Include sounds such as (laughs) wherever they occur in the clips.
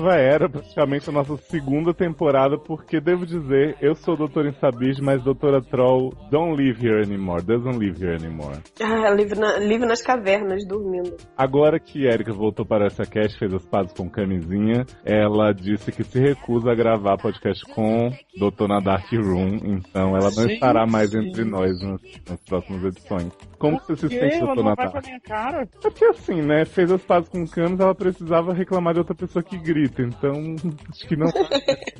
nova era, praticamente a nossa segunda temporada, porque devo dizer, eu sou doutor em Sabis, mas doutora Troll don't live here anymore, doesn't live here anymore. Ah, livre, na- livre nas cavernas, dormindo. Agora que Erika voltou para essa cast, fez as pazes com camisinha, ela disse que se recusa a gravar podcast com Doutor na Dark Room, então ela não Gente. estará mais entre nós nas, nas próximas edições. Como que você se Que? sente, Ela Doutor não na vai Dark? com a minha cara? É porque assim, né? Fez as pazes com Camis, ela precisava reclamar de outra pessoa que grita, então acho que não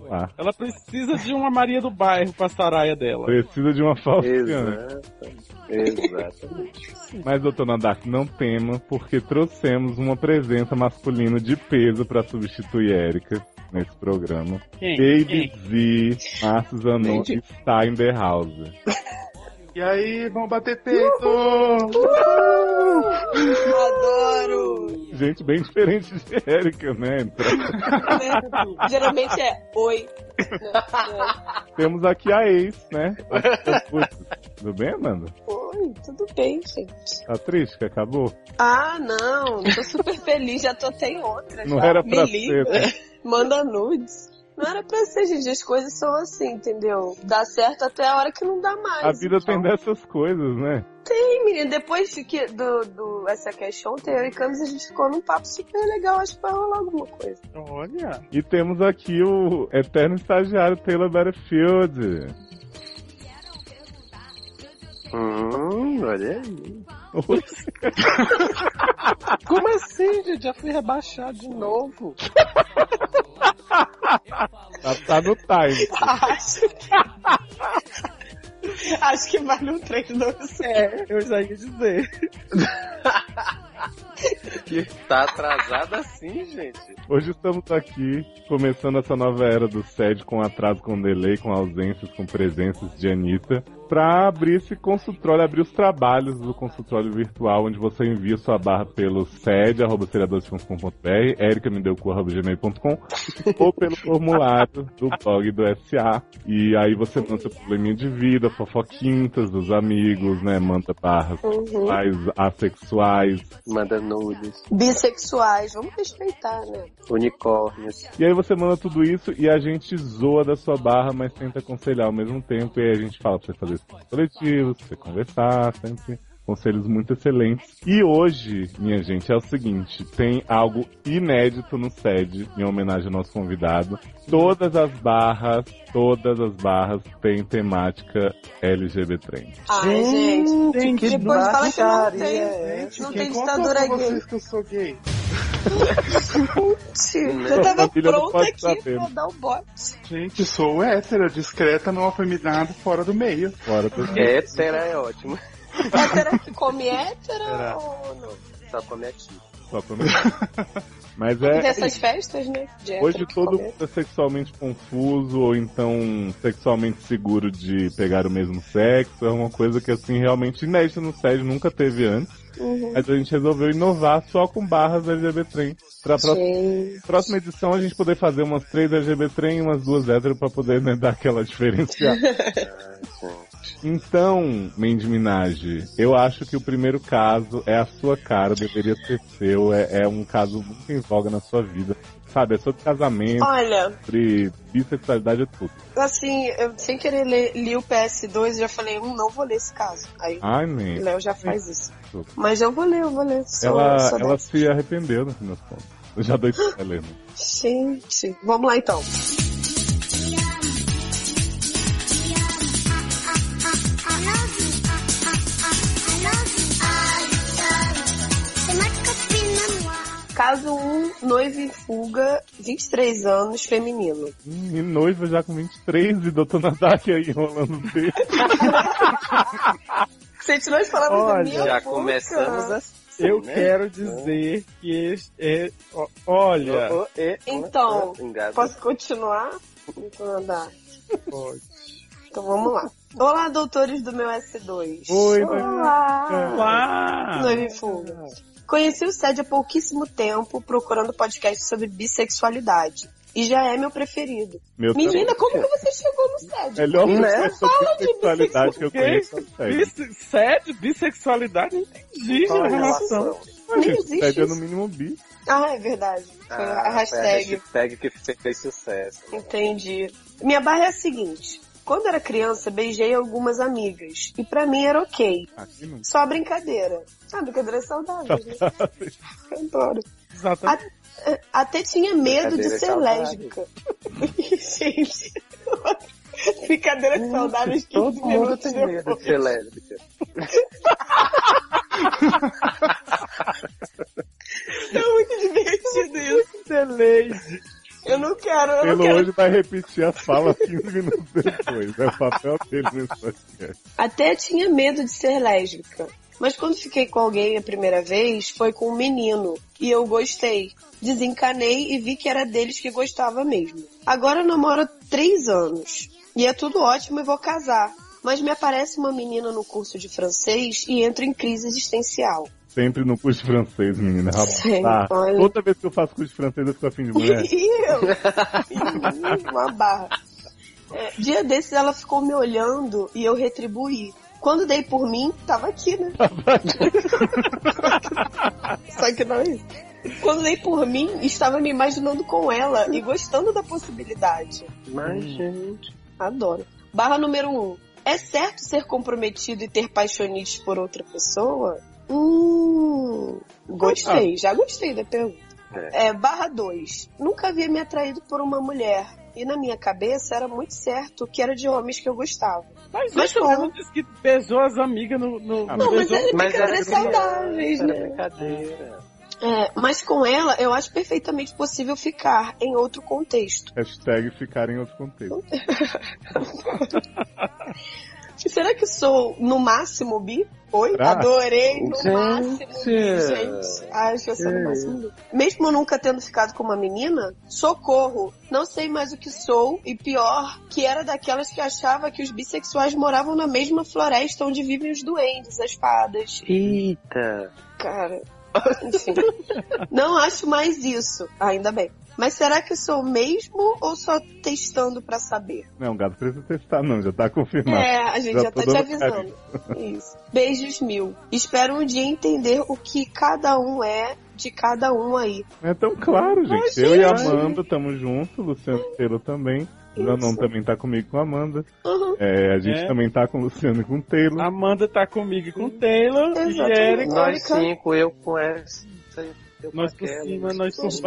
lá. (laughs) Ela precisa de uma Maria do bairro pra Saraia dela. Precisa de uma. Exatamente. Exatamente. Mas, doutor Nadak, não tema, porque trouxemos uma presença masculina de peso pra substituir Erika nesse programa. Quem? Baby Quem? Z, Márcio Zanon está in the house. E aí, vamos bater peito! Adoro! Gente bem diferente de Erika, né? Então, (laughs) Geralmente é oi. temos aqui a ex, né? Tudo bem, Amanda? Oi, tudo bem, gente. Tá triste que acabou? Ah, não, tô super feliz, já tô até em outra. Não já. era Me pra liga. ser, né? Manda nudes. Não era pra ser, gente, as coisas são assim, entendeu? Dá certo até a hora que não dá mais. A vida então. tem dessas coisas, né? Sim, menina, depois que, do, do essa questão, eu e Camis, a gente ficou num papo super legal, acho que vai rolar alguma coisa. Olha. E temos aqui o eterno estagiário Taylor Battlefield. Hum, olha aí. (laughs) Como assim, gente? Já fui rebaixado de novo. Tá, tá no time. Acho (laughs) Acho que vai no 3, 2, É, eu já ia dizer. (laughs) Que tá atrasado assim, gente. Hoje estamos aqui, começando essa nova era do SED com atraso, com delay, com ausências, com presenças de Anitta, para abrir esse consultório, abrir os trabalhos do consultório virtual, onde você envia sua barra pelo sed.seriadores.com.br, ericamedeucu.gmail.com ou pelo formulário do blog do SA. E aí você manda seu probleminha de vida, fofoquintas dos amigos, né? Manda barras Uhum. mais assexuais, Manda nudes, Bissexuais, vamos respeitar, né? unicórnios. E aí você manda tudo isso e a gente zoa da sua barra, mas tenta aconselhar ao mesmo tempo. E aí a gente fala pra você fazer isso coletivos, pra você conversar, sempre conselhos muito excelentes. E hoje, minha gente, é o seguinte: tem algo inédito no SED, em homenagem ao nosso convidado. Todas as barras, todas as barras têm temática LGBT. Ai, gente. Gente, que Depois fala que não tem, é não tem ditadura gay. vocês que eu sou gay? Eu tava pronta aqui saber. pra dar o bote. Gente, sou hétero, discreta, não afeminado, fora do meio. Fora do Hétera é ótimo. Hétera que come hétera Será? ou não? Só come aqui. só pra... (laughs) Mas Tem é. essas festas, né? De hétero Hoje todo come mundo é sexualmente confuso ou então sexualmente seguro de pegar o mesmo sexo. É uma coisa que assim realmente inédita no SED, nunca teve antes. Uhum. Mas a gente resolveu inovar só com barras LGBT. Pra próxima, próxima edição a gente poder fazer umas três LGBT e umas duas hétero pra poder né, dar aquela (laughs) diferencial. (laughs) Então, Mandy Minaj, eu acho que o primeiro caso é a sua cara, deveria ser seu, é, é um caso muito em voga na sua vida. Sabe, é sobre casamento, Olha, sobre bissexualidade, é tudo. assim, eu sem querer ler, li o PS2 e já falei, hum, não vou ler esse caso. Aí Ai, o. Léo já faz isso. Mas eu vou ler, eu vou ler. Sou, Ela, sou ela dessa. se arrependeu no fim das contas. Eu já dou spoiler, (laughs) né? Gente, vamos lá então. Caso 1, noivo em fuga, 23 anos, feminino. Hum, E noiva já com 23 e doutor aí enrolando o dedo. (laughs) Gente, nós falamos Olha, minha Já boca. começamos assim. Eu né? quero dizer que este é. ó, Olha, Oh, oh, Então, oh, engata. Posso continuar? Então, andar. pode. Então vamos lá. Olá, doutores do meu S2. Oi, Olá. Olá! Noivo em fuga. Conheci o SED há pouquíssimo tempo, procurando podcast sobre bissexualidade. E já é meu preferido. Meu Menina, como que você chegou no SED? melhor Né? podcast sobre sexualidade que eu conheço. é Sede. Bis- Sério? Bissexualidade? Não entendi a a relação. relação? Nem existe Sede é no mínimo bi. Ah, é verdade. Foi Ah, a hashtag. Foi a hashtag que fez sucesso. Entendi. Minha barra é a seguinte. Quando era criança, beijei algumas amigas. E pra mim era ok. Aqui não. Só brincadeira. Ah, brincadeira saudável, né? (laughs) Eu adoro. Exatamente. A- Até tinha medo de Brincadeira ser saudável. lésbica. (laughs) Gente. (laughs) Brincadeiras saudáveis que Todo mundo tem medo de ser lésbica. É muito divertido isso. Excelente. Eu não quero, eu não Ele quero. hoje vai repetir as falas 15 minutos depois. É o papel dele nesse podcast. Até tinha medo de ser lésbica. Mas quando fiquei com alguém a primeira vez, foi com um menino. E eu gostei. Desencanei e vi que era deles que gostava mesmo. Agora eu namoro há três anos. E é tudo ótimo e vou casar. Mas me aparece uma menina no curso de francês e entro em crise existencial. Sempre no curso de francês, menina. Sim, Ah, olha. Toda vez que eu faço curso de francês, eu fico afim de (laughs) mulher. E eu? Uma barra. É, dia desses ela ficou me olhando e eu retribuí. Quando dei por mim, tava aqui, né? (laughs) Só que não é isso. Quando dei por mim, estava me imaginando com ela e gostando da possibilidade. Mas, gente. Adoro. Barra número 1. Um. É certo ser comprometido e ter paixonites por outra pessoa? Hum. Gostei, já gostei da pergunta. É, barra 2. Nunca havia me atraído por uma mulher. E na minha cabeça era muito certo que era de homens que eu gostava. Mas, Mas isso como? mesmo disse que beijou as amigas no. no Ah, Não, mas beijou- é Mas era brincadeiras criança, saudáveis, era né? brincadeira. É, mas com ela eu acho perfeitamente possível ficar em outro contexto. Hashtag ficar em outro contexto. (laughs) Será que sou no máximo bi? Oi? Adorei no Gente. máximo bi, gente. Acho que eu sou no máximo bi. Mesmo nunca tendo ficado com uma menina, socorro, não sei mais o que sou e pior, que era daquelas que achava que os bissexuais moravam na mesma floresta onde vivem os duendes, as fadas. Eita. Cara, enfim. não acho mais isso, ainda bem. Mas será que sou mesmo ou só testando pra saber? Não, gato precisa testar, não, já tá confirmado. É, a gente Já já, tô tá te avisando. Isso. Beijos mil. Espero um dia entender o que cada um é de cada um aí. É tão claro, gente. Mas, eu e a. Amanda estamos juntos, Luciano Taylor também. O Zanon também tá comigo com a Amanda. Uhum. É, a gente É. também tá com o Luciano e com o Taylor. Amanda tá comigo e com o Taylor e Exatamente. Eric. Nós Érica. cinco, eu com essa. eu Nós por cima, nós por por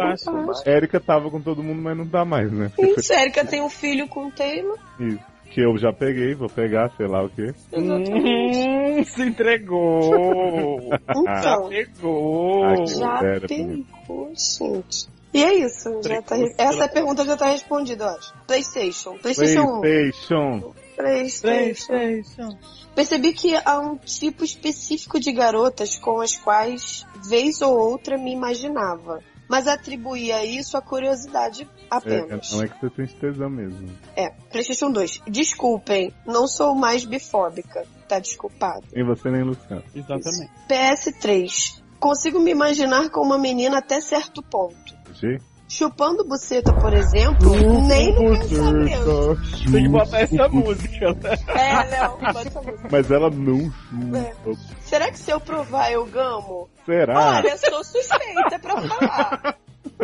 baixo. Érica tava com todo mundo, mas não tá mais, né? Porque Isso, Erika tem um filho com o Taylor. foi isso. Que eu já peguei, vou pegar, sei lá o quê. Hum, se entregou. (laughs) Já Então, pegou. Ah, que já pegou, gente. E é isso. Já tá Essa pergunta já tá respondida, eu acho. PlayStation. PlayStation 1. PlayStation. PlayStation. PlayStation. Percebi que há um tipo específico de garotas com as quais, vez ou outra, me imaginava. Mas atribuía isso à curiosidade É, apenas. não é que você tem tesão mesmo. É, PlayStation 2. Desculpem, não sou mais bifóbica. Tá desculpado. Nem você nem Luciano. Exatamente. PS3. Consigo me imaginar com uma menina até certo ponto. G? Chupando buceta, por exemplo, nem no pensamento. Tem que botar essa música, né? É, Léo, bota essa música. Mas ela não É. chupa. Será que se eu provar eu gamo? Será? Olha, sou suspeita pra falar.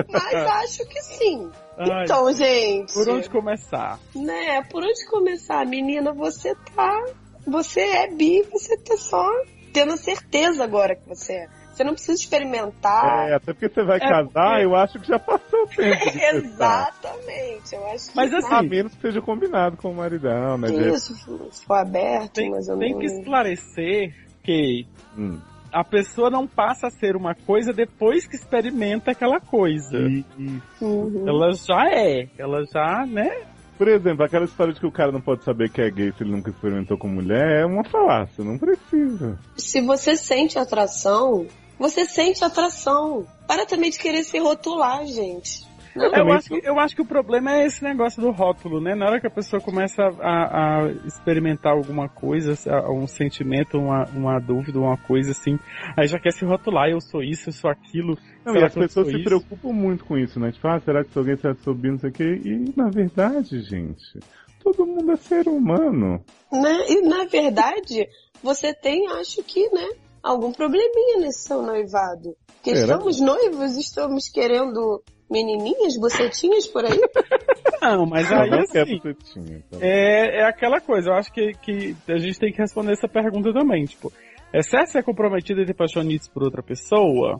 Mas acho que sim. Ai, Então, gente. por onde começar? Né, por onde começar? Menina, você tá. Você é bi, você tá só tendo certeza agora que você é. Você não precisa experimentar. É, até porque você vai É casar, porque- eu acho que já passou o (laughs) tempo. Exatamente, eu acho que Mas sim. assim, A menos que seja combinado com o maridão, né? Isso, se for aberto, Tem, mais ou tem que menos. esclarecer que Hum. a pessoa não passa a ser uma coisa depois que experimenta aquela coisa. Uhum. Ela já é, ela já, né? por exemplo, aquela história de que o cara não pode saber que é gay se ele nunca experimentou com mulher é uma falácia, não precisa. Se você sente atração, você sente atração. Para também de querer se rotular, gente. Eu acho, que, eu acho que o problema é esse negócio do rótulo, né? Na hora que a pessoa começa a, a experimentar alguma coisa, um sentimento, uma, uma dúvida, uma coisa assim, aí já quer se rotular, eu sou isso, eu sou aquilo. Não, e as pessoas se isso? preocupam muito com isso, né? Tipo, ah, será que sou gay, será que sou bi, não sei o quê. E, na verdade, gente, todo mundo é ser humano. Né? E na verdade, você tem, acho que, né, algum probleminha nesse seu noivado. Porque Será? estamos noivos, estamos querendo menininhas, bocetinhas por aí. (laughs) Não, mas aí assim, tá? é, é aquela coisa, eu acho que, que a gente tem que responder essa pergunta também, tipo, é certo ser comprometido e ter paixonites por outra pessoa?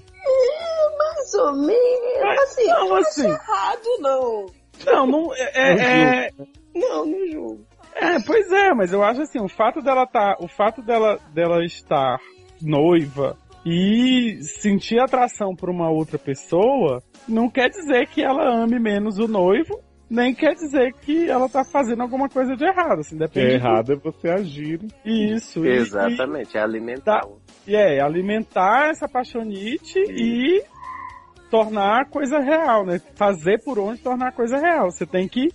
Mais ou menos. Assim, não, assim. errado, não. Não, não, é, é, é, Não, não julgo. É, pois é, mas eu acho assim, o fato dela tá, o fato dela, dela estar noiva e sentir atração por uma outra pessoa, não quer dizer que ela ame menos o noivo, nem quer dizer que ela tá fazendo alguma coisa de errado, assim, O que depende. é do- errado é você agir. Isso. e- Exatamente, é alimentar. E, e é, alimentar essa paixonite e tornar a coisa real, né? Fazer por onde tornar a coisa real. Você tem que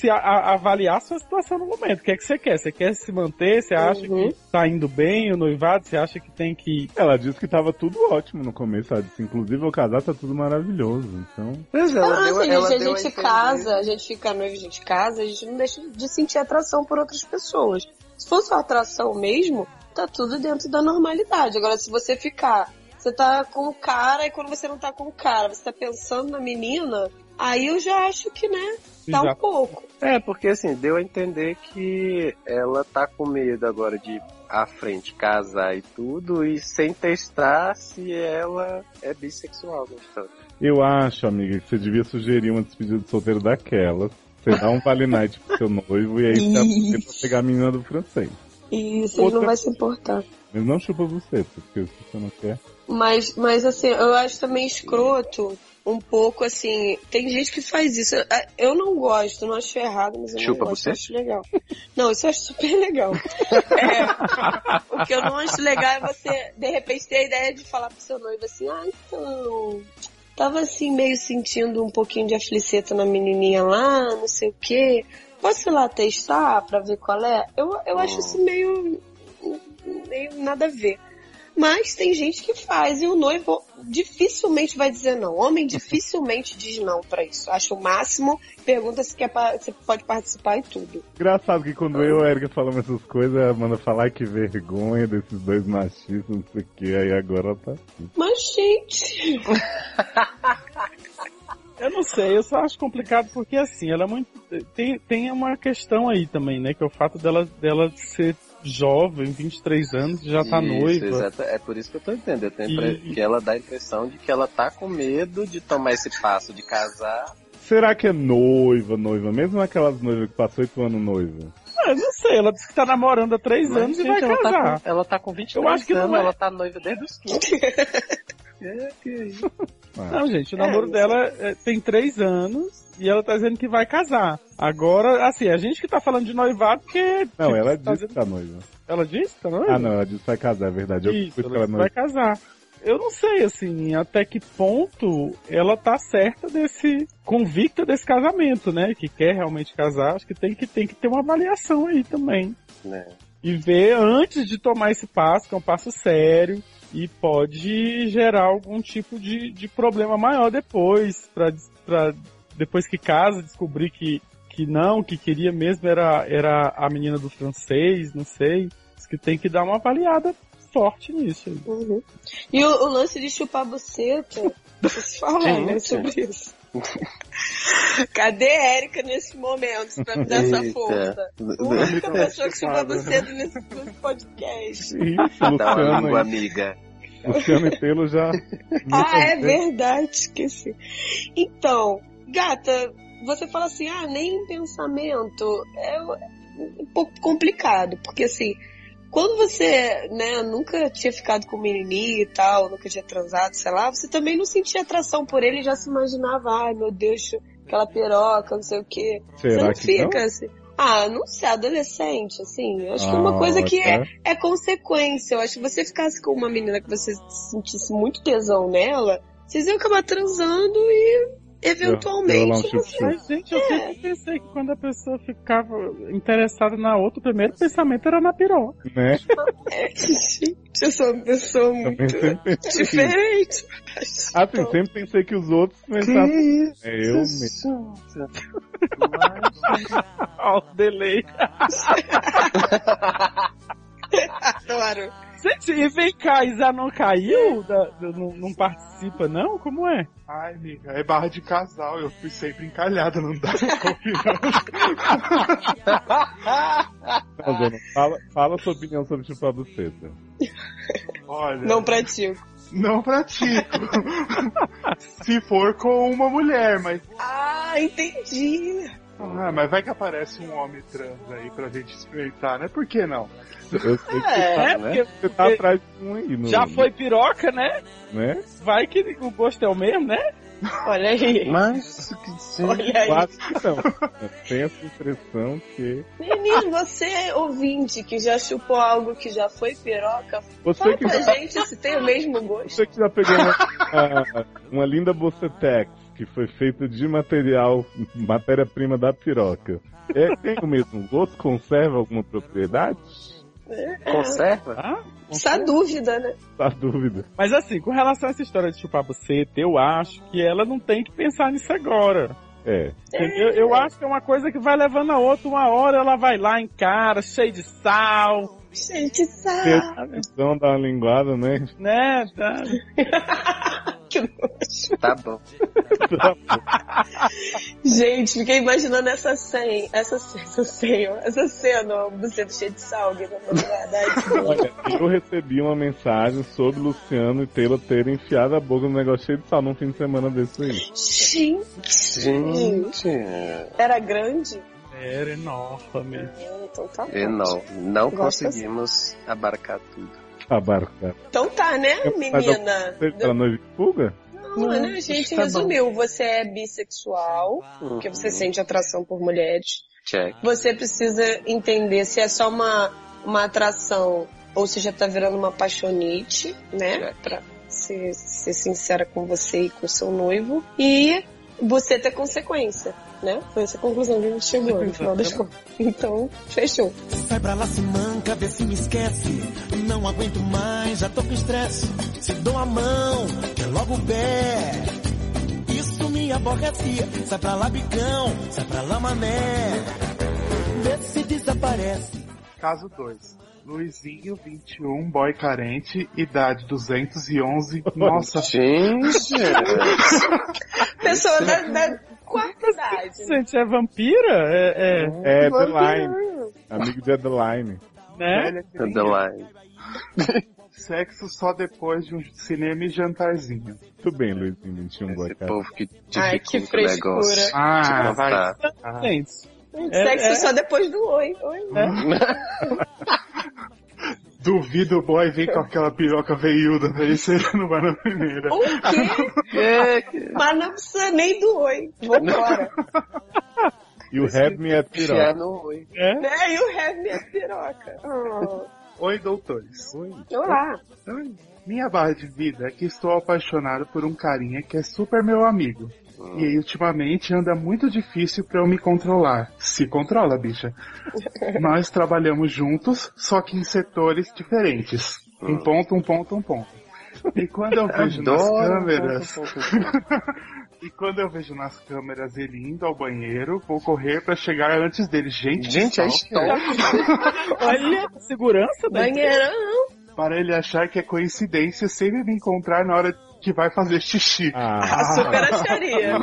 se a- a- avaliar a sua situação no momento. O que é que você quer? Você quer se manter? Você acha Uhum. que tá indo bem o noivado? Você acha que tem que. Ela disse que tava tudo ótimo no começo. Ela disse, inclusive, o casal tá tudo maravilhoso. Então, Mas ela Ah, deu, assim, ela gente, deu a gente entender- casa, a gente fica noivo, a gente casa, a gente não deixa de sentir atração por outras pessoas. Se for só atração mesmo, tá tudo dentro da normalidade. Agora, se você ficar, você tá com o cara e quando você não tá com o cara, você tá pensando na menina, aí eu já acho que, né, tá um Exato. pouco. É, porque assim, deu a entender que ela tá com medo agora de ir à frente casar e tudo, e sem testar se ela é bissexual na história. eu acho, amiga, que você devia sugerir uma despedida de solteiro daquelas. Você dá um vale night pro seu noivo e aí você pra pegar a menina do francês. E isso ele Outra- não vai se importar. Mas não chupa você, porque você não quer. Mas, mas assim, eu acho também escroto um pouco assim. Tem gente que faz isso. Eu- Eu não gosto, não acho errado, mas eu Chupa não gosto, você? eu acho legal. Não, isso eu acho super legal. É, o que eu não acho legal é você, de repente, ter a ideia de falar pro seu noivo assim, ah, então. Tava assim, meio sentindo um pouquinho de afliceta na menininha lá, não sei o quê. Posso ir lá testar pra ver qual é? Eu, eu acho isso meio. meio nada a ver. Mas tem gente que faz e o noivo dificilmente vai dizer não. Homem dificilmente diz não pra isso. Acha o máximo, pergunta se quer pa- se pode participar e tudo. Engraçado que quando eu e a Erika falamos essas coisas, a Amanda fala, ai que vergonha desses dois machistas, não sei o que, aí agora ela tá assim. Mas, gente, (laughs) Eu não sei, eu só acho complicado porque assim, ela é muito. Tem, tem uma questão aí também, né? Que é o fato dela, dela ser jovem, 23 anos, já tá Isso, noiva. exato. É por isso que eu tô entendendo. Eu tenho E- que ela dá a impressão de que ela tá com medo de tomar esse passo de casar. Será que é noiva, noiva? Mesmo aquelas noivas que passou oito anos noiva? Ah, eu não sei, ela disse que tá namorando há 3 Mas, anos e gente, vai ela, casar. tá com, ela tá com 23 Eu acho que não anos, é. ela tá noiva desde os 15. (laughs) é, que isso. Ah, Não, gente, o É, namoro isso. dela é, tem três anos e ela tá dizendo que vai casar. Agora, assim, a gente que tá falando de noivado porque. Não, tipo, ela tá disse que tá noiva. Ela disse que tá noiva? Ah, não, ela disse que vai casar, é verdade. Eu Isso, ela pela disse que vai casar. Eu não sei, assim, até que ponto ela tá certa desse. convicta desse casamento, né? Que quer realmente casar. Acho que tem que, tem que ter uma avaliação aí também. Né? E ver antes de tomar esse passo, que é um passo sério. E pode gerar algum tipo de, de problema maior depois, pra, pra depois que casa, descobrir que, que não, que queria mesmo era, era a menina do francês, não sei. Diz que tem que dar uma avaliada forte nisso. aí. Uhum. E o, o lance de chupar buceta, (laughs) preciso falar, né, sobre isso. Cadê a Erika nesse momento pra me dar essa Eita. força? A única pessoa que chupa buceta nesse podcast. Isso, Dá uma Luciano, língua aí. amiga. Luciano e Telo já. Ah, é verdade, esqueci. Então, gata, você fala assim, ah, nem em pensamento. É um pouco complicado, porque assim, quando você, né, nunca tinha ficado com o menininho e tal, nunca tinha transado, sei lá, você também não sentia atração por ele e já se imaginava, ai meu Deus, aquela piroca, não sei o quê. você Será não que fica não? assim. Ah, não sei, adolescente, assim. Eu acho que é uma Ah, coisa que é, é consequência. Eu acho que você ficasse com uma menina que você sentisse muito tesão nela, vocês iam acabar transando e eventualmente um você- chup-chup. Mas, gente, eu sempre pensei que quando a pessoa ficava interessada na outra, o primeiro pensamento era na piroca. Né? Gente, eu sou uma pessoa muito diferente. Assim, sempre pensei que os outros pensavam. isso? É eu mesmo. Ó, o delay. (laughs) Adoro. Gente, e vem cá, Isa não caiu? Da, da- não, não participa, não? Como é? Ai, amiga, é barra de casal. Eu fui sempre encalhada, não dá pra não. (laughs) Zona, fala, fala sua opinião sobre chupar buceta. Olha, Não pratico. não pratico. (laughs) Se for com uma mulher, mas. Ah, entendi. Ah, mas vai que aparece um homem trans aí pra gente experimentar, né? Por que não? Eu sei que É, né? porque você tá atrás de um aí, no, já foi piroca, né? Né? Vai que o gosto é o mesmo, né? Olha aí. Mas, que sim. Olha aí. Quase que não. Tem essa impressão que. Menino, você ouvinte que já chupou algo que já foi piroca, Você fala que pra já, gente se tem o mesmo gosto. você que já pegou uma, (laughs) uma, uma linda Bocetex, que foi feita de material, matéria-prima da piroca. É, tem o mesmo gosto? Conserva alguma propriedade? Conserva? Ah, Essa dúvida, né? Tá dúvida. Mas assim, com relação a essa história de chupar buceta, eu acho que ela não tem que pensar nisso agora. É. Entendeu? Eu acho que é uma coisa que vai levando a outra. Uma hora ela vai lá em cara, cheio de sal, Gente, sabe? Então dá uma linguada, né? né? Tá. (laughs) Que nojo. Tá bom. Gente, fiquei imaginando essa cena, essa, cena, essa cena, ó, buceta cheia de sal, que na verdade. Olha, eu recebi uma mensagem sobre Luciano e Taylor terem enfiado a boca no negócio cheio de sal num fim de semana desse aí. Gente, Gente. era grande? Era enorme. Então tá bom. Não, Gosto conseguimos abarcar tudo. Abarca. Então tá, né, menina? Você tá noiva de fuga? Não, né, a gente Tá resumiu. Você é bissexual, porque Uhum. você sente atração por mulheres. Check. Você precisa entender se é só uma, uma atração ou se já tá virando uma paixonite, né? Check. Pra ser, ser sincera com você e com seu noivo. E você ter consequência, né? Foi essa conclusão que a gente chegou no final das (laughs) contas. Então, fechou. Sai pra lá, se manca, vê se me esquece. Não aguento mais, já tô com estresse. Se dou a mão, quer logo o pé. Isso me aborrece. Sai pra lá, bicão, sai pra lá, mané. Vê se desaparece. Caso 2. Luizinho, 21, boy carente, idade 211. (laughs) Nossa, Gente. Pessoa da, da quarta idade. né? Gente, é vampira? É, é, É Adeline. Amigo de Adeline. né? querida. Underline. (laughs) Sexo só depois de um cinema e jantarzinho. Tudo bem, Luizinho, 21 boa Esse cara. povo que Ai, que frescura. Ah, Não vai. tá. Ah. Gente, É, Sexo é. só depois do oi. Oi. (laughs) Duvido o boy vir com aquela piroca veiuda, aí você não vai na primeira. O quê? Mas não precisa nem do oi. Vambora. E o Have Me at Enfiar Piroca. no oi. é? né? E o have minha piroca. Oh. Oi, doutores. Olá. Minha barra de vida é que estou apaixonado por um carinha que é super meu amigo. E aí, ultimamente, anda muito difícil pra eu me controlar. Se controla, bicha. (laughs) Nós trabalhamos juntos, só que em setores diferentes. Um ponto, um ponto, um ponto. E quando eu (laughs) vejo nas Adoro. câmeras... (laughs) e quando eu vejo nas câmeras ele indo ao banheiro, vou correr pra chegar antes dele. Gente, Gente, é stalker. Olha, segurança da Banheirão. Para ele achar que é coincidência sempre me encontrar na hora que vai fazer xixi. Ah, Ah, super acharia.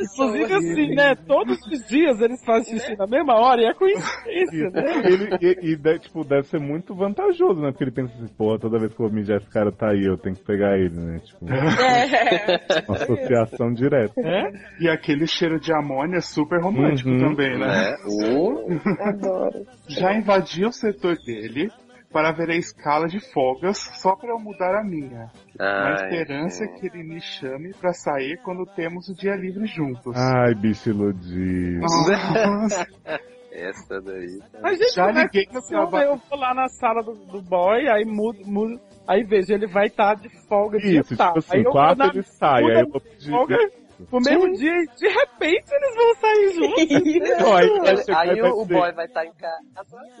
Inclusive assim, né? Todos os dias eles fazem xixi na mesma hora e é coincidência, né? ele, e, e deve, tipo, deve ser muito vantajoso, né? Porque ele pensa assim, pô, toda vez que eu vou mijar esse cara tá aí, eu tenho que pegar ele, né? Tipo, É. uma associação direta. É? E aquele cheiro de amônia super romântico Uhum. também, né? Né? O... Adoro. Já invadi o setor dele para ver a escala de folgas só para eu mudar a minha. Na Ai, esperança gente. que ele me chame para sair quando temos o dia livre juntos. Ai, bicho iludido. (laughs) Essa daí. A gente Já liguei no assim, eu trabalho. vou lá na sala do, do boy, aí mudo, mudo, aí vejo, ele vai estar de folga de Isso, tipo assim, aí eu quarta na ele sai, aí eu vou pedir. folga no mesmo dia e de repente eles vão sair (laughs) juntos. Não, aí aí o, o boy vai estar em casa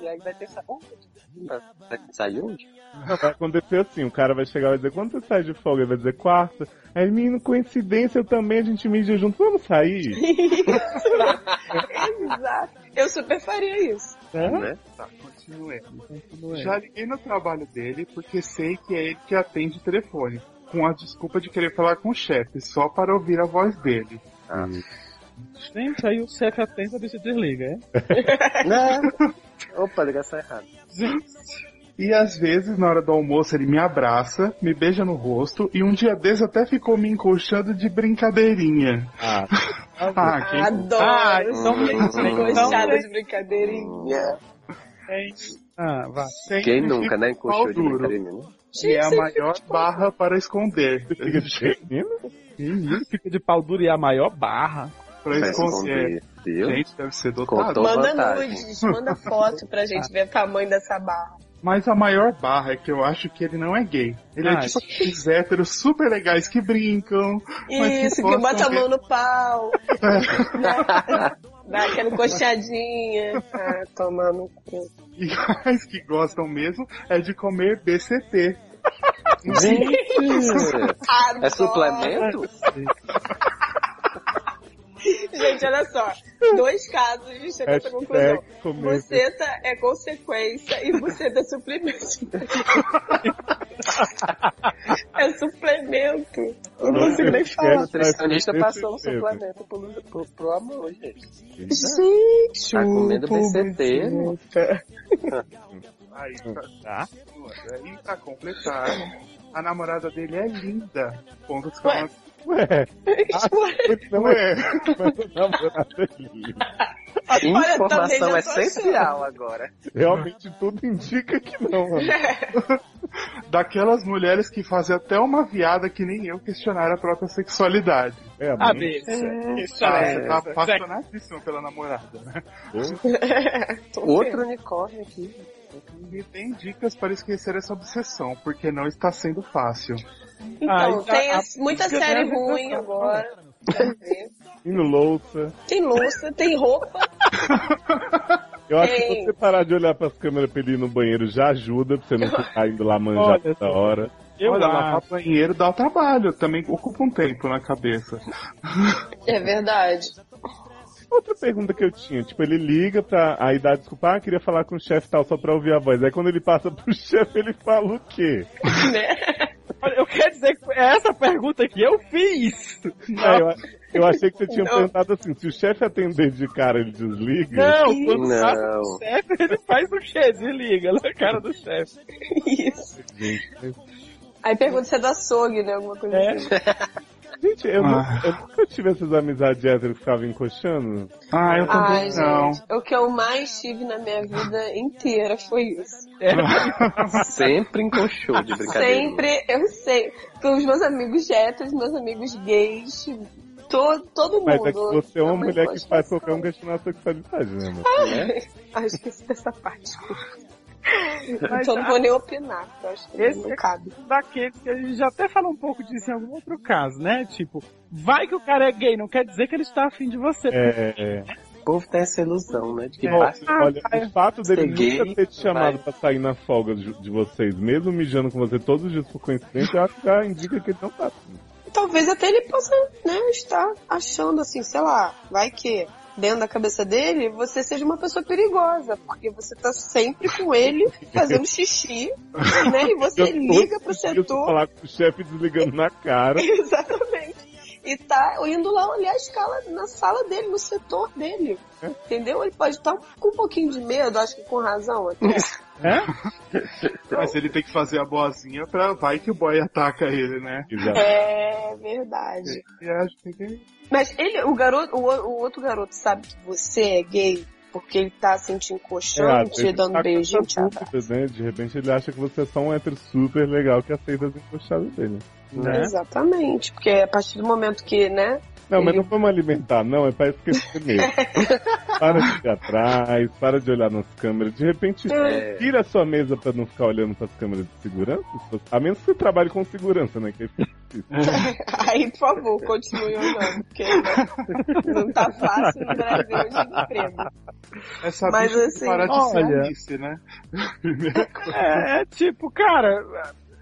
e aí vai ter essa. Vai sair onde? Vai acontecer assim, o cara vai chegar e vai dizer, quando você sai de folga? Ele vai dizer quarta. Aí, menino, coincidência, eu também, a gente mija junto, vamos sair? (laughs) Exato. Eu super faria isso. Né? Tá, continue. Já liguei no trabalho dele porque sei que é ele que atende o telefone. Com a desculpa de querer falar com o chefe, só para ouvir a voz dele. Ah. Gente, aí o chefe atenta, a bicha desliga, é? (laughs) Não. Opa, ligação errada. E às vezes, na hora do almoço, ele me abraça, me beija no rosto e um dia desses até ficou me encoxando de brincadeirinha. Ah, Ah, quem Adoro. Ah, então gente, gostada então de brincadeirinha. Tem. Ah, vá. Quem nunca, né? Encoxou de duro. brincadeira, né? E é a maior barra para esconder. fica de menino? Menino fica de pau duro e a maior barra. Pra esconder. Gente, deve ser dotado. Manda vantagem. nudes, manda foto pra gente ver o tamanho dessa barra. Mas a maior barra é que eu acho que ele não é gay. Ele Ah, é tipo aqueles héteros super legais que brincam. mas Isso, que gostam bota a mão no pau. (laughs) né? Dá aquela coxadinha. (laughs) Ah, tomar no cu. E mais que gostam mesmo é de comer BCT. Gente! (laughs) É suplemento? (laughs) Gente, olha só. Dois casos de chega a essa conclusão. Comer. Buceta é consequência e buceta é suplemento. (laughs) é suplemento. Eu não consigo nem O falar. nutricionista Vai passou um suplemento pro, pro, pro amor, gente. Gente, Tá comendo BCT, buceta. (laughs) Aí, Tá. E pra completar, a namorada dele é linda. Ponto de Ué, Ué, (laughs) é mas o namorado é lindo. Olha, Informação também já tô essencial agora. Realmente tudo indica que não, mano. (laughs) daquelas mulheres que fazem até uma viada que nem eu questionar a própria sexualdade. É, mãe. bicha. Ah, É, você tá apaixonadíssimo pela namorada, né? (laughs) Outro unicórnio aqui. E tem dicas para esquecer essa obsessão, porque não está sendo fácil. Então, Ah, então tem a- as- muita a- série a- ruim agora. Indo louça. Tem louça, tem roupa. (laughs) Eu acho que você parar de olhar pras câmeras pra ele ir no banheiro já ajuda, pra você não ficar indo lá manjar Olha toda hora. Eu Olha, lavar banheiro dá trabalho, também ocupa um tempo na cabeça. É verdade. Outra pergunta que eu tinha, tipo, ele liga pra aí dá desculpa, ah, queria falar com o chefe tal, só pra ouvir a voz. Aí quando ele passa pro (laughs) chefe, ele fala o quê? Né? Eu quero dizer que essa pergunta aqui eu fiz. Ah, eu, eu achei que você tinha Não. perguntado assim, se o chefe atender de cara, ele desliga. Não, quando Não. passa o chefe, ele faz o quê? Desliga na cara do chefe. Isso. Aí pergunta se é do açougue, né? Alguma coisa É. assim. Gente, eu, Ah. nunca, eu nunca tive essas amizades héteras que ficavam encoxando. Ah, eu também Ai, não. gente, o que eu mais tive na minha vida inteira foi isso. (laughs) Sempre encoxou de brincadeira. Sempre, eu sei. Com os meus amigos héteros, meus amigos gays, to, todo Mas mundo. é que você é uma Uma mulher que faz qualquer um questionar a sexualidade, né, mano? (laughs) Ah, esqueci dessa parte. Mas então não vou nem opinar, porque acho que Esse não é- daqueles que a gente já até falou um pouco disso em algum outro caso, né? Tipo, vai que o cara é gay, não quer dizer que ele está afim de você. É, é. O povo tem essa ilusão, né? De que Ó, basta olha, o fato dele Ser gay, nunca ter te chamado vai. pra sair na folga de, de vocês, mesmo mijando com você todos os dias por coincidência, eu acho que já indica que ele não tá afim. Talvez até ele possa, né, estar achando assim, sei lá, vai que. Dentro da cabeça dele, você seja uma pessoa perigosa, porque você tá sempre com ele fazendo xixi, né? E você (laughs) Eu liga pro setor. falar com o chefe desligando na cara. (laughs) Exatamente. E tá indo lá olhar a escala na sala dele, no setor dele. Entendeu? Ele pode estar com um pouquinho de medo, acho que com razão até. (laughs) (laughs) Mas ele tem que fazer a boazinha pra vai que o boy ataca ele, né? Exato. É verdade. E acho que tem Mas ele, o garoto, o, o outro garoto sabe que você é gay porque ele tá assim te encoxando, É, te dando tá beijinho, te né? De repente ele acha que você é só um hétero super legal que aceita as encostadas dele. Né? Exatamente, porque a partir do momento que, né? Não, mas não vamos alimentar, não, é pra esquecer mesmo. (laughs) para de ir atrás, para de olhar nas câmeras. De repente, É. tira a sua mesa pra não ficar olhando pras câmeras de segurança. A menos que você trabalhe com segurança, né? Que difícil. (laughs) Aí, por favor, continue olhando, porque né, não tá fácil no Brasil de emprego. essa Mas, bicha tem assim, parar de ser olha- Alice, né? É, é tipo, cara,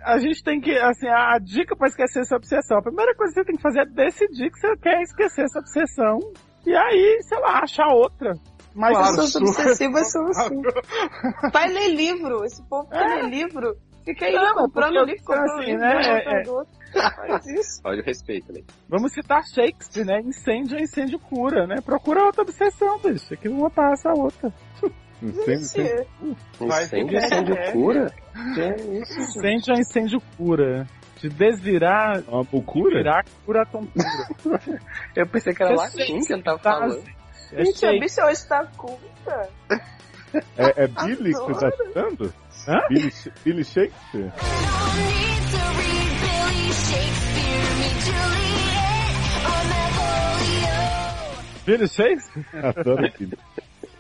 a gente tem que, assim, a, a dica pra esquecer essa obsessão, a primeira coisa que você tem que fazer é decidir que você quer esquecer essa obsessão. E aí, sei lá, achar outra. Mas Claro. Pessoas sua. obsessivas são assim. Vai ler livro, esse povo que lê livro. Fica aí Não, comprando livro, comprando assim, livro, né, é-. Faz isso. Olha o respeito, né? vamos citar Shakespeare, né? Incêndio é incêndio cura, né? Procura outra obsessão, bicho. Que uma passa a outra. Incêndio, Incêndio, incêndio é. cura? Que é isso? Incêndio é incêndio cura. De desvirar, É uma loucura? virar cura a tontura. (laughs) Eu pensei que era É latim que ele tava Tá, falando. É Gente, a Shakespeare. bicha hoje tá culta. É, é Billy que você tá citando? Hã? Billy, Billy Shakespeare? Billy Shakespeare? Adoro Billy.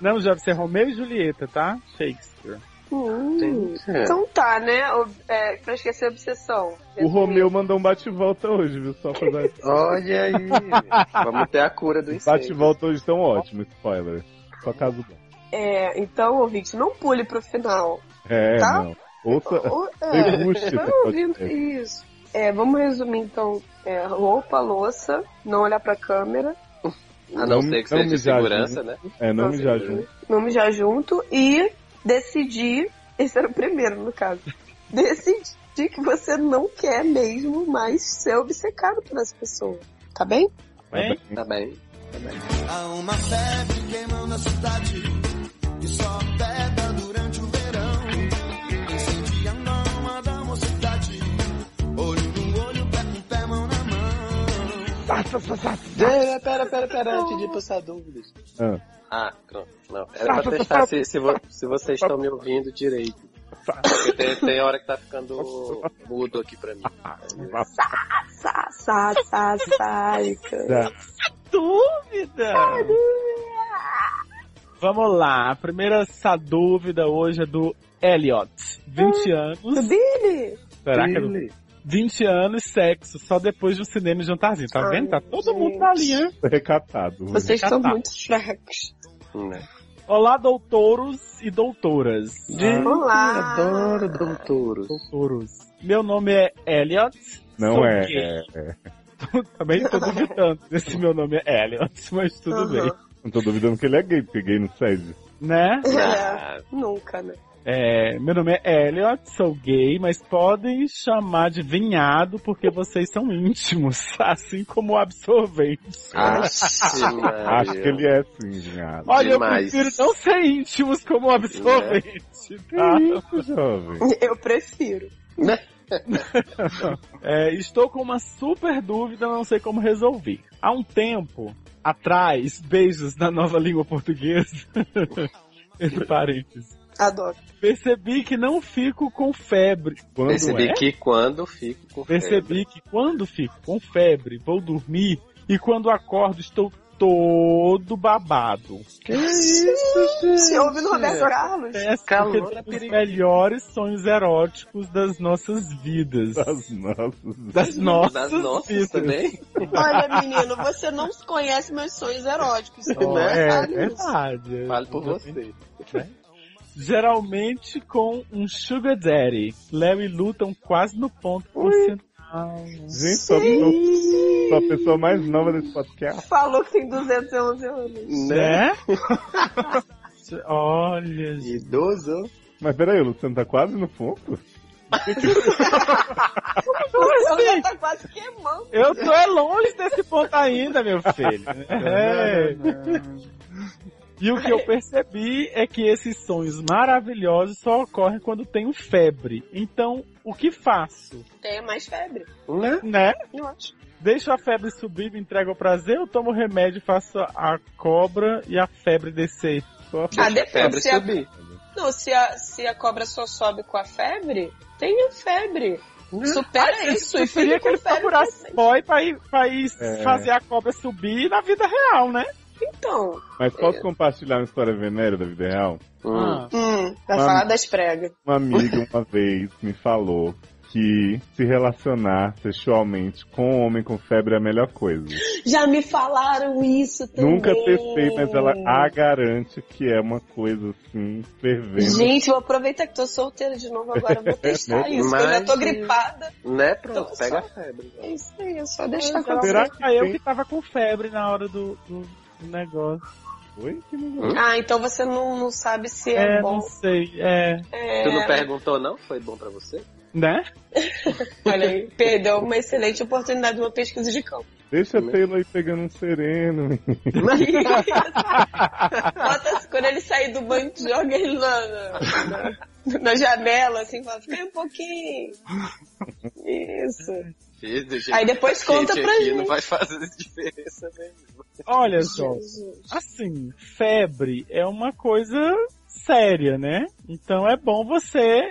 Não, já você é Romeu e Julieta, tá? Shakespeare. Hum. É. Então tá, né? O- É, pra esquecer a obsessão. O Romeu mandou um bate-volta hoje, viu? Só pra dar... (laughs) Olha aí. Vamos ter a cura do incêndio. bate-volta hoje estão ótimos, spoiler. Só caso bom. É, então, ouvinte, não pule pro final. É, Tá? não. Ouça, Ou- é, (laughs) vai ouvindo isso. É, vamos resumir então. É, roupa, louça, não olhar pra câmera, A não, Não- ser que não seja de mijar segurança, né? É, não me já junto. não mijar junto e decidir, esse era o primeiro no caso, (laughs) decidir que você não quer mesmo mais ser obcecado por essa pessoa. Tá bem? Bem, Tá bem. Há uma febre queimando a cidade que só pega Pera, pera, pera, pera, antes de passar dúvidas. Ah. Ah, pronto. Não, era pra testar se, se, vo- se vocês estão me ouvindo direito. Porque tem, tem hora que tá ficando mudo aqui pra mim. Sa, sa, sa. Tá. dúvida! Vamos lá, a primeira essa dúvida hoje é do Elliot. 20 anos. Billy! Será que é do 20 anos, sexo, só depois do cinema e jantarzinho. Tá Ai, vendo? Tá todo gente. mundo na linha. Recatado. Vocês são Tá. muito fracos. Né? Olá, doutores e doutoras. Olá! Adoro doutores. Doutoros. Meu nome é Elliot. Não é, é, é. (laughs) Também tô duvidando se meu nome é Elliot, mas tudo Aham. bem. Não tô duvidando que ele é gay, porque gay não cede. Né? Ah, É, nunca, né? É, meu nome é Elliot, sou gay, mas podem chamar de vinhado porque vocês são íntimos, (laughs) assim como absorventes. Ache, (laughs) Maria. Acho que ele é sim, viado. Olha, demais. eu prefiro não ser íntimos como absorvente, Que tá? isso, jovem? (laughs) Eu prefiro. É, estou com uma super dúvida, não sei como resolver. Há um tempo atrás, beijos na nova língua portuguesa, entre parênteses, Adoro. percebi que não fico com febre. Quando Percebi é? que quando fico com febre. Percebi que quando fico com febre, vou dormir e quando acordo estou todo babado. Que isso, gente? Se ouve no Roberto Carlos. Calor é tem os perigoso. melhores sonhos eróticos das nossas vidas. Das nossas. Das nossas, Das nossas vidas. também? Olha, menino, você não conhece meus sonhos eróticos. Oh, né? é isso? verdade. Fale por você. Geralmente com um sugar daddy. Léo e Lu estão quase no ponto por cento. Gente, sou, sou, sou a pessoa mais nova desse podcast. Falou que tem 211 anos. Né? (laughs) Olha, gente. Idoso. Mas peraí, o Luciano tá quase no ponto? Eu tá quase queimando. eu tô é longe desse ponto ainda, meu filho. (laughs) É. E o que eu percebi é que esses sonhos maravilhosos só ocorrem quando tenho febre. Então, o que faço? Tem mais febre. Né? Né? Eu acho. Deixo a febre subir, me entrego ao prazer, eu tomo remédio, faço a cobra e a febre descer. Só Ah, depende. Febre Se a, subir. não, se a, se a cobra só sobe com a febre, tenha febre. Supera isso e Eu queria fica que ele com febre. procurasse boy pra ir, pra ir É. fazer a cobra subir na vida real, né? Então, Mas posso compartilhar uma história venérea da vida real? Hum. Ah. hum, vai Mano. falar das pregas. Uma amiga uma vez me falou que se relacionar sexualmente com um homem com febre é a melhor coisa. Já me falaram isso também. Nunca testei, mas ela a garante que é uma coisa assim, fervendo. Gente, eu aproveitar que tô solteira de novo agora, eu vou (laughs) testar isso. porque Eu já tô Mas- gripada. Né? Pronto, Então, pega só- a febre. É isso aí, é só deixar Será acontecer. que Era eu que tava com febre na hora do, do, do negócio. Oi? Que negócio? Ah, então você não, não sabe se é, É, bom. não sei, é. É, Tu não perguntou, não? Foi bom pra você? Né? (laughs) Olha aí, perdeu uma excelente oportunidade de uma pesquisa de campo. Deixa a Taylor aí pegando um sereno. (laughs) Bota, quando ele sair do banho, joga ele na, na, na- na janela, assim, fala, fica um pouquinho. (laughs) Isso. Gente, Aí depois conta gente pra aqui gente. não vai fazer (laughs) diferença mesmo. Olha só, assim, febre é uma coisa séria, né? Então é bom você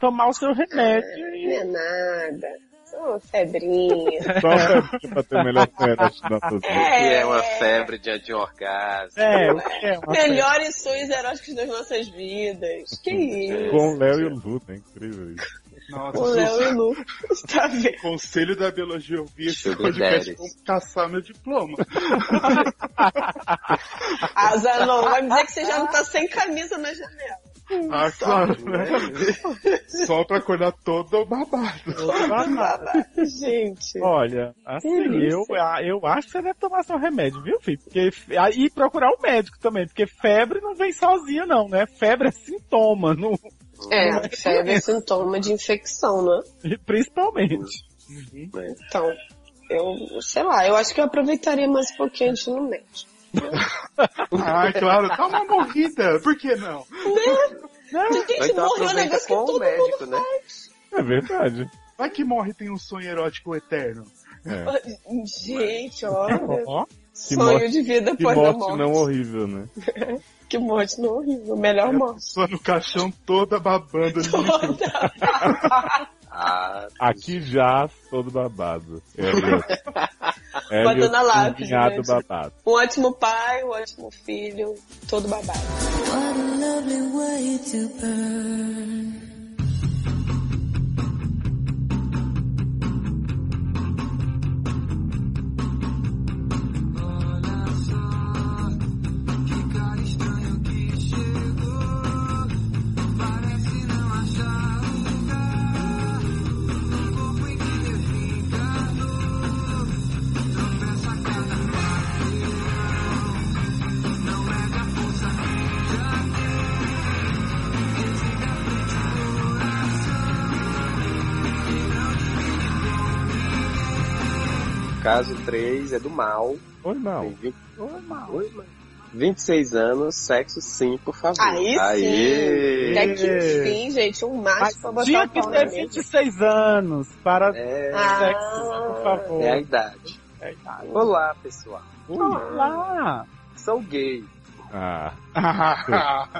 tomar o seu remédio Não e. é nada. Só uma febrinha. (laughs) Só febre pra ter melhor (laughs) vidas. Que é uma febre diante de um orgasmo. É, o que é uma febre? Melhores sonhos eróticos das nossas vidas. Que isso? Com o Léo e o Lu, é incrível isso. Nossa, O Léo e o Lu. Tá vendo? Conselho da Biologia ouvir esse podcast caçar meu diploma. (laughs) Asa não, vai dizer que você já não tá sem camisa na janela. Ah, claro, né? Só pra acordar todo babado. Gente. Olha, assim, eu, eu acho que você deve tomar seu remédio, viu, filho? Porque, e procurar o médico também, porque febre não vem sozinha, não, né? Febre é sintoma, não, É, febre é sintoma de infecção, né? principalmente. Então, eu, sei lá, eu acho que eu aproveitaria mais um pouquinho antes no médico. Ah, claro, dá uma morrida. Por que não? Ou Gente, então morreu um aproveita negócio que todo médico, né? É verdade. Vai que morre tem um sonho erótico eterno. É. Gente, olha. Ó, Que Sonho morte- de vida Que após a morte morte. não horrível, né? (laughs) Que morte não horrível. Melhor morte. Só no caixão toda babando. Ah, (laughs) Aqui já todo babado. É, Bota na lápide, Cunhado gente. babado. Um ótimo pai, um ótimo filho, todo babado. What a lovely way to burn. 3 é do mal. Oi, não. Tem 20... Oi, mal. 26 anos, sexo sim, por favor. Aí sim. Aê! Até que enfim, gente, um macho pra botar tinha o que ter na mesa. 26 anos para É, sexo, por favor. é a idade. É a idade. Olá, pessoal. Olá! Sou gay. Ah, (laughs)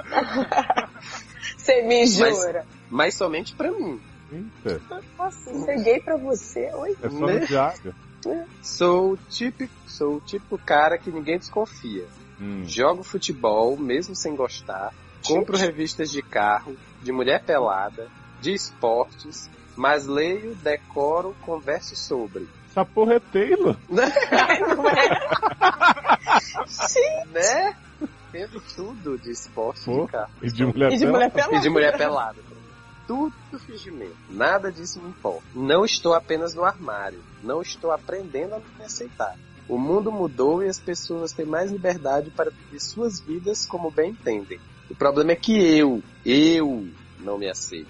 Você me jura. Mas somente pra mim. eita. Você gay pra você? Oi? É só Né? Sou típico, sou o típico cara que ninguém desconfia. Hum. Jogo futebol, mesmo sem gostar. Compro revistas de carro, de mulher pelada, de esportes, mas leio, decoro, converso sobre. Essa porra é Taylor. (laughs) Não é? Sim. Né? Tendo tudo de esporte Pô, de carro. E de mulher E de mulher pelada. pelada. E de mulher pelada. Tudo fingimento. Nada disso me importa. Não estou apenas no armário. Não estou aprendendo a me aceitar. O mundo mudou e as pessoas têm mais liberdade para viver suas vidas como bem entendem. O problema é que eu, eu não me aceito.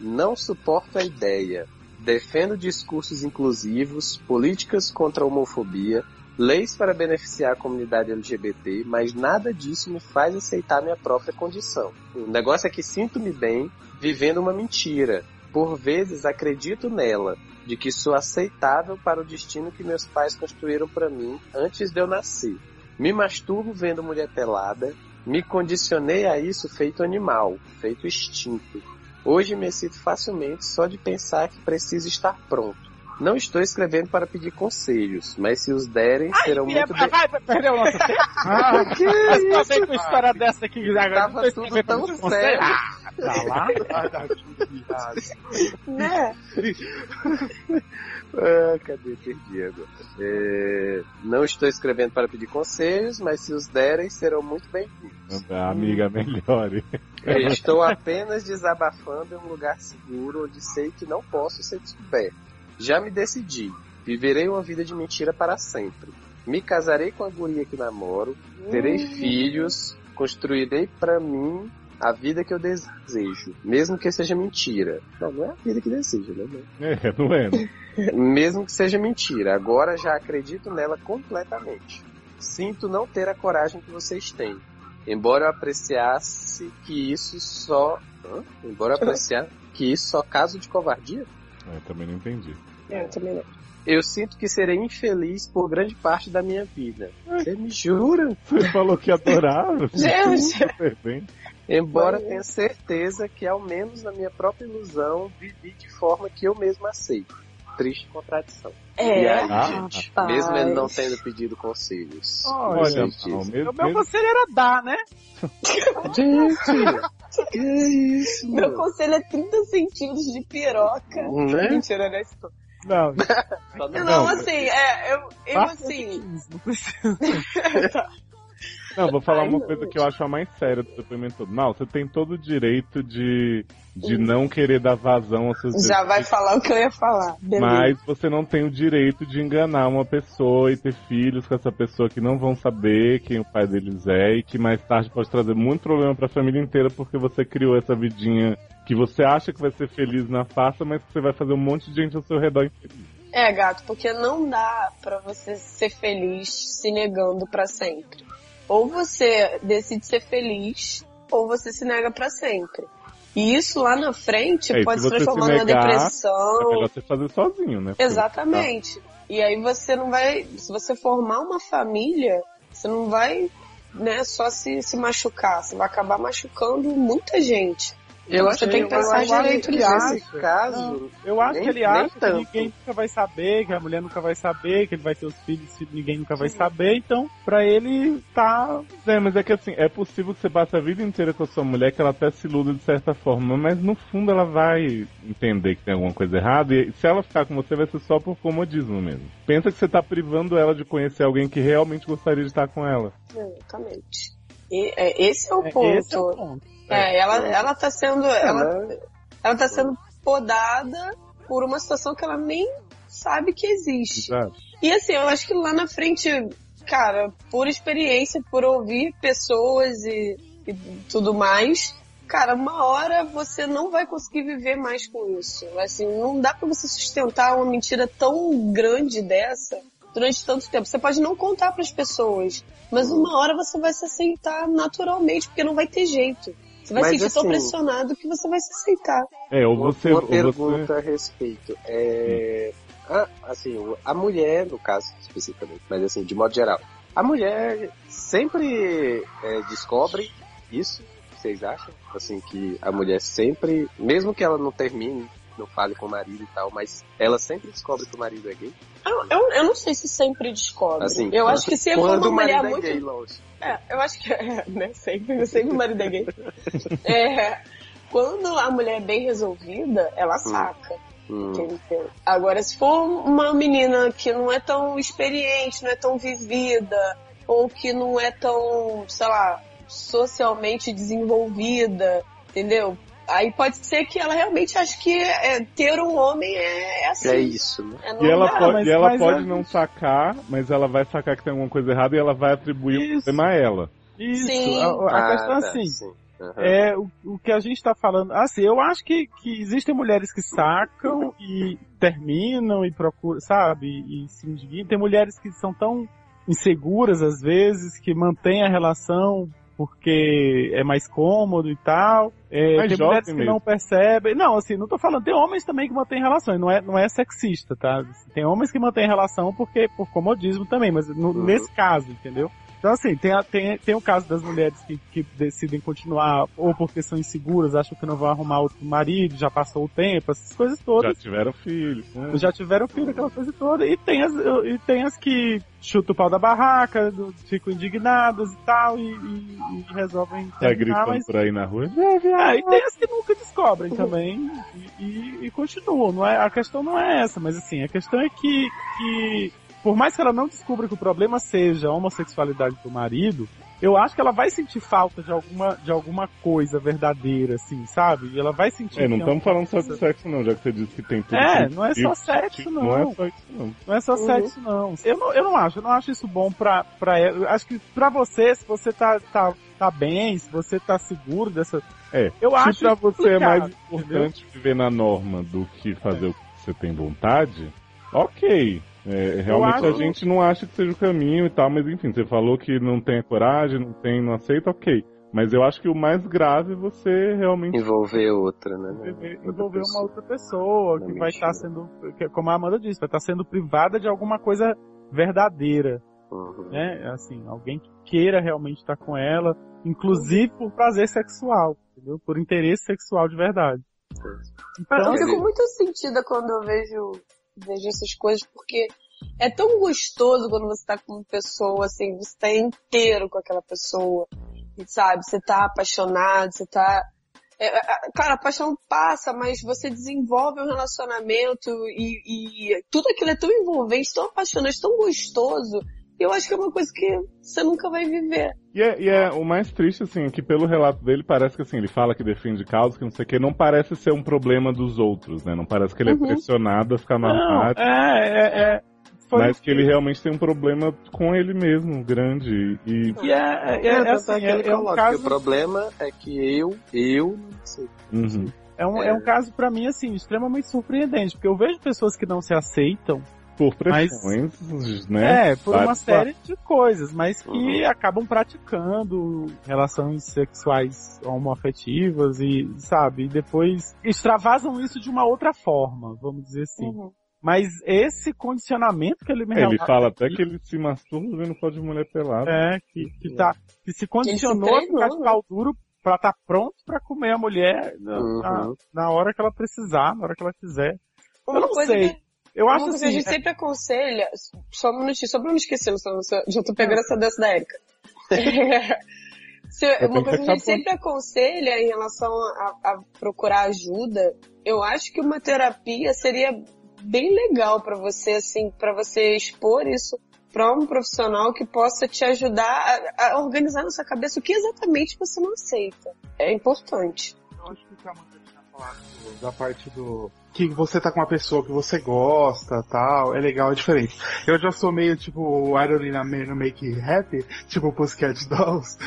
Não suporto a ideia. Defendo discursos inclusivos, políticas contra a homofobia, leis para beneficiar a comunidade LGBT, mas nada disso me faz aceitar minha própria condição. O negócio é que sinto-me bem vivendo uma mentira. Por vezes acredito nela, de que sou aceitável para o destino que meus pais construíram para mim antes de eu nascer. Me masturbo vendo mulher pelada, me condicionei a isso feito animal, feito instinto. Hoje me excito facilmente só de pensar que preciso estar pronto. Não estou escrevendo para pedir conselhos, mas se os derem, serão Filha, muito vai, bem... vai perder o nosso tempo. Ah, Que Mas isso, também com história dessa aqui agora. Tava tudo escrevendo tão sério. Ah, Tá lá? (laughs) Ai, tá. Né? (laughs) Ah, cadê? Perdi agora. É, Não estou escrevendo para pedir conselhos, mas se os derem, serão muito bem-vindos. Amiga, melhore. Estou apenas desabafando em um lugar seguro onde sei que não posso ser descoberto. Já me decidi. Viverei uma vida de mentira para sempre. Me casarei com a guria que namoro, terei filhos, construirei para mim a vida que eu desejo, mesmo que seja mentira. Não, não é a vida que desejo, né? É, não é? né? (laughs) Mesmo que seja mentira, agora já acredito nela completamente. Sinto não ter a coragem que vocês têm. Embora eu apreciasse que isso só. Hã? Embora eu apreciasse que isso só caso de covardia, Eu também não entendi. É, eu também não. eu sinto que serei infeliz por grande parte da minha vida. Você me jura? Você falou que adorava. (laughs) Gente. Super bem. Embora tenha certeza que, ao menos na minha própria ilusão, vivi de forma que eu mesmo aceito. Triste contradição. E É. aí, Ah, gente, rapaz. mesmo ele não tendo pedido conselhos. Olha, dizem. mesmo, O meu conselho era dar, né? Gente, que isso, Meu conselho é 30 centímetros de piroca. Né? Mentira, né? Não, Não, não- assim, é, eu, eu assim. não precisa. (laughs) Não, vou falar Ai, uma não, coisa gente. que eu acho a mais séria do depoimento todo. Não, você tem todo o direito de, de não querer dar vazão aos seus Já vai desejos, falar o que eu ia falar. Beleza. Mas você não tem o direito de enganar uma pessoa e ter filhos com essa pessoa que não vão saber quem o pai deles é e que mais tarde pode trazer muito problema pra família inteira porque você criou essa vidinha que você acha que vai ser feliz na farsa, mas que você vai fazer um monte de gente ao seu redor infeliz. É, gato, porque não dá pra você ser feliz se negando pra sempre. Ou você decide ser feliz, ou você se nega pra sempre. E isso lá na frente É, pode se transformar se numa negar, É depressão. melhor você fazer sozinho, né? Exatamente. E aí você não vai. Se você formar uma família, você não vai né, só se, se machucar. Você vai acabar machucando muita gente. Eu Você acho tem que eu pensar direito que nisso. nesse caso, Eu acho Nem- que ele acha que tanto. ninguém nunca vai saber, que a mulher nunca vai saber, que ele vai ter os filhos ninguém nunca vai saber, então pra ele tá. É, mas é que assim, é possível que você passe a vida inteira com a sua mulher, que ela até se iluda de certa forma, mas no fundo ela vai entender que tem alguma coisa errada, e se ela ficar com você vai ser só por comodismo mesmo. Pensa que você tá privando ela de conhecer alguém que realmente gostaria de estar com ela. Exatamente. E, é, esse é o é, ponto. Esse é o ponto. É, ela, ela tá sendo. Ela, ela- ela tá sendo podada por uma situação que ela nem sabe que existe. Exato. E assim, eu acho que lá na frente, cara, por experiência, por ouvir pessoas e, e tudo mais, cara, uma hora você não vai conseguir viver mais com isso. Assim, não dá pra você sustentar uma mentira tão grande dessa durante tanto tempo. Você pode não contar pras pessoas, mas uma hora você vai se aceitar naturalmente, porque não vai ter jeito. Você vai Mas sentir tão assim- pressionado que você vai se aceitar. É, ou Uma- você. uma ou pergunta você... a respeito. É, a- assim, a mulher, no caso especificamente, mas assim, de modo geral, a mulher sempre é, descobre isso, vocês acham? Assim, que a mulher sempre, mesmo que ela não termine, não fale com o marido e tal, mas ela sempre descobre que o marido é gay? Eu, eu, eu não sei se sempre descobre. Assim, eu acho que se for quando uma o marido mulher é muito gay. É, eu acho que é, (laughs) né? Sempre, sempre o marido é gay. (laughs) É, quando a mulher é bem resolvida, ela saca. Hum. entendeu? Agora, se for uma menina que não é tão experiente, não é tão vivida, ou que não é tão, sei lá, socialmente desenvolvida, entendeu? Aí pode ser que ela realmente ache que é, ter um homem é, é assim. É isso, né? É E ela pode, mas- e ela mas pode é- não sacar, mas ela vai sacar que tem alguma coisa errada e ela vai atribuir o problema a ela. Isso, Sim. a, a Ah, questão é tá, assim, sim. Aham. é o, o que a gente tá falando. Assim, eu acho que, que existem mulheres que sacam e terminam e procuram, sabe? E, e se indignam. Tem mulheres que são tão inseguras às vezes, que mantêm a relação porque é mais cômodo e tal. É, tem mulheres que mesmo. não percebem. Não, assim, não tô falando. Tem homens também que mantêm relações. Não é, não é sexista, tá? Tem homens que mantêm relação porque por comodismo também, mas no- Uhum. nesse caso, entendeu? Então, assim, tem, a- tem, tem o caso das mulheres que, que decidem continuar, ou porque são inseguras, acham que não vão arrumar outro marido, já passou o tempo, essas coisas Já todas. tiveram filho. né? Já, tiveram filho, aquela coisa toda. E tem as, e tem as que chutam o pau da barraca, do- ficam indignadas e tal, e, e- e resolvem Tá terminar, gritando mas... por aí na rua. É, e tem as que nunca descobrem também e, e- e continuam. Não é, a questão não é essa, mas assim, a questão é que, que por mais que ela não descubra que o problema seja a homossexualidade do marido, eu acho que ela vai sentir falta de alguma, de alguma coisa verdadeira, assim, sabe? E ela vai sentir. É, não estamos uma falando só de sexo não, já que você disse que tem tudo. É, não é só sexo, não. Não é só isso não. Não é só Uhum. sexo, não. Eu não, eu não acho, eu não acho isso bom pra, pra ela. Eu acho que pra você, se você tá, tá, tá bem, se você tá seguro dessa. É, Eu acho Se pra isso você é mais importante viver na norma do que fazer o que você tem vontade, ok. É, realmente a acho- gente não acha que seja o caminho e tal, mas enfim, você falou que não tem a coragem, não tem, não aceita, ok. Mas eu acho que o mais grave é você realmente Envolver outra, né? envolver Outra envolver uma outra pessoa Não que vai mentira. estar sendo, que- como a Amanda disse, vai estar sendo privada de alguma coisa verdadeira, Uhum. né? Assim, alguém que queira realmente estar com ela, inclusive por prazer sexual, entendeu? Por interesse sexual de verdade. Então, Eu fico ele- muito sentida quando eu vejo, vejo essas coisas, porque é tão gostoso quando você tá com uma pessoa, assim, você tá inteiro com aquela pessoa, sabe? Você tá apaixonado, você tá. é, é, cara, a paixão passa, mas você desenvolve um relacionamento e, e tudo aquilo é tão envolvente, tão apaixonante, tão gostoso. Eu acho que é uma coisa que você nunca vai viver. E é, e é o mais triste, assim, é que pelo relato dele parece que assim, ele fala que defende causa, que não sei o que, não parece ser um problema dos outros, né? Não parece que ele Uhum. é pressionado a ficar armário, é, é, é. Foi mas que ele realmente tem um problema com ele mesmo, grande. E. E é, é, é, tanto assim, é, é um caso O problema é que eu, eu não sei. Uhum. É um, é. um caso pra mim assim extremamente surpreendente, porque eu vejo pessoas que não se aceitam, Por Mas- pressões, né? é, por uma série de coisas, mas que Uhum. acabam praticando relações sexuais homoafetivas e, sabe, e depois extravasam isso de uma outra forma, vamos dizer assim. Uhum. Mas esse condicionamento que ele me ele fala até que ele se masturba vendo foto de mulher pelada. é, que, que, tá, que se condicionou a ficar de né? pau duro pra estar pronto pra comer a mulher na, Uhum. na, na hora que ela precisar, na hora que ela quiser. Eu Uma não coisa sei. que- Eu Uma acho coisa que a assim, gente sempre aconselha, só um minutinho, só pra não esquecer, eu já tô pegando essa dança da Erika. (laughs) Se- Eu uma coisa que a gente sempre aconselha em relação a, a procurar ajuda, eu acho que uma terapia seria bem legal pra você, assim, pra você expor isso pra um profissional que possa te ajudar a, a organizar na sua cabeça o que exatamente você não aceita. É importante. Eu acho que o que a Amanda tinha falado da parte do. Que você tá com uma pessoa que você gosta, tal, é legal, é diferente. Eu já sou meio tipo Irony no Make Happy, tipo Pussycat Dolls.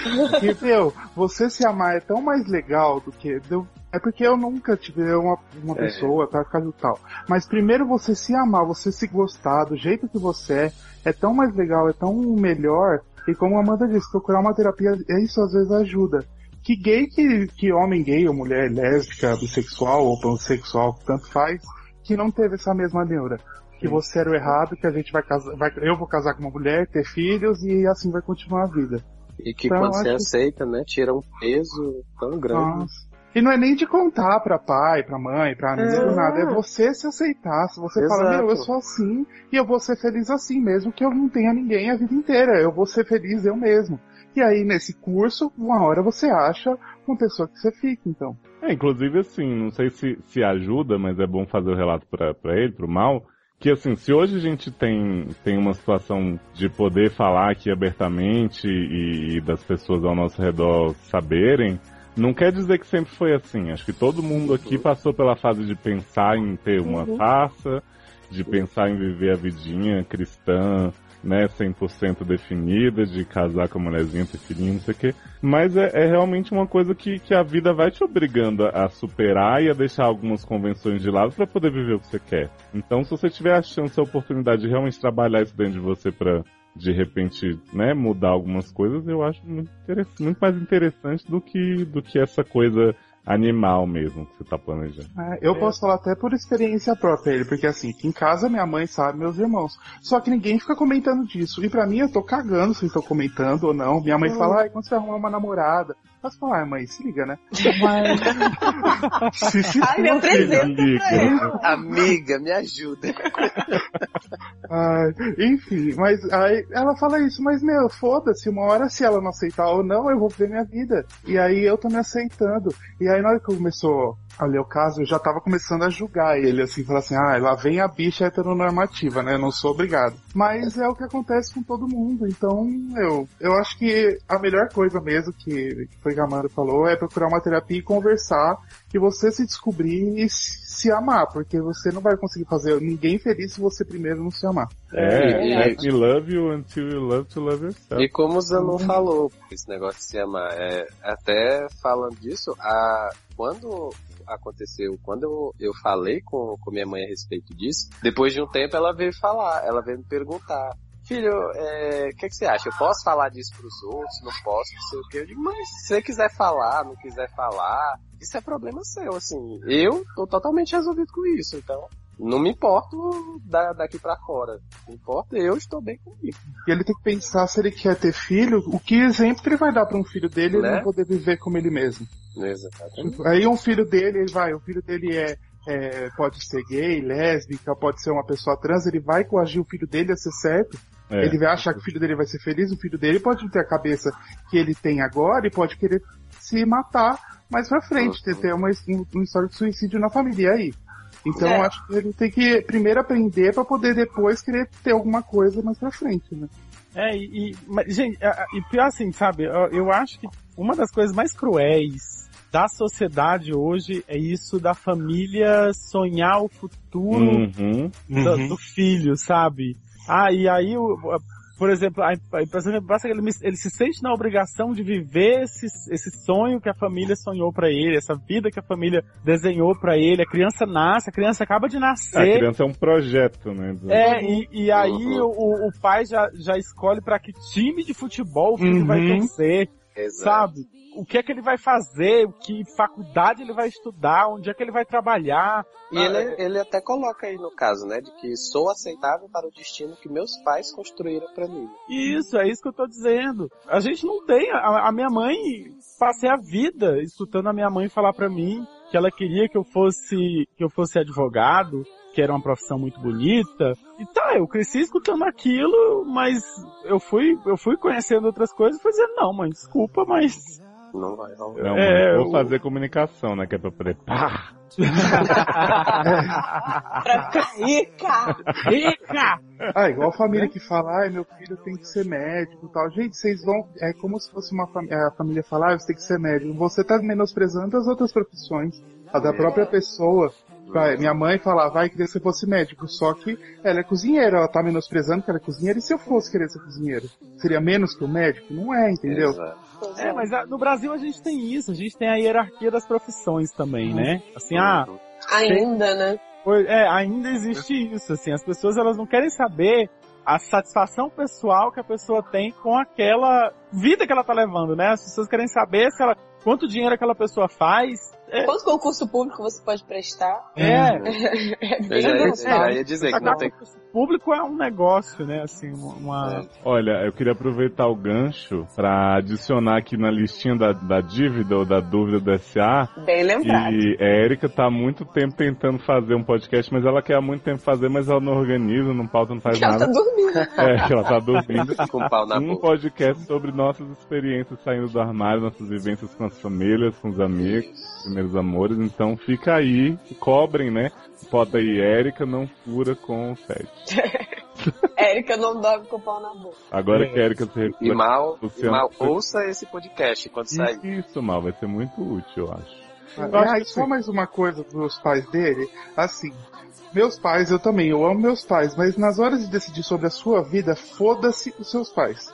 E, (laughs) meu, você se amar é tão mais legal do que. eu- É porque eu nunca tive uma, uma É. pessoa pra ficar do tal. Mas primeiro você se amar, você se gostar do jeito que você é, é tão mais legal, é tão melhor. E como a Amanda disse, procurar uma terapia, isso às vezes ajuda que gay que, que homem gay ou mulher lésbica, bissexual ou pansexual, tanto faz, que não teve essa mesma neura. Que você era o errado, que a gente vai casar, vai, eu vou casar com uma mulher, ter filhos e assim vai continuar a vida. E que Então, quando você que- aceita, né, tira um peso tão grande. Nossa. E não é nem de contar pra pai, pra mãe, pra amigo, É. nada. É você se aceitar. Se você fala, Exato. meu, eu sou assim e eu vou ser feliz assim, mesmo que eu não tenha ninguém a vida inteira. Eu vou ser feliz eu mesmo. E aí, nesse curso, uma hora você acha uma pessoa que você fica, então. É, inclusive assim, não sei se, se ajuda, mas é bom fazer o relato pra, pra ele, pro mal. Que assim, se hoje a gente tem, tem uma situação de poder falar aqui abertamente e, e das pessoas ao nosso redor saberem, Não quer dizer que sempre foi assim. Acho que todo mundo aqui passou pela fase de pensar em ter uma Uhum. taça, de pensar em viver a vidinha cristã, né, 100% definida, de casar com a mulherzinha, ter filhinho, não sei o quê. Mas é, é realmente uma coisa que, que a vida vai te obrigando a, a superar e a deixar algumas convenções de lado para poder viver o que você quer. Então, se você tiver a chance, a oportunidade de realmente trabalhar isso dentro de você para de repente, né, mudar algumas coisas, eu acho muito, muito mais interessante do que, do que essa coisa animal mesmo que você tá planejando. É, eu posso falar até por experiência própria ele, porque assim, em casa minha mãe sabe, meus irmãos. Só que ninguém fica comentando disso. E pra mim eu tô cagando se estão comentando ou não. Minha mãe fala, ai, quando você arrumar uma namorada? Mas fala, ai mãe, se liga, né? Mas... se, (laughs) se Ai, me for, filha. apresenta pra ele. Amiga, me ajuda. Ai, enfim, mas aí ela fala isso, mas meu, foda-se, uma hora se ela não aceitar ou não, eu vou ver minha vida. E aí eu tô me aceitando. E aí na hora que começou a ler o caso, eu já tava começando a julgar ele, assim, falar assim, ah, lá vem a bicha heteronormativa, né? Eu não sou obrigado. Mas é o que acontece com todo mundo, então eu, eu acho que a melhor coisa mesmo que, que foi que a Amanda falou é procurar uma terapia e conversar, e você se descobrir e se amar, porque você não vai conseguir fazer ninguém feliz se você primeiro não se amar. É, É. me love you until you love to love yourself. E como o Zanon falou, esse negócio de se amar, é, até falando disso, a, quando aconteceu, quando eu, eu falei com, com minha mãe a respeito disso, depois de um tempo ela veio falar, ela veio me perguntar, filho, é, o que, que você acha? Eu posso falar disso pros outros? Não posso, não sei o que. Eu digo, mas se você quiser falar, não quiser falar, isso é problema seu, assim. Eu tô totalmente resolvido com isso, então não me importo da, daqui pra fora. Me importa, eu estou bem comigo. E ele tem que pensar se ele quer ter filho, o que exemplo que ele vai dar para um filho dele ele Né? não poder viver como ele mesmo. Exatamente. Aí um filho dele, ele vai, o filho dele é, é, pode ser gay, lésbica, pode ser uma pessoa trans, ele vai coagir o filho dele a ser certo. É. Ele vai achar que o filho dele vai ser feliz, o filho dele pode ter a cabeça que ele tem agora e pode querer se matar mais pra frente, ter, ter uma, um, uma história de suicídio na família. E aí? Então É. eu acho que ele tem que primeiro aprender pra poder depois querer ter alguma coisa mais pra frente, né? É, e, e- mas, gente, e pior assim, sabe, eu, eu acho que uma das coisas mais cruéis da sociedade hoje é isso da família sonhar o futuro Uhum. do, do filho, sabe? Ah, e aí, o- a- por exemplo, a, a impressão que passa é que ele, ele se sente na obrigação de viver esse, esse sonho que a família sonhou pra ele, essa vida que a família desenhou pra ele. A criança nasce, a criança acaba de A nascer. criança é um projeto, né? É, e, e aí Uhum. o, o pai já, já escolhe pra que time de futebol o filho Uhum. vai torcer, Exato. sabe? O que é que ele vai fazer, o que faculdade ele vai estudar, onde é que ele vai trabalhar. E ele, ele até coloca aí no caso, né, de que sou aceitável para o destino que meus pais construíram para mim. Isso, é isso que eu tô dizendo. A gente não tem. A, a minha mãe, passei a vida escutando a minha mãe falar pra mim que ela queria que eu fosse, que eu fosse advogado, que era uma profissão muito bonita. E tá, eu cresci escutando aquilo, mas eu fui, eu fui conhecendo outras coisas e fui dizendo, não, mãe, desculpa, mas Não vai rolar. Não, É, vou o- fazer comunicação, né? Que é pra poder. Pá! (laughs) Pra ficar rica. rica! Ah, igual a família que fala, ai, meu filho tem que ser médico e tal. Gente, vocês vão. É como se fosse uma fam a família falar, ah, você tem que ser médico. Você tá menosprezando as outras profissões. A da própria pessoa. Vai, minha mãe falava, vai, queria que você fosse médico. Só que ela é cozinheira, ela tá menosprezando que ela é cozinheira. E se eu fosse querer ser cozinheiro? Seria menos que o médico? Não é, entendeu? Exato. É, mas a- no Brasil a gente tem isso, a gente tem a hierarquia das profissões também, né? Assim, ah, Ainda, né? É, ainda existe isso, assim, as pessoas elas não querem saber a satisfação pessoal que a pessoa tem com aquela vida que ela tá levando, né? As pessoas querem saber se ela, quanto dinheiro aquela pessoa faz. É, Quanto concurso público você pode prestar? é, É (laughs) Eu bem já, ia- avançado. já ia dizer que não tem. Público é um negócio, né? Assim, uma. Olha, eu queria aproveitar o gancho pra adicionar aqui na listinha da, da dívida ou da dúvida do SA. Bem lembrado. E a Erika tá há muito tempo tentando fazer um podcast, mas ela quer há muito tempo fazer, mas ela não organiza, não pauta, não faz Que ela tá nada. dormindo. É, ela tá dormindo. (laughs) Com o pau na um boca. podcast sobre nossas experiências saindo do armário, nossas vivências com as famílias, com os amigos, primeiros amores. Então fica aí, cobrem, né? Bota aí, Érica não fura com o Sete. (laughs) Érica não dorme com o pau na boca. Agora É. que a Erika se recupera. E mal, e mal ouça esse podcast quando sair. Isso, mal, vai ser muito útil, eu acho. Eu acho Ah, que e só sim. mais uma coisa dos pais dele, assim, meus pais, eu também, eu amo meus pais, mas nas horas de decidir sobre a sua vida, foda-se os seus pais.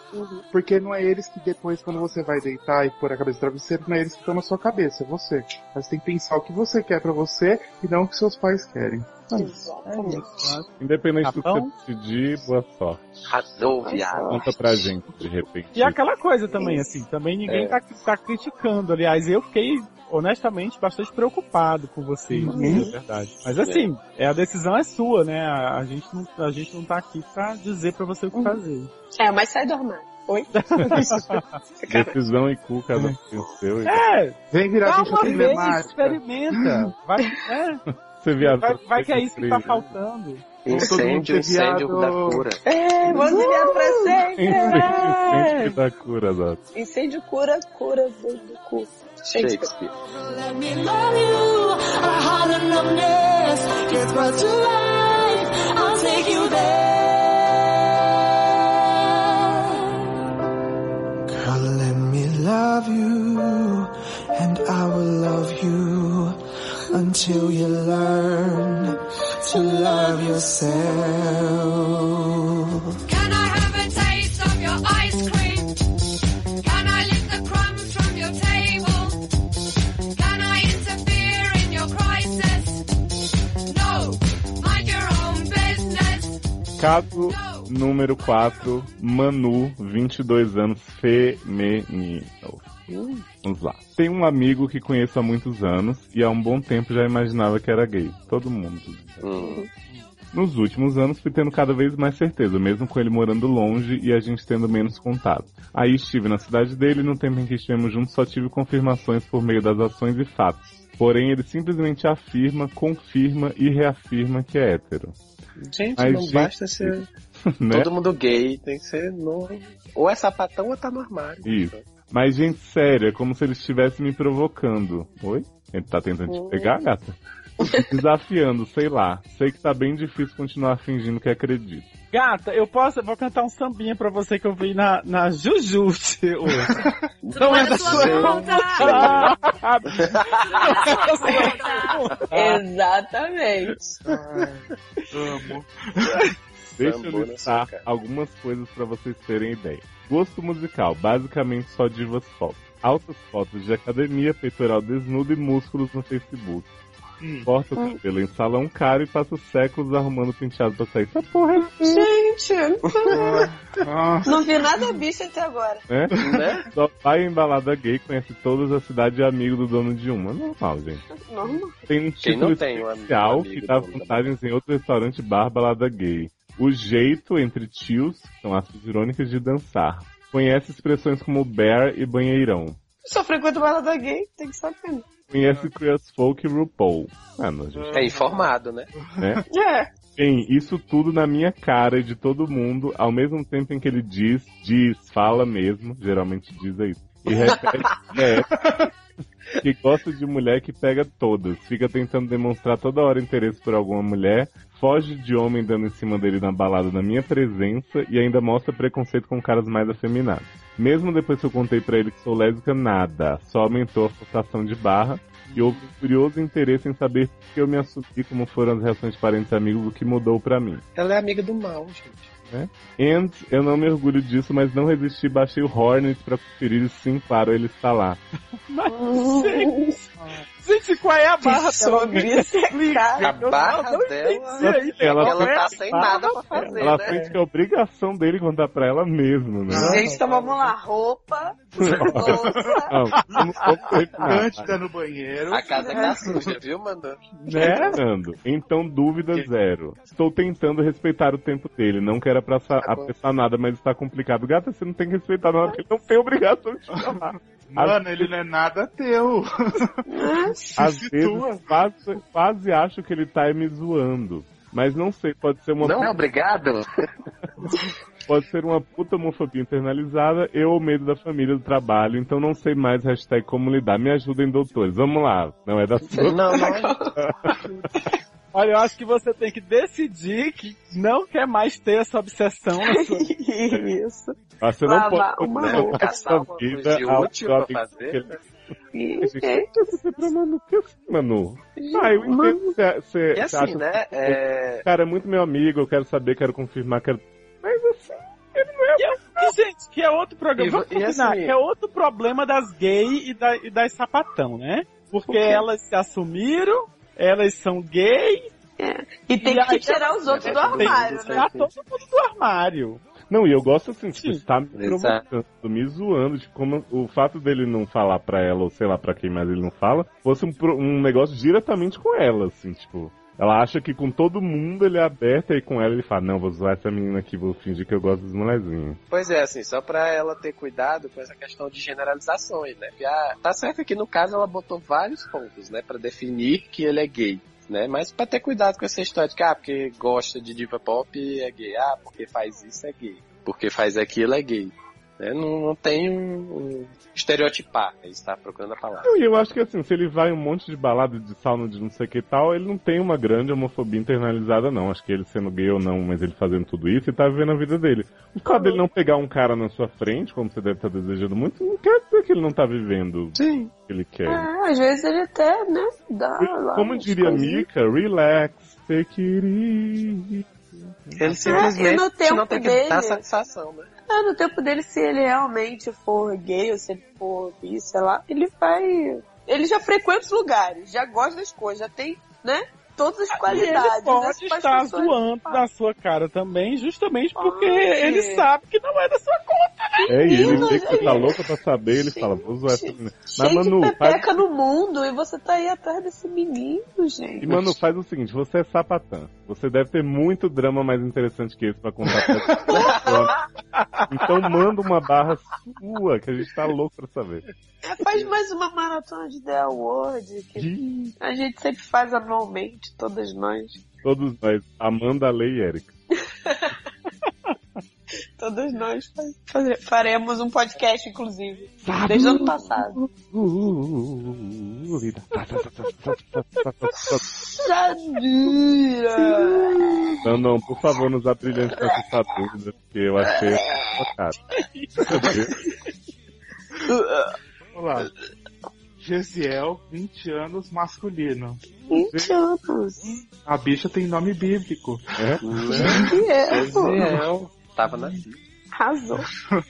Porque não é eles que depois, quando você vai deitar e pôr a cabeça no travesseiro, não é eles que estão na sua cabeça, é você. Mas você tem que pensar o que você quer pra você e não o que seus pais querem. É isso. Independente do que Capão? você decidir, boa sorte. Arrasou, viado. Conta pra gente, de repente. E aquela coisa também, assim, também ninguém É. tá, tá criticando. Aliás, eu fiquei, honestamente, bastante preocupado com você, Uhum. é verdade. Mas assim, é. a decisão é sua, né? A, a gente não, a gente não tá aqui pra dizer pra você o que fazer. É, mas sai do armário. Oi? (laughs) Decisão e cu, cada um tem o seu. É, Vem virar dá vez, problemática. experimenta. Vai, é, (laughs) Você viado. vai, vai que é isso que tá faltando. faltando. Incêndio, incêndio viado. da cura. É, vamos enviar pra sempre. Incêndio da cura, Dota. Incêndio cura, cura do, do cu. Shakespeare. Me. Girl, let me love you, and I will love you until you learn to love yourself. Can I have a taste of your ice cream? Can I lick the crumbs from your table? Can I interfere in your crisis? No, mind your own business. Caso número 4, Manu, 22 anos, feminino. Vamos lá. Tem um amigo que conheço há muitos anos e há um bom tempo já imaginava que era gay. Todo mundo. Hum. Nos últimos anos fui tendo cada vez mais certeza, mesmo com ele morando longe e a gente tendo menos contato. Aí estive na cidade dele e no tempo em que estivemos juntos só tive confirmações por meio das ações e fatos. Porém, ele simplesmente afirma, confirma e reafirma que é hétero. Gente, Mas, não gente, basta ser (laughs) né? todo mundo gay, tem que ser no... Ou é sapatão ou tá no armário. Isso. Mas, gente, sério, é como se ele estivesse me provocando. Oi? Ele tá tentando te pegar, gata? Desafiando, sei lá. Sei que tá bem difícil continuar fingindo que acredito. Gata, eu posso, eu vou cantar um sambinha pra você que eu vi na, na Jujute hoje. Não é da sua vontade. (laughs) Exatamente. Amo. Deixa eu listar algumas coisas pra vocês terem ideia. Gosto musical, basicamente só divas pop. Altas fotos de academia, peitoral desnudo e músculos no Facebook. Hum. Corta o cabelo em salão caro e passa séculos arrumando penteado pra sair. Essa porra é Gente, Nossa. não vi nada bicho até agora. né? Né? Só vai em balada gay, conhece todas as cidades e é amigo do dono de uma. Normal, gente. Normal. Tem um Quem título não tem um am- especial amigo que dá vantagens em outro restaurante bar balada gay. O jeito entre tios, são aspas irônicas, de dançar. Conhece expressões como bear e banheirão. Só frequento balada gay, tem que saber. Conhece Queers Folk e RuPaul. Ah, não, gente. É informado, né? Né? (laughs) É. Tem isso tudo na minha cara e de todo mundo, ao mesmo tempo em que ele diz, diz, fala mesmo, geralmente diz é isso. E repete, (laughs) é, que gosta de mulher que pega todas, fica tentando demonstrar toda hora interesse por alguma mulher, foge de homem dando em cima dele na balada na minha presença e ainda mostra preconceito com caras mais afeminados. Mesmo depois que eu contei pra ele que sou lésbica, nada, só aumentou a frustração de barra e houve um curioso interesse em saber por que eu me assumi, como foram as reações de parentes e amigos, o que mudou pra mim. Ela é amiga do mal, gente. And eu não me orgulho disso, mas não resisti, baixei o Hornet pra conferir e sim, claro, ele está lá. (laughs) Gente, qual é a barra dela? Sobre é. A barra não dela. entendi aí, Ela- Ela é tá a sem nada pra fazer, Ela né? sente que é obrigação dele contar pra ela mesmo, né? Gente, então vamos lá. Roupa, Não, não de ir no banheiro. A casa tá suja, viu, Mandando? Né, Nando? Então, dúvida zero. Estou tentando respeitar o tempo dele. Não quero apressar, Tá apressar nada, mas está complicado. Gata, você não tem que respeitar nada, porque ele não tem obrigação de te chamar. Mano, ele não é nada teu. Às vezes, quase, quase acho que ele tá me zoando. Mas não sei, pode ser uma Não é obrigado? pode ser uma puta homofobia internalizada e ou medo da família do trabalho, então não sei mais hashtag como lidar. Me ajudem, doutores. Vamos lá. Não é da sua. Não, não é. (laughs) (laughs) Olha, eu acho que você tem que decidir que não quer mais ter essa obsessão sua (laughs) Isso. Ah, você não pode uma roupa. a Caçar sua uma vida de ao útil pra fazer? E, é, que você pra Manu? Que assim, Manu? Ah, eu entendo. E assim, acha né? É... Cara, é muito meu amigo, eu quero saber, quero confirmar, quero. Mas assim, ele não é. E, gente, que é outro programa. E Vamos e combinar, assim- que é outro problema das gays e, da, e das sapatão, né? Porque quê? elas se assumiram, elas são gays. e tem E que aí, tirar os outros do tem armário, que né? tirar todo mundo do armário. Não, e eu gosto assim, tipo, Sim. tá me provocando, me zoando, de como o fato dele não falar pra ela, ou sei lá pra quem mais ele não fala, fosse um, um negócio diretamente com ela, assim, tipo. Ela acha que com todo mundo ele é aberto, e com ela ele fala, não, vou zoar essa menina aqui, vou fingir que eu gosto dos molezinhos. Pois é, assim, só pra ela ter cuidado com essa questão de generalizações, né? Porque, ah, tá certo que no caso ela botou vários pontos, né? Pra definir que ele é gay. Né? Mas pra ter cuidado com essa história de que, ah, porque gosta de diva pop é gay. Ah, porque faz isso é gay. Porque faz aquilo é gay. Né? Não, não tem um, um estereotipar. Ele está procurando a palavra. E eu acho que assim, se ele vai em um monte de balada de sauna de não sei o que e tal, ele não tem uma grande homofobia internalizada, não. Acho que ele sendo gay ou não, mas ele fazendo tudo isso, ele tá vivendo a vida dele. O fato dele não pegar um cara na sua frente, como você deve estar desejando muito, não quer dizer que ele não tá vivendo Sim. o que ele quer. É, às vezes ele até, né, dá lá Como diria coisinhas. Mika, relax, take it easy. Ele simplesmente e no tempo não tem que dele- dar satisfação, né? Ah, no tempo dele, se ele realmente for gay ou se ele for bi, sei lá, ele vai. Ele já frequenta os lugares, já gosta das coisas, já tem, né? Todas as E ele qualidades. pode né, as estar zoando na sua cara também, justamente porque Pode. ele sabe que não é da sua conta. É, e ele vê que você tá louca pra saber, ele Gente, fala, vou zoar essa menina. Mas, Manu, de faz, no mundo e você tá aí atrás desse menino, gente. e, Manu, faz o seguinte, você é sapatã. Você deve ter muito drama mais interessante que esse pra contar pra pessoa. Então manda uma barra sua, que a gente tá louco pra saber. É, faz mais uma maratona de The Award, que a gente sempre faz anualmente, todas nós. Todos nós, Amanda, Lei e Erika. (laughs) Todas nós faremos um podcast, inclusive. Desde o ano passado. Uh, vida. Jadira! Não, não, por favor, nos abrilhante com essa dúvida, porque eu achei focado. (laughs) Olá. Gesiel, 20 anos, masculino. 20 anos. A bicha tem nome bíblico. É? Ezequiel tava na vida. Arrasou.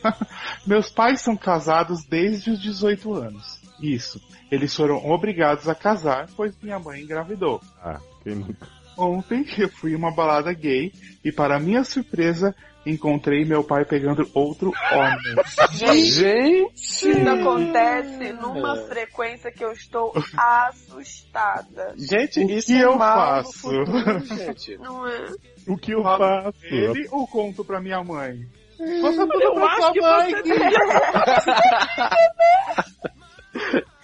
(laughs) Meus pais são casados desde os 18 anos. Isso. Eles foram obrigados a casar, pois minha mãe engravidou. Ah, quem nunca? Ontem eu fui uma balada gay e, para minha surpresa, encontrei meu pai pegando outro homem. Gente! Isso acontece numa frequência que eu estou assustada. Gente, O isso que é eu faço? futuro, gente. (laughs) Não é? O que eu Falo faço? Ele ou conto pra minha mãe? Você tudo Eu pra acho sua que mãe, você (laughs) (laughs)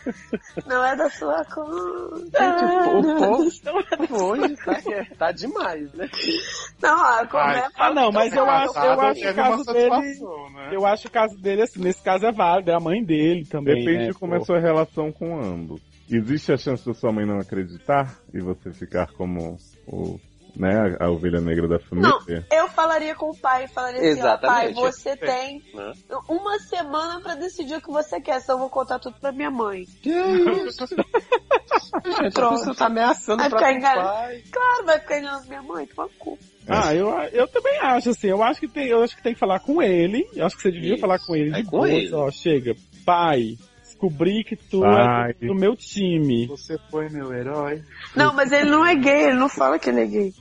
Não é da sua conta. Gente, o povo hoje tá, tá demais, né? Não, a Ai, começa. Ah, não, mas eu acho, eu acho que o caso dele. né? Eu acho que o caso dele, assim, nesse caso é válido, é a mãe dele também. Depende né, de como é a pô. sua relação com ambos. Existe a chance da sua mãe não acreditar e você ficar como o, né, a, a ovelha negra da família? Eu falaria com o pai, falaria assim, ó, pai, você tem Né? uma semana pra decidir o que você quer, senão eu vou contar tudo pra minha mãe. Que isso? (laughs) Gente, a Pronto. pessoa tá ameaçando Vai o ficar pai. Claro, vai ficar enganando minha mãe, toma cu. Ah, eu, eu também acho, assim, eu acho que tem, eu acho que tem que falar com ele, eu acho que você devia Isso. falar com ele de É com boa, ele. ó, chega, pai, descobri que tu Pai. é do, do meu time. Você foi meu herói. Não, mas ele não é gay, ele não fala que ele é gay.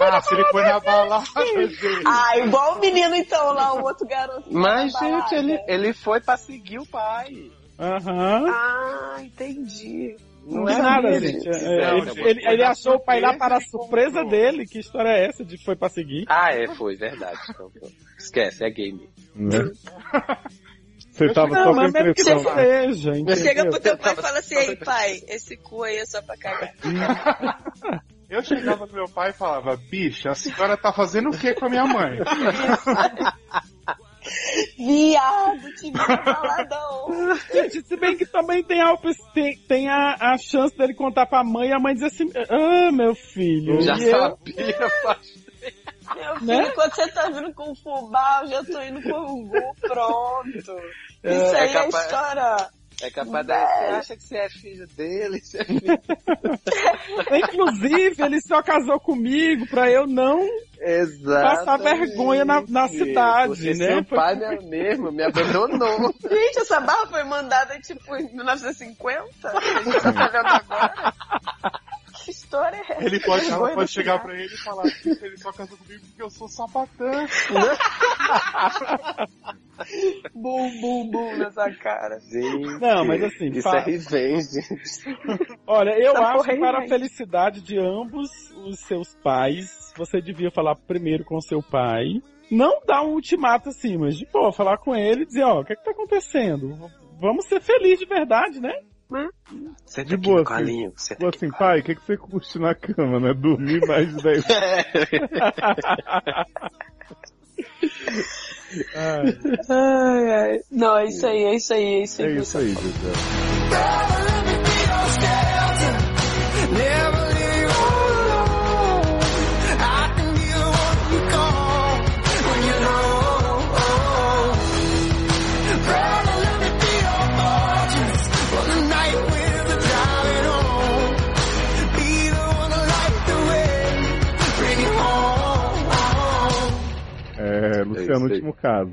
Ah, se ele foi na balada, gente. Ah, igual o menino então lá, o outro garoto. Mas, na gente, ele, ele foi pra seguir o pai. Aham. Ah, entendi. Não é nada, gente. É, Não, ele, não, ele- foi ele na achou o pai lá para a surpresa dele. Que história é essa de que foi pra seguir? Ah, é, foi, verdade. Então, esquece, é game. Né? (laughs) Você tava só Não, mas mesmo que impressão. não seja, entendeu? Chega pro teu pai e fala assim, ei pai, esse cu aí é só pra cagar. (laughs) Eu chegava pro meu pai e falava, bicha, a senhora tá fazendo o que com a minha mãe? (laughs) Viado, no baladão. Gente, se bem que também tem a, tem, tem a, a chance dele contar pra mãe e a mãe dizer assim, ah, meu filho. Já eu- sabia, faz Meu filho, Né? quando você tá vindo com fubá, eu já tô indo com o Gu, pronto. É, Isso aí é, é capaz- história. É capaz da você acha que você é filho dele, você é filho... (laughs) Inclusive, ele só casou comigo pra eu não Exato. passar vergonha na, na cidade, Você, né? Seu pai me- mesmo me abandonou. (laughs) Gente, essa barra foi mandada tipo em 1950? A gente tá olhando agora. Que história é essa? Ele pode, ela pode chegar pra ele e falar que ele só casou comigo porque eu sou sapatã. (laughs) Bum, bum, bum nessa cara. Gente, Não, mas assim, Isso fa- é revenge. (laughs) Olha, eu Essa acho porra que para a felicidade de ambos os seus pais, você devia falar primeiro com seu pai. Não dar um ultimato assim, mas de pô, falar com ele e dizer, ó, o que é que tá acontecendo? Vamos ser felizes de verdade, né? Você De boa, assim. Você Falou assim, pai, o que, que você curte na cama, né? Dormir mais de 10 (laughs) (laughs) Ai, Ai, ai. Não, é isso aí, é isso aí, é isso É aí. isso aí, Gisele. É, Luciano, É aí. último caso.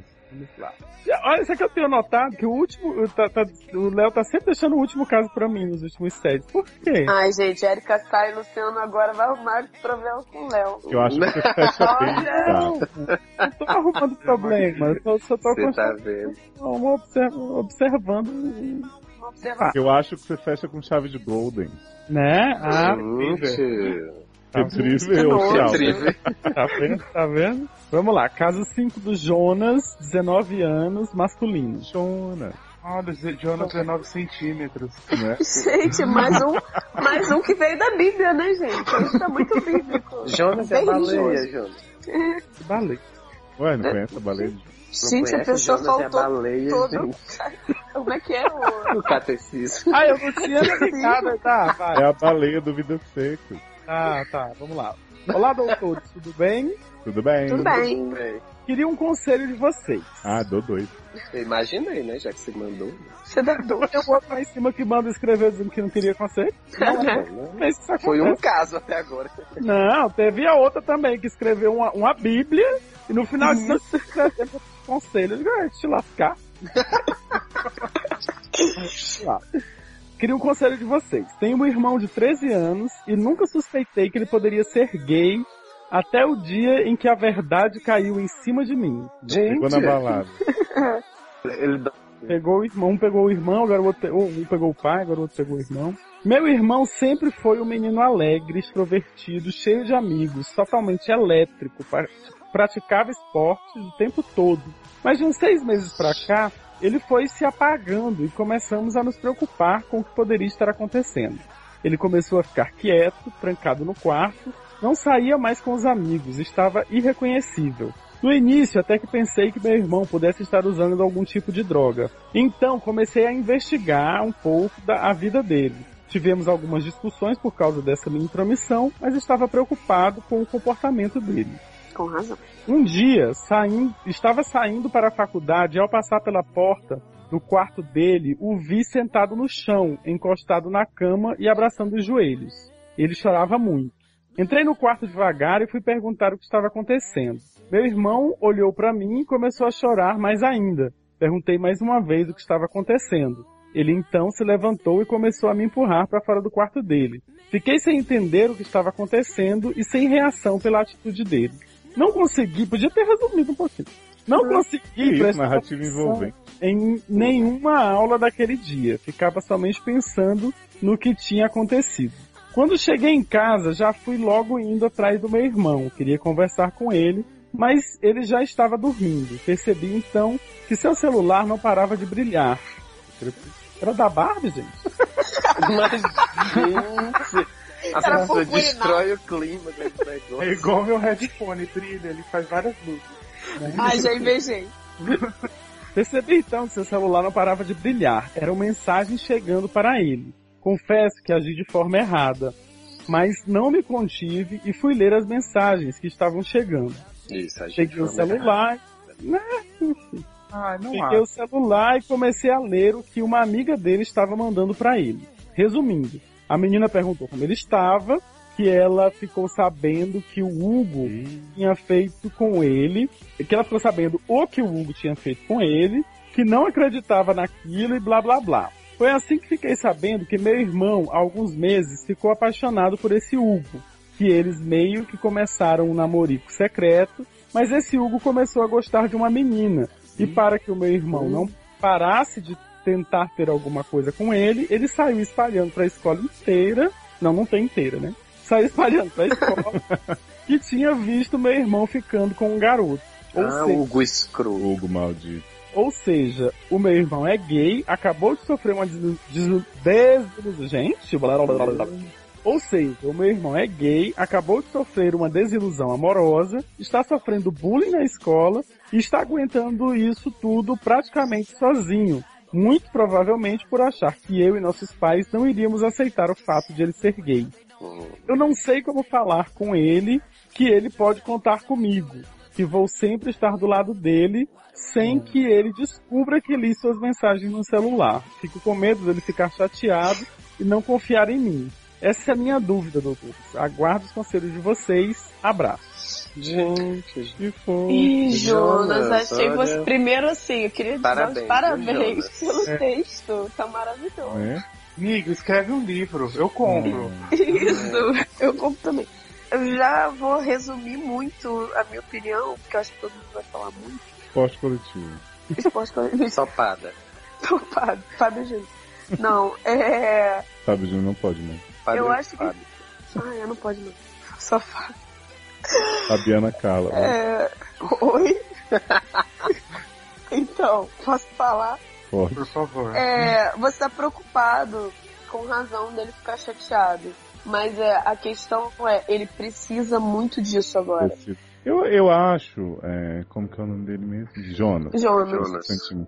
Olha, isso que eu tenho notado que o último. tá- tá- o Léo tá sempre deixando o último caso pra mim nos últimos sets. Por quê? Ai, gente, Erika Kai e Luciano agora vai arrumar problema com o Léo. Eu acho que você fecha bem, tá? (laughs) Não tô arrumando problema, eu só, só tô Você tá vendo? uma observa- observando, Vamos observar. Eu acho que você fecha com chave de Golden. né? Ah, Gente, Tá Incrível, nojo. tchau. incrível. tá vendo? Tá vendo? Vamos lá, caso 5 do Jonas, 19 anos, masculino. Jonas, Olha, Jonas 19 centímetros. né? (laughs) Gente, mais um, mais um que veio da Bíblia, né, gente? Isso tá muito bíblico. Jonas é baleia. Jonas. Que (laughs) baleia. Ué, não conhece a baleia? de- Gente, a pessoa Jonas é faltou baleia, todo. Como é que é o. No catecismo. Ah, eu não tinha ligado. Tá, vai. É a baleia do Vida Seca. Tá, tá, vamos lá. Olá, doutores, tudo bem? Tudo bem? Tudo bem. Bem, Queria um conselho de vocês. Ah, dou dois. Eu imaginei, né? Já que você mandou. Você dá dor. Eu vou lá em cima que manda escrever dizendo que não queria conselho. Né? Mas isso Foi um caso até agora. Não, teve a outra também que escreveu uma, uma Bíblia e no final de tanto escrevendo conselho. Eu digo, ah, te lascar. (laughs) Queria um conselho de vocês. Tenho um irmão de 13 anos e nunca suspeitei que ele poderia ser gay até o dia em que a verdade caiu em cima de mim. Ficou na balada. (laughs) Ele dá- Pegou o irmão, um pegou o irmão, agora o outro um pegou o pai, agora o outro pegou o irmão. Meu irmão sempre foi um menino alegre, extrovertido, cheio de amigos, totalmente elétrico, pra- praticava esportes o tempo todo. Mas de uns seis meses pra cá, ele foi se apagando e começamos a nos preocupar com o que poderia estar acontecendo. Ele começou a ficar quieto, trancado no quarto, não saía mais com os amigos, estava irreconhecível. No início, até que pensei que meu irmão pudesse estar usando algum tipo de droga. Então, comecei a investigar um pouco da a vida dele. Tivemos algumas discussões por causa dessa minha intromissão, mas estava preocupado com o comportamento dele. Com razão. Um dia, saindo, estava saindo para a faculdade e ao passar pela porta do quarto dele, o vi sentado no chão, encostado na cama e abraçando os joelhos. Ele chorava muito. Entrei no quarto devagar e fui perguntar o que estava acontecendo. Meu irmão olhou para mim e começou a chorar mais ainda. Perguntei mais uma vez o que estava acontecendo. Ele então se levantou e começou a me empurrar para fora do quarto dele. Fiquei sem entender o que estava acontecendo e sem reação pela atitude dele. Não consegui, podia ter resumido um pouquinho. Não consegui Isso, prestar narrativa envolvente. em nenhuma aula daquele dia. Ficava somente pensando no que tinha acontecido. Quando cheguei em casa, já fui logo indo atrás do meu irmão. Queria conversar com ele, mas ele já estava dormindo. Percebi então que seu celular não parava de brilhar. Era da Barbie, gente? (laughs) Mas, gente, a Era pessoa purpurina. destrói o clima desse É negócio. igual meu headphone, trilha, ele faz várias luzes. Ai, já invejei. Percebi então que seu celular não parava de brilhar. Eram mensagens chegando para ele. Confesso que agi de forma errada, mas não me contive e fui ler as mensagens que estavam chegando. Isso, a gente Peguei o celular, né. Ai, não Peguei há. o celular e comecei a ler o que uma amiga dele estava mandando para ele. Resumindo, a menina perguntou como ele estava, que ela ficou sabendo que o Hugo tinha feito com ele, que ela ficou sabendo o que o Hugo tinha feito com ele, que não acreditava naquilo e blá blá blá. Foi assim que fiquei sabendo que meu irmão, há alguns meses, ficou apaixonado por esse Hugo, que eles meio que começaram um namorico secreto, mas esse Hugo começou a gostar de uma menina. E para que o meu irmão não parasse de tentar ter alguma coisa com ele, ele saiu espalhando para a escola inteira, não, não tem inteira, né? Saiu espalhando para a escola que (laughs) tinha visto meu irmão ficando com um garoto. Ou Ah, seja, Hugo Screw. Hugo maldito. ou seja, o meu irmão é gay, acabou de sofrer uma desilu- desilu- desilusão. Gente, blá, blá, blá, blá. Ou seja, o meu irmão é gay, acabou de sofrer uma desilusão amorosa, está sofrendo bullying na escola e está aguentando isso tudo praticamente sozinho. Muito provavelmente por achar que eu e nossos pais não iríamos aceitar o fato de ele ser gay. Eu não sei como falar com ele que ele pode contar comigo, que vou sempre estar do lado dele sem que ele descubra que li suas mensagens no celular. Fico com medo dele ficar chateado e não confiar em mim. Essa é a minha dúvida, doutores. Aguardo os conselhos de vocês. Abraço. Gente, Que foi? Ih, Jonas, Jonas, achei olha. você. Primeiro, assim, eu queria dizer Parabéns, os parabéns pelo É. texto. Tá maravilhoso. É? Amigo, escreve um livro. Eu compro. (laughs) Isso, eu compro também. Eu já vou resumir muito a minha opinião, porque eu acho que todo mundo vai falar muito. Esporte coletivo. Esporte coletivo. (laughs) topada. Topado. Fábio Júnior. Não, é. Sabe, Júnior não pode, né? Fábio, Eu acho que- Fábio. Ah, eu não pode não. Só Fábio. Fabiana Carla. É... Oi? (laughs) então, posso falar? Pode. Por favor. É, você tá preocupado com razão dele ficar chateado. Mas é, a questão é, ele precisa muito disso agora. Preciso. Eu, eu acho, é, como que é o nome dele mesmo? Jonas. Jonas. Jonas.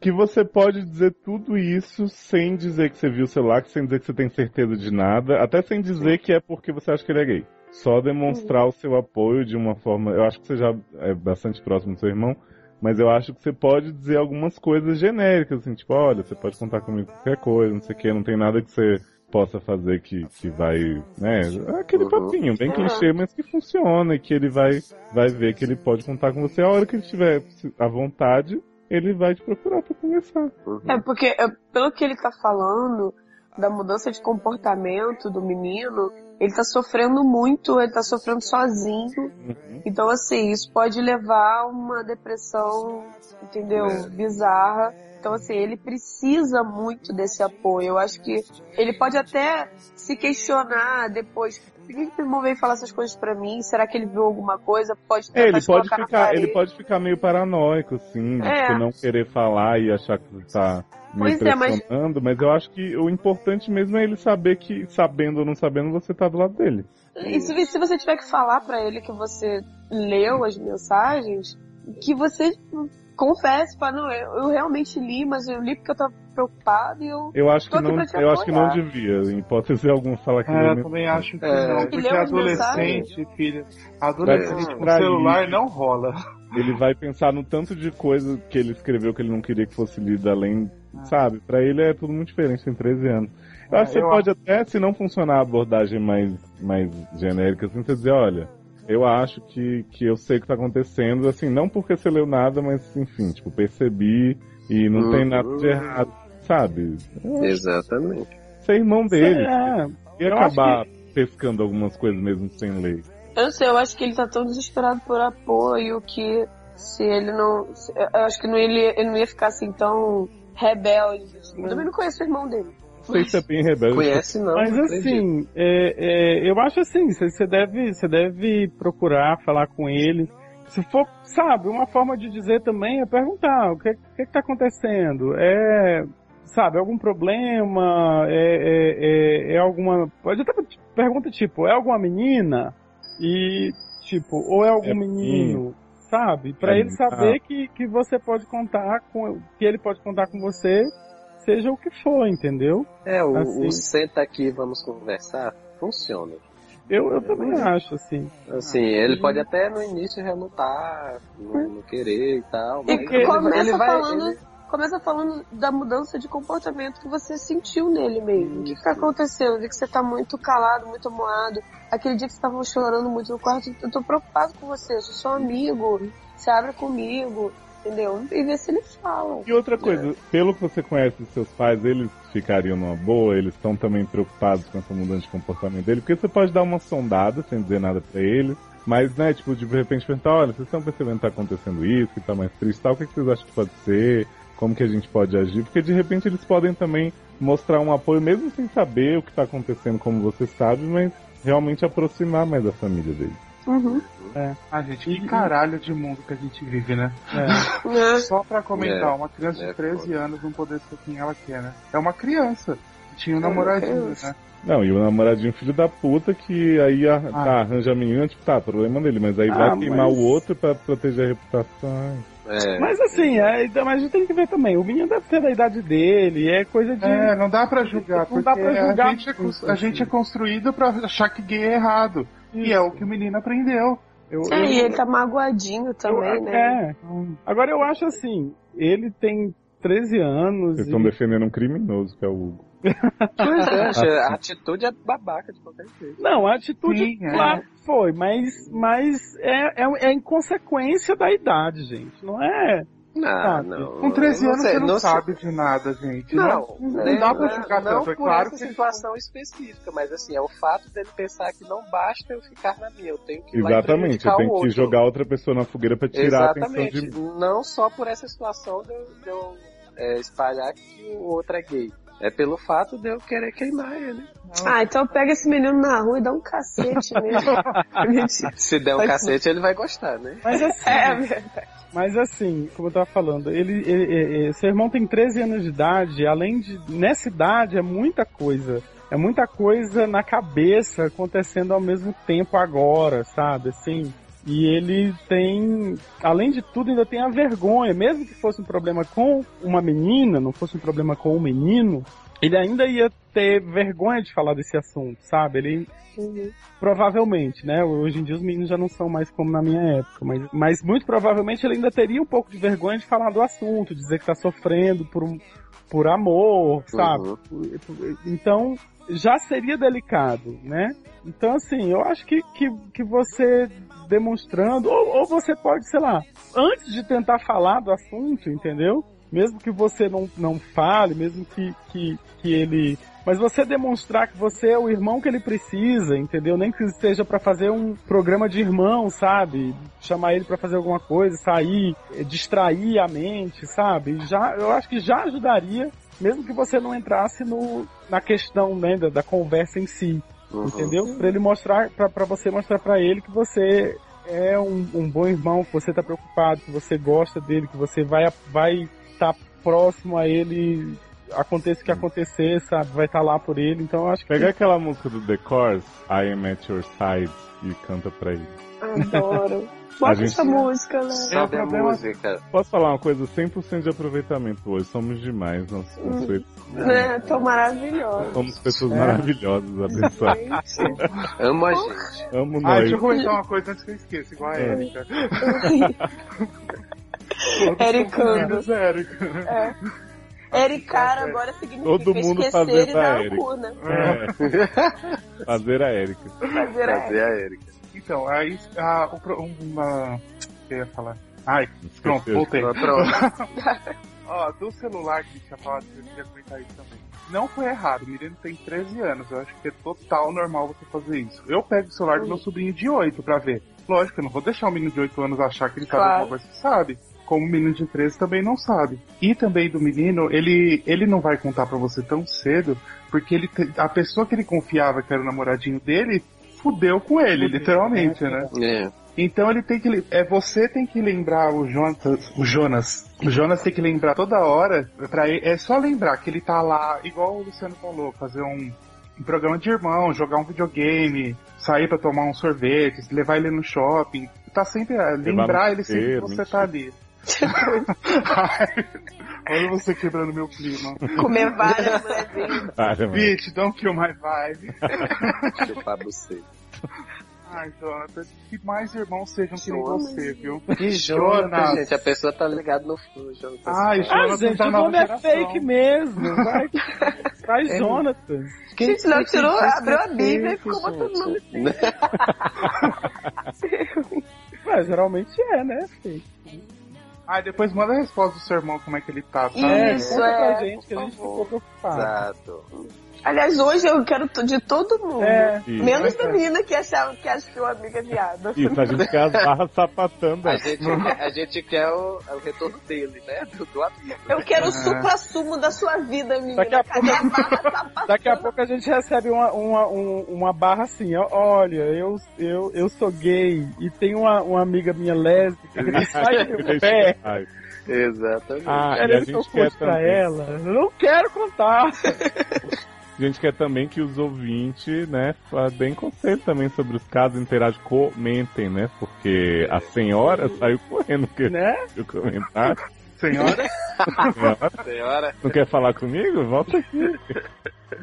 Que você pode dizer tudo isso sem dizer que você viu o celular, sem dizer que você tem certeza de nada, até sem dizer que é porque você acha que ele é gay. Só demonstrar o seu apoio de uma forma. Eu acho que você já é bastante próximo do seu irmão, mas eu acho que você pode dizer algumas coisas genéricas, assim, tipo, olha, você pode contar comigo qualquer coisa, não sei o que, não tem nada que você possa fazer que, que vai, né, aquele Uhum. papinho bem clichê, mas que funciona e que ele vai, vai ver que ele pode contar com você a hora que ele estiver à vontade, ele vai te procurar pra conversar. É porque, é, pelo que ele tá falando, da mudança de comportamento do menino, ele tá sofrendo muito, ele tá sofrendo sozinho. Então, assim, isso pode levar a uma depressão, entendeu? É. Bizarra. Então, assim, ele precisa muito desse apoio. Eu acho que ele pode até se questionar depois. Por que meu irmão veio falar essas coisas pra mim? Será que ele viu alguma coisa? Pode É, ele pode ficar, ele pode ficar meio paranoico, assim, de É. tipo, não querer falar e achar que você tá meio Pois é, mas- pressionando, mas... eu acho que o importante mesmo é ele saber que, sabendo ou não sabendo, você tá do lado dele. E se, se você tiver que falar pra ele que você leu as mensagens, que você confesse, fala, não, eu, eu realmente li, mas eu li porque eu tava preocupado e eu. Eu acho que não, eu acho que não devia, em hipótese alguma falar que É, ele eu também acho que É. não, porque adolescente, filha, adolescente com celular não rola. ele vai pensar no tanto de coisa que ele escreveu que ele não queria que fosse lida além, sabe? Pra ele é tudo muito diferente, tem 13 anos. Eu É, acho que você eu pode até, se não funcionar a abordagem mais, mais genérica, assim, você dizer, olha, eu acho que, que eu sei o que tá acontecendo, assim, não porque você leu nada, mas enfim, tipo, percebi e não tem Uhum. nada de errado, sabe? Exatamente. Você é irmão dele. É, ia eu acho acabar pescando algumas coisas mesmo sem lei. Eu não sei, eu acho que ele tá tão desesperado por apoio que se ele não. se- eu acho que não, ele, ele não ia ficar assim tão rebelde. assim. Eu também não conheço o irmão dele. Não sei se é bem rebelde. Conhece não, Mas não assim, é, é, eu acho assim, você deve, você deve procurar falar com ele. Se for, sabe, uma forma de dizer também é perguntar o que, que, que tá acontecendo. É, sabe, algum problema? É, é, é, é alguma. Pode até pergunta tipo, é alguma menina? E, tipo, ou é algum É menino? sabe? Pra É, ele saber que, que você pode contar com, que ele pode contar com você, seja o que for, entendeu? É, o, Assim. o senta aqui, vamos conversar, funciona. Eu, eu também acho, assim. Assim, ele pode até no início relutar, não, não querer e tal, mas E ele, começa ele vai... falando, ele- começa falando da mudança de comportamento que você sentiu nele mesmo. O que, que tá acontecendo? Eu vi que você tá muito calado, muito amoado. Aquele dia que você tava chorando muito no quarto, eu tô preocupado com você, eu sou seu amigo, você abre comigo, entendeu? E vê se ele fala. E outra coisa, pelo que você conhece dos seus pais, eles ficariam numa boa, eles estão também preocupados com essa mudança de comportamento dele, porque você pode dar uma sondada sem dizer nada pra eles, mas, né, tipo, de repente perguntar, olha, vocês estão percebendo que tá acontecendo isso, que tá mais triste e tal, o que, que vocês acham que pode ser? Como que a gente pode agir? Porque de repente eles podem também mostrar um apoio, mesmo sem saber o que tá acontecendo, como você sabe, mas realmente aproximar mais da família dele. Uhum. Ah, gente, que caralho de mundo que a gente vive, né? É. (laughs) Só pra comentar, É. uma criança É, de 13 foda. anos não poder ser quem ela quer, né? É uma criança. Tinha um É namoradinho, né? Não, e o namoradinho filho da puta que aí a- Ah. tá, arranja a menina, tipo, tá, problema dele, mas aí Ah, vai queimar mas- o outro pra proteger a reputação. É, Mas assim, é, mas a gente tem que ver também. O menino deve ter da idade dele, é coisa de. É, não dá pra julgar, Não porque dá pra julgar a, gente é, a gente é construído pra achar que gay é errado. E é o que o menino aprendeu. Eu, É, eu- e ele tá magoadinho também, Eu- né? É. Agora eu acho assim, ele tem 13 anos. Vocês e- estão defendendo um criminoso, que é o Hugo. Pois é, (laughs) Assim. a atitude é babaca de qualquer jeito. Não, a atitude, Sim, é. claro, foi, mas, mas é, é, é inconsequência da idade, gente. Não é. Não, Sabe? não. Com 13 não anos sei, você não, não sabe de nada, gente. Não, não, né, dá pra não- julgar não tanto. É por claro essa que situação específica, mas assim, é o fato dele pensar que não basta eu ficar na minha, eu tenho que Exatamente, eu tenho que jogar outra pessoa na fogueira pra tirar a atenção Exatamente. de mim. Não só por essa situação de eu, de eu, é, espalhar que o outro é gay. É pelo fato de eu querer queimar ele. Ah, então pega esse menino na rua e dá um cacete mesmo. (laughs) Mentira. (laughs) Se der um Mas- cacete, ele vai gostar, né? Mas assim, É verdade. mas assim, como eu tava falando, ele, ele- ele- seu irmão tem 13 anos de idade, além de. Nessa idade é muita coisa. É muita coisa na cabeça acontecendo ao mesmo tempo agora, sabe? Assim. E ele tem, além de tudo, ainda tem a vergonha. Mesmo que fosse um problema com uma menina, não fosse um problema com um menino, ele ainda ia ter vergonha de falar desse assunto, sabe? Ele provavelmente, né? Hoje em dia os meninos já não são mais como na minha época, mas, mas muito provavelmente ele ainda teria um pouco de vergonha de falar do assunto, dizer que tá sofrendo por um por amor, sabe? Uhum. Então já seria delicado, né? Então assim, eu acho que, que, que você demonstrando, ou, ou você pode, sei lá, antes de tentar falar do assunto, entendeu? Mesmo que você não, não fale, mesmo que, que, que ele. Mas você demonstrar que você é o irmão que ele precisa, entendeu? Nem que seja pra fazer um programa de irmão, sabe? Chamar ele pra fazer alguma coisa, sair, eh, distrair a mente, sabe? Já, eu acho que já ajudaria, mesmo que você não entrasse no, na questão né, da, da conversa em si, Uhum. entendeu? Pra ele mostrar, pra, pra você mostrar pra ele que você é um, um bom irmão, que você tá preocupado, que você gosta dele, que você vai vai estar próximo a ele, aconteça o que acontecer, sabe? Vai estar lá por ele. Então eu acho que Pega aquela música do The Course, I Am At Your Side, e canta pra ele. Adoro. (laughs) A Bota gente- essa música, né? Sobe a problema- música. Posso falar uma coisa? 100% de aproveitamento hoje. Somos demais, nossos conceitos. Né? Tô maravilhosa. Somos pessoas É. maravilhosas, abençoadas. Amo a gente. Amo Ah, nós. deixa eu comentar uma coisa antes que eu esqueça, igual a É. Erika. (laughs) Ericando. Ericar agora significa Todo mundo esquecer fazendo e a dar o cu, né? É. (laughs) Fazer a Erika. Fazer a Fazer a Erika. Então, aí a, o pro- uma. O que eu ia falar? Ai, pronto, voltei. Pronto. (laughs) Ó, do celular que tinha falado, eu queria comentar isso também. Não foi errado, o menino tem 13 anos, eu acho que é total normal você fazer isso. Eu pego o celular do meu sobrinho de 8 pra ver. Lógico, eu não vou deixar o menino de 8 anos achar que ele sabe Claro. alguma coisa que sabe. Como o menino de 13 também não sabe. E também do menino, ele, ele não vai contar pra você tão cedo, porque ele a pessoa que ele confiava que era o namoradinho dele, fudeu com ele, literalmente, né? É. Então ele tem que. É você tem que lembrar o Jonas. O Jonas. O Jonas tem que lembrar toda hora. Pra ele, é só lembrar que ele tá lá, igual o Luciano falou, fazer um, um programa de irmão, jogar um videogame, sair pra tomar um sorvete, levar ele no shopping. tá sempre lembrar ele sempre que você mentira. tá ali. (laughs) (laughs) (laughs) Olha você quebrando meu clima. Comer várias mulherzinhas. Mano. Bitch, don't kill my vibe. Chupar buceta. Ai, Jonathan, que mais irmãos sejam que nem você, viu? Que Jonathan, Jonas. gente. A pessoa tá ligada no Jonathan. Ai, Ah, Jonathan gente, da o nome é fake mesmo. Vai, vai (laughs) É. Jonathan. Gente, não, tirou, abriu a Bíblia e ficou botando nome. Ué, (laughs) geralmente é, né? Fake. Ai, depois manda a resposta do seu irmão, como é que ele tá, tá? É, Isso, conta é, pra gente que a gente ficou preocupado. Exato. Aliás, hoje eu quero de todo mundo. É, Isso. Menos da menina que achava que acha que o amigo é viado. Isso, a gente quer as barras sapatando. A gente, quer- a gente quer o, o retorno dele, né? Do, do amigo. Eu quero o supra-sumo da sua vida, menina. Daqui a Cadê a? Daqui a pouco a gente recebe uma, uma, um- uma barra assim, ó, olha, eu, eu, eu sou gay e tenho uma, uma amiga minha lésbica que (laughs) sai do meu pé, Ai. Exatamente. Ah, e a querendo que eu gente quer conte pra ela. Eu não quero contar. (laughs) A gente quer também que os ouvintes, né, deem conselho também sobre os casos, interagem, comentem, né? Porque a senhora saiu correndo que Né? o comentário. Senhora, Senhora, Senhora, não quer falar comigo? Volta aqui.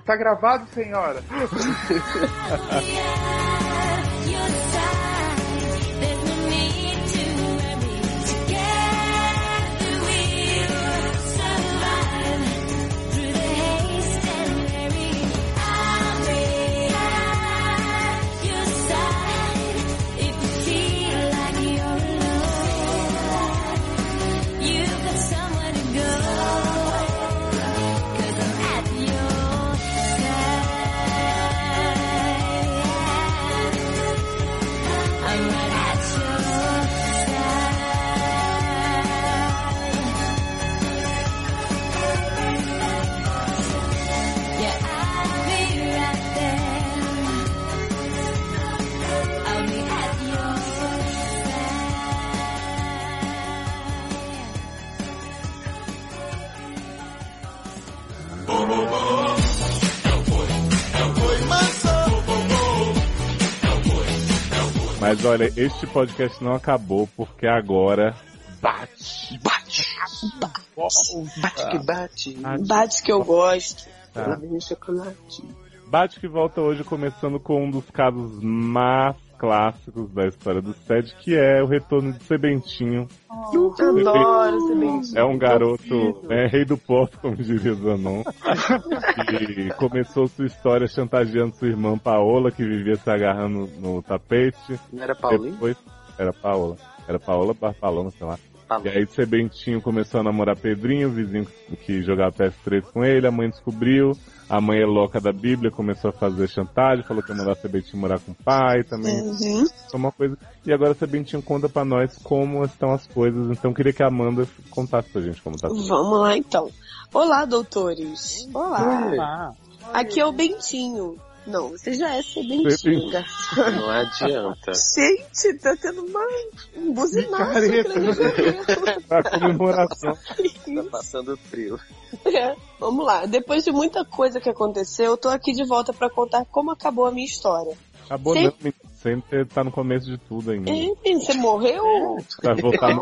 tá gravado, senhora? (laughs) Mas olha, este podcast não acabou porque agora bate, bate. Bate que bate. Bate que eu gosto. Tá. Vem chocolate. Bate que volta hoje começando com um dos casos mais clássicos da história do SED, que é o retorno de Sebentinho. Adoro ser bem. É um garoto, né, rei do pop, como diria Zanon, que começou sua história chantageando sua irmã Paola, que vivia se agarrando no tapete. Não era Paulinho? Depois, era Paola. Era Paola barra Paloma, sei lá. E aí Sebentinho começou a namorar Pedrinho, o vizinho que jogava PS3 com ele, a mãe descobriu, a mãe é louca da Bíblia, começou a fazer chantagem, falou que ia mandar Sebentinho morar com o pai também. Uhum. Uma coisa. E agora Sebentinho conta pra nós como estão as coisas, então queria que a Amanda contasse pra gente como tá tudo. Vamos lá então. Olá, doutores. Olá. Ah, Aqui é o Bentinho. Não, você já é gato. Não adianta. (laughs) Gente, tá tendo uma, um buzinaço. Pra comemoração. Tá passando frio. É, Vamos lá. Depois de muita coisa que aconteceu, eu tô aqui de volta pra contar como acabou a minha história. Acabou não, menino. Sempre tá no começo de tudo ainda. É, você morreu? Vai voltar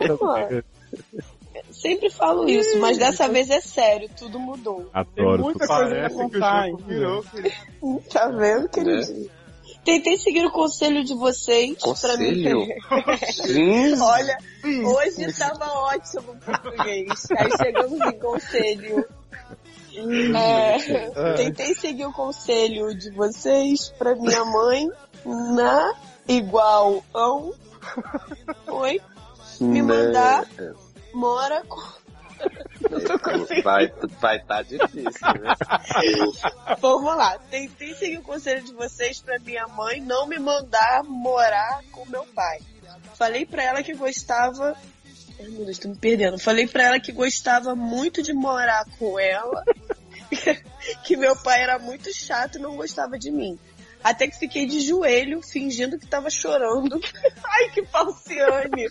vezes. Sempre falo isso, mas dessa vez é sério, tudo mudou. Adoro. muita tudo. coisa pra Parece que o contar jogo ainda. virou, querido. (laughs) Tá vendo, queridinho? Tentei seguir o conselho de vocês pra mim. Conselho? (laughs) Sim. Olha, hoje tava ótimo o português. Aí chegamos em conselho. É, tentei seguir o conselho de vocês pra minha mãe na igual ão. Oi? Me mandar mora com. (laughs) Vai, vai tá difícil, né? (laughs) Vamos lá. Tentei seguir o conselho de vocês pra minha mãe não me mandar morar com meu pai. Falei pra ela que gostava. Ai meu Deus, tô me perdendo. Falei pra ela que gostava muito de morar com ela. (laughs) que meu pai era muito chato e não gostava de mim. Até que fiquei de joelho, fingindo que tava chorando. (laughs) Ai, que falciane!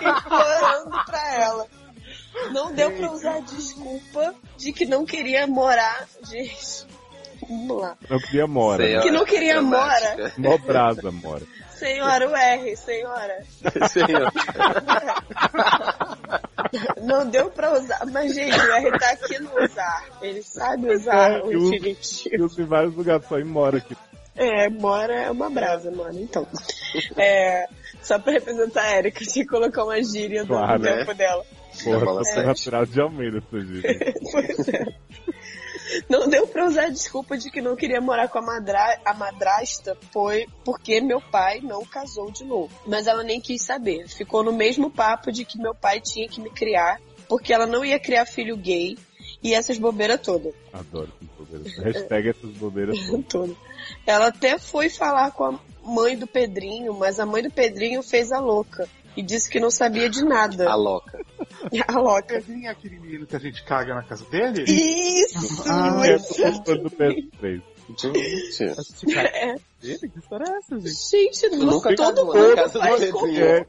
Implorando pra ela. Não deu pra usar a desculpa de que não queria morar. Gente, Vamos lá. Não queria mora. Senhora Que não queria dramática. Mó brasa, mora. Senhora, o R, senhora. Senhora. Não deu pra usar. Mas, gente, o R tá aqui no usar. Ele sabe usar É, o eu uso- infinitivo. Eu uso em vários lugares, só em mora aqui. É, mora é uma brasa, mano. Então. É, só pra representar a Erika, tinha que colocar uma gíria do Claro, né? tempo dela. Porra, sete. natural de Almeida, essa gíria. Pois (laughs) é. Não deu pra usar a desculpa de que não queria morar com a, madra a madrasta, foi porque meu pai não casou de novo. Mas ela nem quis saber. Ficou no mesmo papo de que meu pai tinha que me criar, porque ela não ia criar filho gay e essas bobeiras todas. Adoro essas bobeiras. Hashtag essas bobeiras (laughs) todas. Ela até foi falar com a mãe do Pedrinho, mas a mãe do Pedrinho fez a louca. E disse que não sabia de nada. A louca. (laughs) A louca. Pedrinho é aquele menino que a gente caga na casa dele? Isso! (laughs) Ah, É, do PS3. Gente, É. Que história é essa, gente? Gente, nunca todo na mundo casa do faz Pedrinho.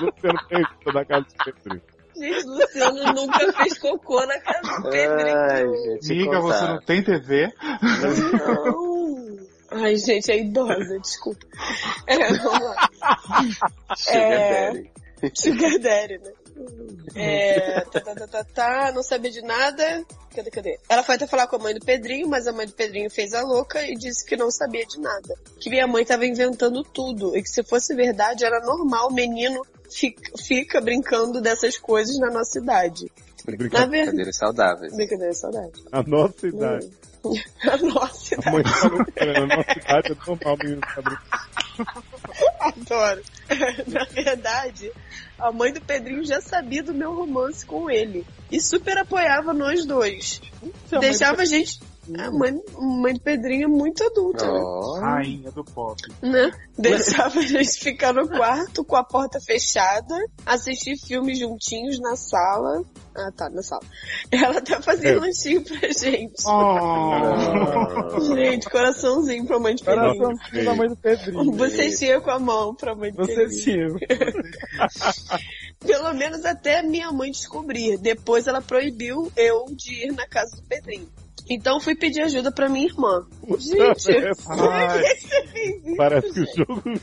Luciano Pedro, da casa do Pedrinho. Gente, Luciano nunca fez cocô na casa do Pedrinho. Amiga, você não tem TV? Não. Ai, gente, é idosa, desculpa. É, vamos lá. Sugar É. Daddy. Sugar Daddy, né? (laughs) É, tá, tá, tá, tá, tá, não sabia de nada. Cadê, cadê? Ela foi até falar com a mãe do Pedrinho, mas a mãe do Pedrinho fez a louca e disse que não sabia de nada. Que minha mãe tava inventando tudo e que se fosse verdade era normal o menino fica, brincando dessas coisas na nossa idade. Na verdade. Brincadeiras saudáveis. Brincadeira, saudade. A nossa idade. (laughs) A nossa A idade. mãe falou que na nossa idade é normal o menino brincando. Adoro. (laughs) Na verdade, a mãe do Pedrinho já sabia do meu romance com ele. E super apoiava nós dois. Deixava a gente. A mãe, mãe do Pedrinho é muito adulta, né? Oh, Rainha do pop. né? Deixava a gente ficar no quarto com a porta fechada, assistir filmes juntinhos na sala. Ah, tá, na sala. Ela até fazia É. lanchinho pra gente. Oh. Gente, coraçãozinho pra mãe de Pedrinho. Coração da mãe do Pedrinho. Você tinha com a mão pra mãe de Você Pedrinho. tinha. (laughs) Pelo menos até minha mãe descobrir. Depois ela proibiu eu de ir na casa do Pedrinho. Então fui pedir ajuda pra minha irmã. Gente, como é que você fez isso? Parece que o jogo (laughs)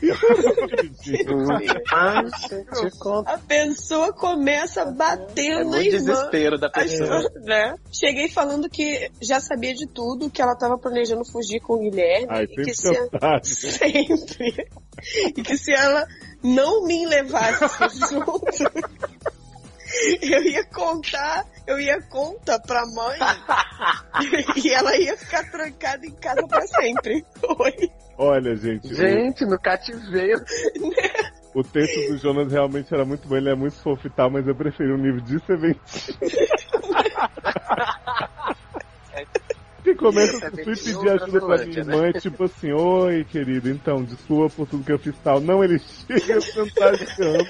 gente, conta. A pessoa começa a bater É na irmã. desespero da pessoa. Né? Cheguei falando que já sabia de tudo, que ela tava planejando fugir com o Guilherme. Ai, e que sempre se cantado. sempre. E que se ela não me levasse (laughs) junto, (laughs) eu ia contar, eu ia contar pra mãe (laughs) e ela ia ficar trancada em casa pra sempre. Oi. Olha, gente, Gente, no cativeiro. o, texto do Jonas realmente era muito bom, ele é muito fofo e tal, mas eu preferi um livro de Seventinho. (laughs) Que começa é bem pedir ajuda pra Zelândia, minha irmã, tipo assim, oi querido, então, desculpa por tudo que eu fiz tal. Não, ele chega fantasiando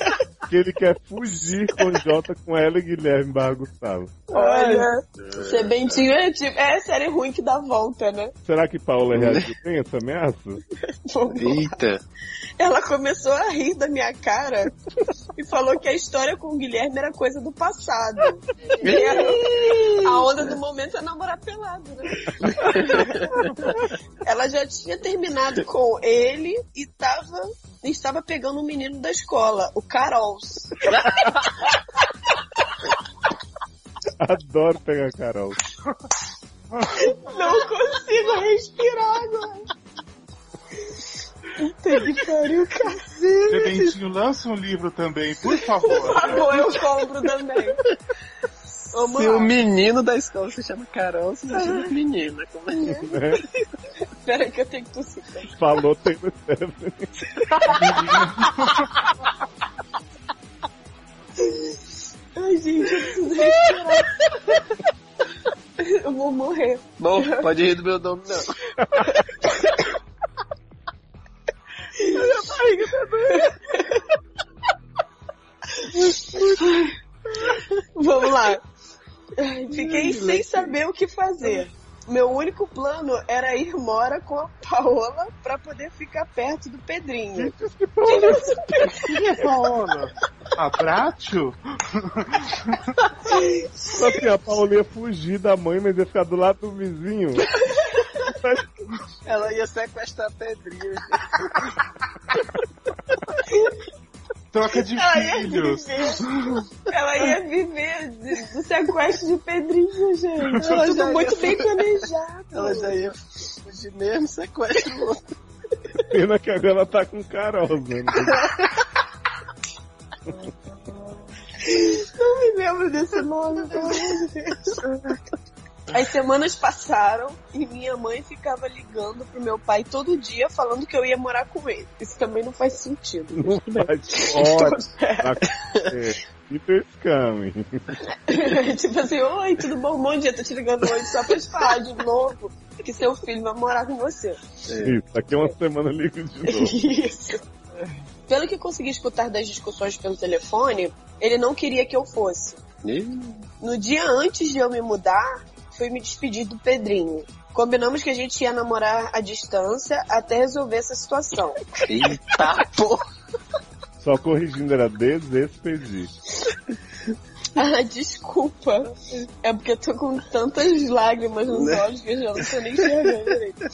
que ele quer fugir com o Jota, com ela e Guilherme Barra Gustavo. Olha, Sebentinho é tipo, é série ruim que dá volta, né? Será que Paula reagiu bem a essa ameaça? Eita. Ela começou a rir da minha cara e falou que a história com o Guilherme era coisa do passado. E a onda do momento é namorar pelado, né? (laughs) Ela já tinha terminado com ele e tava, estava pegando um menino da escola, o Carols. (laughs) Adoro pegar Carol. Não consigo respirar agora. Puta que pariu, cacete. Lança um livro também, por Por favor. favor, eu compro também. Vamos Se o menino da escola se chama Carol, se chama menina. Como é? Né? (laughs) Peraí que eu tenho que tossir. Falou Taylor. Ai, gente, eu preciso respirar. Eu vou morrer. Bom, pode rir do meu nome, não. Vamos lá. (laughs) Fiquei sem saber o que fazer. Meu único plano era ir mora com a Paola pra poder ficar perto do Pedrinho. Quem é Paola? Abratio? (laughs) Só que a Paula ia fugir da mãe, mas ia ficar do lado do vizinho. Ela ia sequestrar Pedrinho. (laughs) Troca de Ela ia filhos. viver. Ela ia viver de- do sequestro de Pedrinho, gente. Ela já ia muito bem planejado. Ela já ia fugir mesmo, sequestra o outro. Pena que agora ela tá com Carol, mano. Não me lembro desse nome, pelo amor de Deus. As semanas passaram e minha mãe ficava ligando pro meu pai todo dia falando que eu ia morar com ele. Isso também não faz sentido. Não faz ótimo. Peter Scamming. tipo assim, oi, tudo bom? Bom dia, tô te ligando hoje só pra te falar de novo que seu filho vai morar com você. Isso, daqui a uma semana eu ligo de novo. (laughs) Isso. Pelo que consegui escutar das discussões pelo telefone, ele não queria que eu fosse. No dia antes de eu me mudar, fui me despedir do Pedrinho. Combinamos que a gente ia namorar à distância até resolver essa situação. Eita (laughs) porra! Só corrigindo, era desespedir. Ah, desculpa. É porque eu tô com tantas lágrimas nos Né? olhos que eu já não tô nem enxergando direito.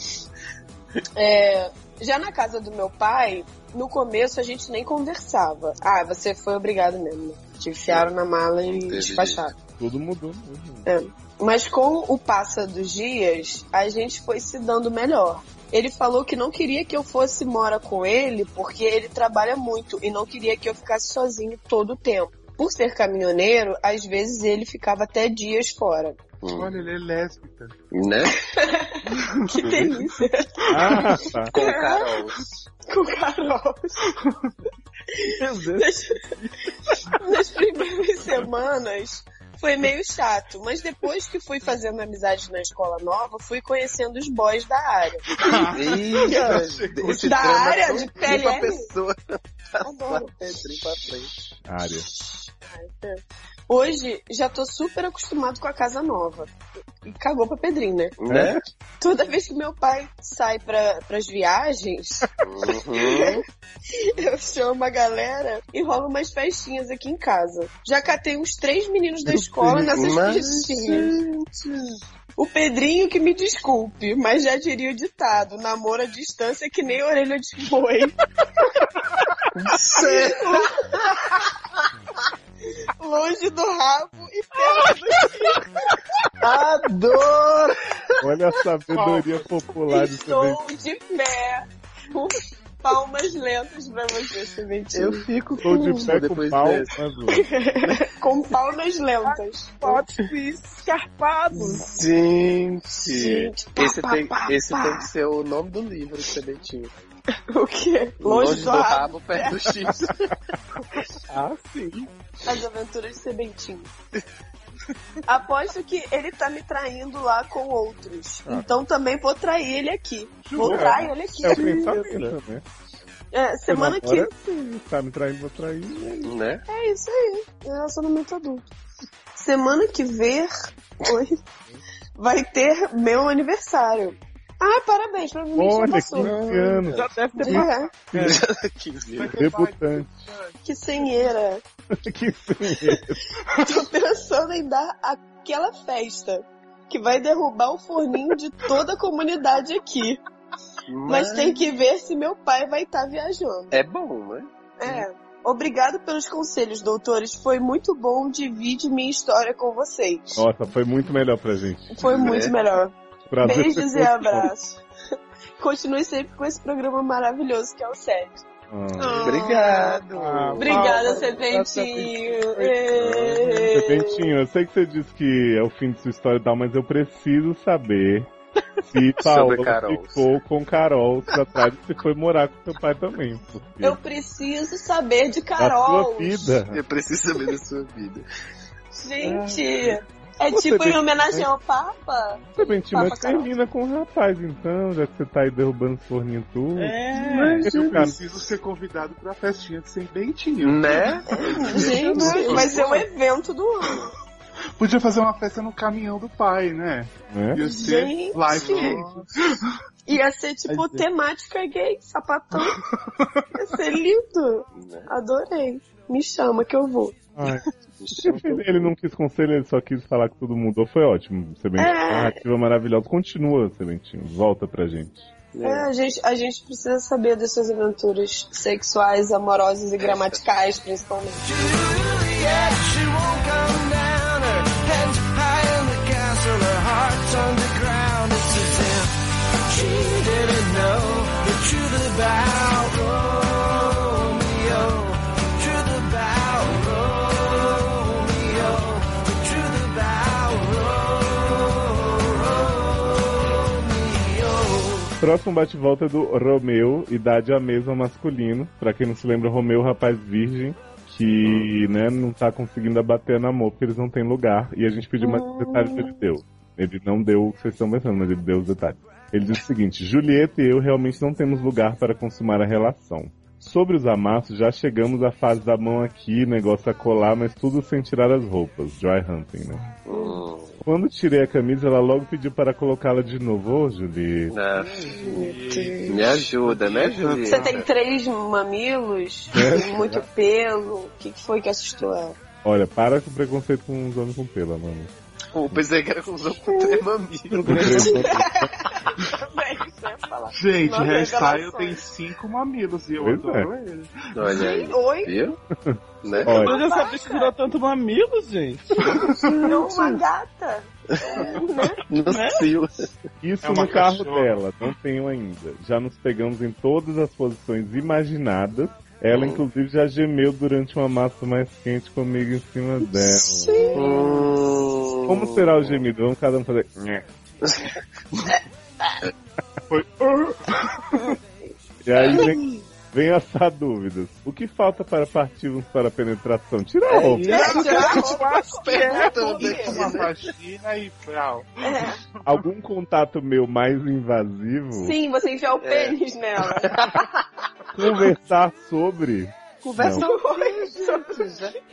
É, já na casa do meu pai, no começo a gente nem conversava. Ah, você foi obrigado mesmo. Te enfiaram na mala e despacharam. Tudo mudou mesmo. É. Mas com o passar dos dias, a gente foi se dando melhor. Ele falou que não queria que eu fosse mora com ele porque ele trabalha muito e não queria que eu ficasse sozinho todo o tempo. Por ser caminhoneiro, às vezes ele ficava até dias fora. Olha, ele é lésbica. Né? (laughs) Que delícia! Ah, tá. Com Carol. com Carol. Nas, nas primeiras semanas foi meio chato, mas depois que fui fazendo amizade na escola nova, fui conhecendo os boys da área. Eita, esse Da área de pra PLL. pessoa. (laughs) Adoro. Pra frente. Área. Hoje já tô super acostumado com a casa nova. E cagou pra Pedrinho, né? Né? Toda vez que meu pai sai pra, pras viagens, Uhum. (laughs) eu chamo a galera e rola umas festinhas aqui em casa. Já catei uns três meninos da escola nessas Mas, festinhas. O Pedrinho que me desculpe, mas já diria o ditado, namoro à distância é que nem orelha de boi. (laughs) (laughs) Longe do rabo e perto do Adoro! Olha a sabedoria popular de Estou de pé. Palmas lentas pra você, Sementinho. Eu fico com de pé com depois pau, dessa. mas (laughs) ó, Com palmas lentas. Potes escarpados. Gente, Gente, pá, esse, pá, tem, pá, esse pá. tem que ser o nome do livro, Sementinho. (laughs) O quê? Longe, do, rabo. perto do X. (laughs) Ah, sim. As aventuras de Sebentinho. Aposto que ele tá me traindo lá com outros. Então também vou trair ele aqui. Vou É. trair ele aqui. é o pensamento, né? É, semana que. Tá me traindo, vou trair. né? É isso aí. Relacionamento adulto. Semana que ver. (laughs) Oi. Vai ter meu aniversário. Ah, parabéns, provavelmente já Olha, passou. 15 anos. Já deve ter É, (laughs) 15 Debutante. que senheira. (laughs) que sim. Tô pensando em dar aquela festa que vai derrubar o forninho de toda a comunidade aqui. Mas tem que ver se meu pai vai estar viajando. É bom, né? É. Obrigado pelos conselhos, doutores. Foi muito bom dividir minha história com vocês. Nossa, foi muito melhor pra gente. Foi muito melhor. Prazer Beijos e abraços. (laughs) Continue sempre com esse programa maravilhoso que é o SED. Ah. Obrigado. Ah, Obrigada, palmas. Sebentinho. Sebentinho, eu sei que você disse que é o fim de sua história e tal, mas eu preciso saber se (laughs) Paola Carol. ficou com Carol atrás e se foi morar com seu pai também. Porque Eu preciso saber de a Carol. sua vida. Eu preciso saber da sua vida. Gente, é Você tipo em homenagem ao Papa? Mas Papa Carol. termina com o rapaz então, já que você tá aí derrubando os forninhos tudo. É. Mas eu preciso ser convidado pra festinha de sem bentinho. Né? Gente, vai ser o evento do ano. Podia fazer uma festa no caminhão do pai, né? né? Ia ser Gente. live. Ia ser tipo temática gay, sapatão. Ia ser lindo. Adorei. Me chama que eu vou. Ai. (laughs) Ele não quis conselho, ele só quis falar que tudo mudou. Foi ótimo, Sebentinho. É. Narrativa maravilhosa. Continua, Sebentinho. Volta pra gente. É, a gente, a gente precisa saber das suas aventuras sexuais, amorosas e gramaticais, principalmente. Próximo bate-volta é do Romeu, idade a mesma masculino. Pra quem não se lembra, Romeu, rapaz virgem, que né, não tá conseguindo abater no amor porque eles não têm lugar. E a gente pediu mais detalhes ele deu. Ele não deu o que vocês estão pensando, mas ele deu os detalhes. Ele diz o seguinte: Julieta e eu realmente não temos lugar para consumar a relação. Sobre os amassos, já chegamos à fase da mão aqui, negócio a colar, mas tudo sem tirar as roupas. Dry hunting, né? Hum, Quando tirei a camisa, ela logo pediu para colocá-la de novo. Ô, Julieta. ah, me ajuda, né, Você Julieta? tem três mamilos, É. muito pelo. O que, foi que assustou ela? Olha, para com o preconceito com os homens com pelo, mano. Pô, pensei que era com os outros com três mamilos. (laughs) Gente, Nossa, hairstyle tem cinco mamilos e eu Pois adoro ele. Olha aí, Oi? viu? (laughs) Né? Olha, Onde essa bicha virou tanto mamilos, gente? Não, uma gata. No cio. isso É no carro cachorra. dela, não tenho ainda. Já nos pegamos em todas as posições imaginadas. Ela, inclusive, já gemeu durante uma massa mais quente comigo em cima dela. Hum, Como será o gemido? Vamos cada um fazer. (laughs) Foi. (laughs) E aí vem, vem essas dúvidas. O que falta para partirmos para a penetração? Tira a roupa. É. É. Algum contato meu mais invasivo? Sim, você enfiar o pênis nela. (laughs) Conversar sobre. Conversa Não.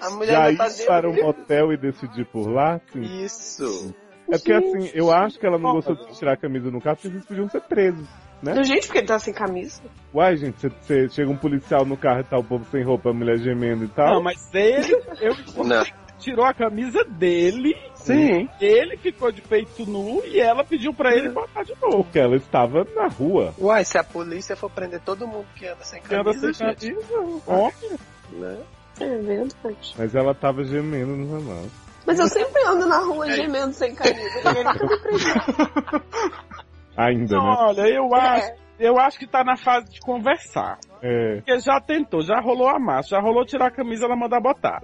A mulher Já já ir tá para um motel e decidir por lá? Sim. Isso. É porque assim, eu acho que ela não gostou de tirar a camisa no carro porque eles podiam ser presos. Né? Gente, porque ele tá sem camisa. Uai, gente, você- chega um policial no carro e tá o povo sem roupa, a mulher gemendo e tal. Não, mas ele, eu Não. tirou a camisa dele, Sim. ele ficou de peito nu e ela pediu pra ele botar de novo. Porque ela estava na rua. Uai, se a polícia for prender todo mundo que anda sem Que anda camisa, sem gente, camisa, homem. né? É verdade. Mas ela tava gemendo nos amassos. Mas eu sempre ando na rua É. gemendo sem camisa. Ninguém nunca me prendeu. Ainda, né? Olha, eu acho, eu acho que tá na fase de conversar. É, Porque já tentou, já rolou a massa, já rolou tirar a camisa, ela mandar botar.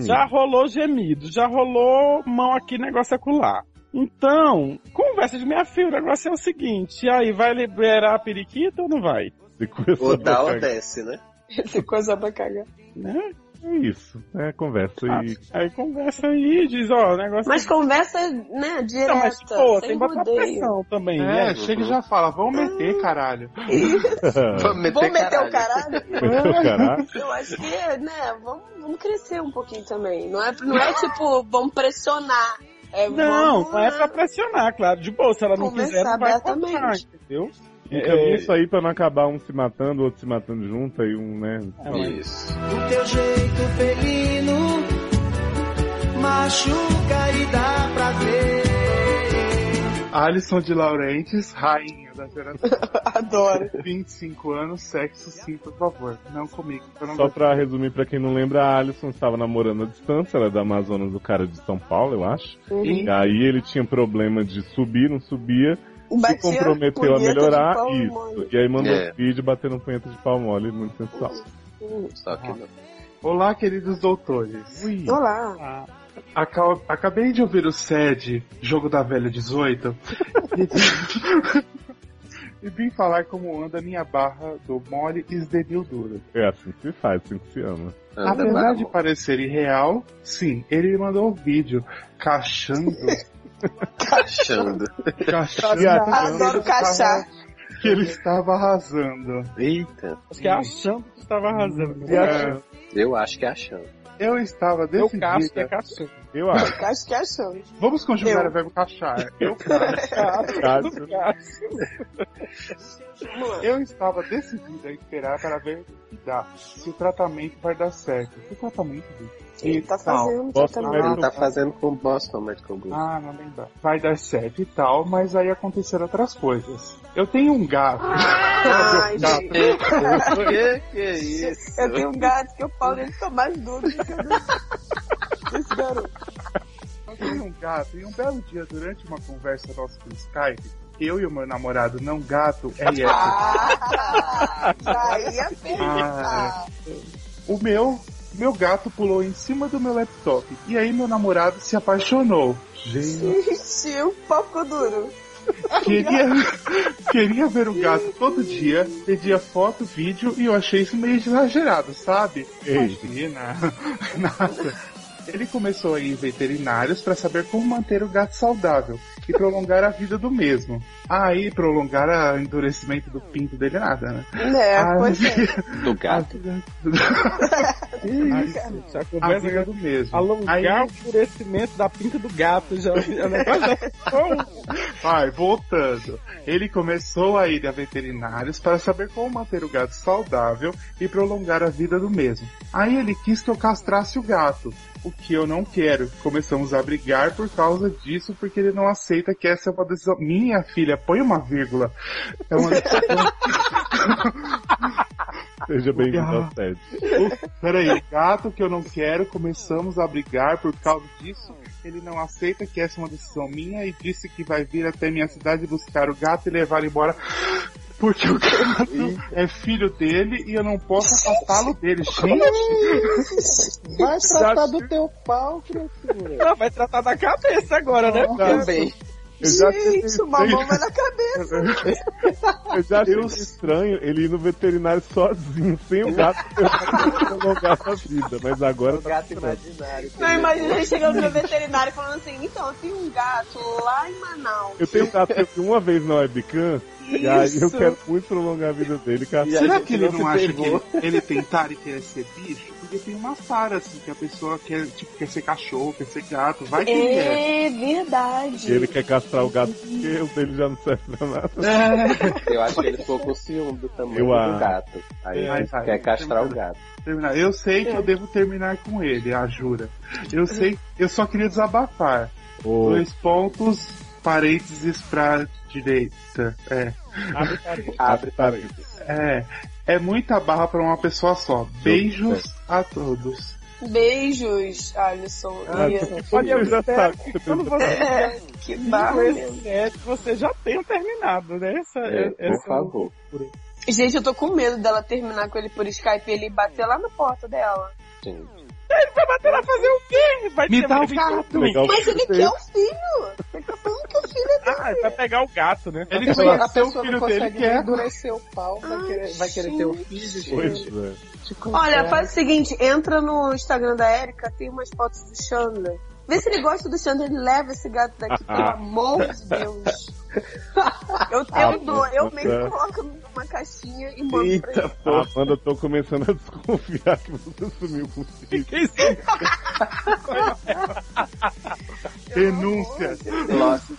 Já rolou gemido, já rolou mão aqui, negócio acular. Então, conversa de minha filha, o negócio é o seguinte, aí, vai liberar a periquita ou não vai? Se Ou dá ou desce, né? Essa coisa pra cagar. Né? É isso. É conversa Ah, e. Aí conversa aí, diz, ó, o negócio Mas conversa, né, direta, Não, mas, pô, tem que botar pressão também, É, né? chega e já fala, vamos meter, caralho. (laughs) (laughs) Vamos meter, Vamos meter caralho. o caralho? Meteu o caralho. (laughs) Eu acho que, né, vamos, vamos crescer um pouquinho também. Não é, não é tipo, vamos pressionar. É, Não, vamos, não é né, pra pressionar, claro. De boa, se ela não Conversar quiser, não vai cortar, entendeu? Encaminha isso aí pra não acabar um se matando, o outro se matando junto, aí um, né? É, mas- Isso. O teu jeito felino machuca e dá pra ver. Alisson de Laurentiis, rainha da geração. (laughs) Adoro. 25 anos, sexo sim, por favor. Não comigo. Não Só pra resumir pra quem não lembra, a Alison estava namorando à distância, ela é da Amazonas, do cara de São Paulo, eu acho. Uhum. E aí ele tinha problema de subir, não subia, se Batia comprometeu a melhorar isso. E aí mandou É. um vídeo batendo punheta de pau mole, muito sensual. Só que não. Olá, queridos doutores. Olá. Aca- Acabei de ouvir o SED, Jogo da Velha 18, e... e vim falar como anda a minha barra do mole esdenil duro. É assim que se faz, assim que se ama. Anda Apesar mal. de parecer irreal, sim, ele me mandou um vídeo cachando, (laughs) Achando. cachando a- Adoro cachar. que ele estava arrasando. Eita, Acho que é achando que estava arrasando. E a- É, eu acho que é achando. eu estava Eu caço que é decidida, caçando. Eu acho. (laughs) Acho que. Vamos conjugar Eu. o verbo cachar. (laughs) Eu, Cássio, Cássio. (laughs) Lá. eu estava decidida a esperar para ver o que dá. Se o tratamento vai dar certo. Que tratamento, Vitor? Ele tá fazendo tratamento. Ele tá fazendo com o Boston Medical Group. Ah, não lembro. Vai dar certo e tal, mas aí aconteceram outras coisas. Eu tenho um gato. Ai, Gato. gente. que que é isso? Eu tenho um gato que o pau dele tá mais duro Eu tenho um gato e um belo dia, durante uma conversa nossa pelo Skype, eu e o meu namorado não gato é hétero. Ah, já ia pensar. O meu, meu gato pulou em cima do meu laptop. E aí meu namorado se apaixonou. Gente, Gente, o pau ficou duro. queria, queria ver o gato todo dia, pedia foto, vídeo e eu achei isso meio exagerado, sabe? Ei. Imagina. (laughs) Nada. Ele começou a ir em veterinários para saber como manter o gato saudável e prolongar a vida do mesmo. Aí, prolongar o endurecimento do pinto dele, nada, né? É, Ah, pois é. Do gato. (laughs) Isso, já A vida a do mesmo. alongar Aí, o endurecimento da pinta do gato. Já, o negócio já ficou- vai, voltando. Ele começou a ir a veterinários para saber como manter o gato saudável e prolongar a vida do mesmo. Aí ele quis que eu castrasse o gato, o que eu não quero. Começamos a brigar por causa disso, porque ele não aceita que essa é uma decisão. Minha filha, põe uma vírgula. É uma decisão. (laughs) Seja bem-vindo Ah. ao SED. O- Peraí, gato que eu não quero, começamos a brigar por causa disso. Ele não aceita que essa é uma decisão minha e disse que vai vir até minha cidade buscar o gato e levar ele embora. Porque o gato é filho dele e eu não posso afastá-lo dele. Gente, Vai (laughs) tratar do teu pau, criatura. Ela vai tratar da cabeça agora, né? Também. Eu já Gente, uma mão vai na cabeça. (laughs) Eu já achei estranho ele ir no veterinário sozinho, sem o gato prolongar (laughs) a vida. Mas agora O tá gato imaginário. Não, imagina ele chegando no veterinário falando assim, então, eu tenho um gato lá em Manaus. Eu tenho um gato eu uma vez na webcam, e aí eu quero muito prolongar a vida dele, cara. E será que ele não não acha que ele, ele tentar e querer ser bicho? Porque tem uma tara assim, que a pessoa quer, tipo, quer ser cachorro, quer ser gato. Vai que ele é. É verdade. E ele quer castrar o gato porque o dele já não serve pra nada. Eu acho que ele ficou com ciúme do tamanho Eu do gato. Aí ele vai. quer castrar o gato. terminar. Eu sei que eu devo terminar com ele, a jura. Eu sei, eu só queria desabafar. Ô, Dois pontos, parênteses pra direita. É. Abre parênteses. É. É muita barra pra uma pessoa só. Beijos a todos. Beijos, Alisson. Ah, E- Olha, Você já sabe que quando você você É, que barra você já tenha terminado, né? Essa, É, por essa favor. Gente, eu tô com medo dela terminar com ele por Skype e ele bater lá na porta dela. Gente. Ele vai bater lá fazer o quê? Vai Me dá o vai- gato! Legal. Mas ele quer o filho! Ele tá falando que o filho é dele. Ah, ele vai pegar o gato, né? Ele A conheceu o filho não dele consegue que é. endurecer o pau, vai querer, vai querer ter o filho, gente. Pois é. Olha, faz o seguinte, entra no Instagram da Erika, tem umas fotos do Chandler. Vê se ele gosta do Chandler, ele leva esse gato daqui, (laughs) pelo amor de Deus. Eu, eu dou, eu mesmo coloco numa caixinha e mando pra ele. Ah, Amanda, eu tô começando a desconfiar que você sumiu com o filho. Denúncia! Lost.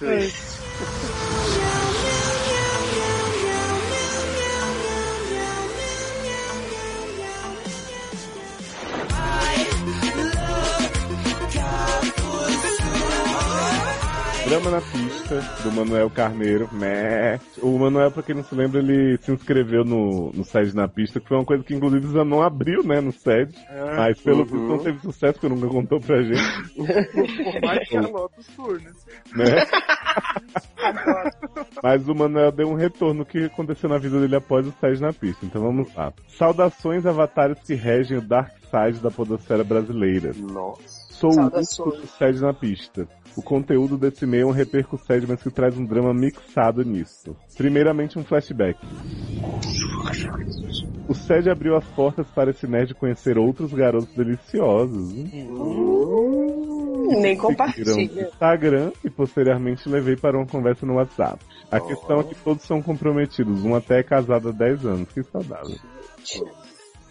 Drama na pista, do Manuel Carneiro. Meh. O Manuel, pra quem não se lembra, ele se inscreveu no, no SED na pista, que foi uma coisa que inclusive Zanon abriu, né, no SED. Mas pelo Uhum. visto não teve sucesso, porque nunca contou pra gente, (laughs) Por mais que Lotus Turnes. né? (laughs) Mas o Manuel deu um retorno que aconteceu na vida dele após o SED na pista. Então vamos lá. Saudações avatares que regem o Dark Side da podosfera brasileira. Nossa. Sou o Saudações. único do SED na pista. O conteúdo desse e-mail é um repercussed, mas que traz um drama mixado nisso. Primeiramente um flashback. O SED abriu as portas para esse nerd conhecer outros garotos deliciosos. hein? Nem compartilha. Instagram e posteriormente levei para uma conversa no WhatsApp. A questão é que todos são comprometidos, um até é casado há 10 anos, que saudável.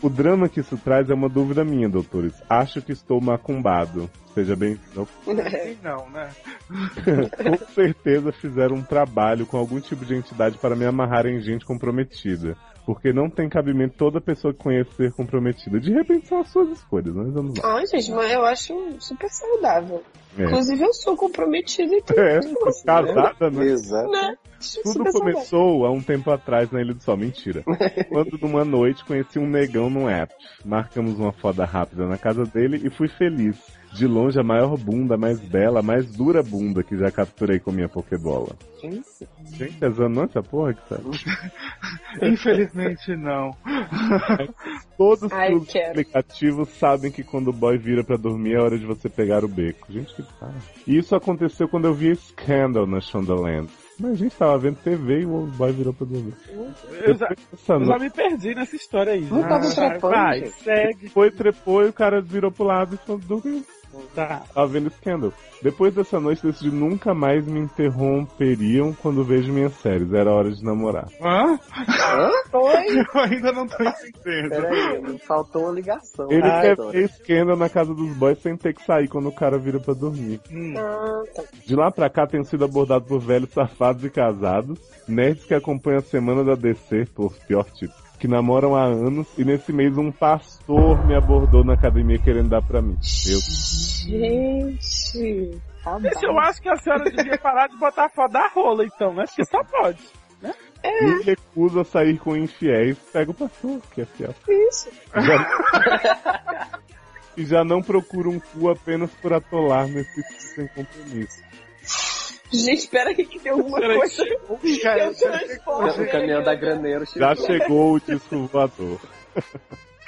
O drama que isso traz é uma dúvida minha, doutores. Acho que estou macumbado. Seja bem-vindo. Sim, não, né? (laughs) Com certeza fizeram um trabalho com algum tipo de entidade para me amarrar em gente comprometida. Porque não tem cabimento toda pessoa que conhece ser comprometida. De repente são as suas escolhas, mas vamos lá. Ai, gente, mas eu acho super saudável. É. Inclusive, eu sou comprometida e tudo. É, casada, né? Exato. Né? Tudo começou há um tempo atrás na Ilha do Sol. Mentira. (laughs) Quando numa noite conheci um negão no app. Marcamos uma foda rápida na casa dele e fui feliz. De longe a maior bunda, a mais bela, a mais dura bunda que já capturei com minha pokebola. Gente, é Zanon essa porra que tá? (laughs) Infelizmente não. (laughs) Todos Ai, os quero. aplicativos sabem que quando o boy vira pra dormir é hora de você pegar o beco. Gente, que tá. E isso aconteceu quando eu vi Scandal na Shondaland. Mas a gente tava vendo TV e o boy virou pra dormir. Eu já, dessa eu já me perdi nessa história aí. Não tava vai, trepando, vai, gente. segue. Foi, trepou e o cara virou pro lado e falou, dormiu. Tá. Tava vendo Scandal. Depois dessa noite decidi nunca mais me interromperiam quando vejo minhas séries. Era hora de namorar. Hã? Oi? Eu ainda não tô entendendo. Peraí, faltou uma ligação. Ele Ah, quer ver Scandal na casa dos boys sem ter que sair quando o cara vira pra dormir. Hum. Ah, tá. De lá pra cá tenho sido abordado por velhos safados e casados, nerds que acompanham a semana da DC, por pior tipo, que namoram há anos, e nesse mês um pastor me abordou na academia querendo dar pra mim. Eu Gente. Tá eu acho que a senhora devia parar de botar foto da rola, então, né? Porque só pode. me recuso a sair com infiéis, pego o pastor, que é fiel. Isso. Já... (laughs) e já não procuro um cu apenas por atolar nesse cu sem compromisso. Gente, espera aí que tem alguma Peraí, coisa. Cara, Eu transformo. O caminhão da graneiro Já chegou. chegou o disco voador.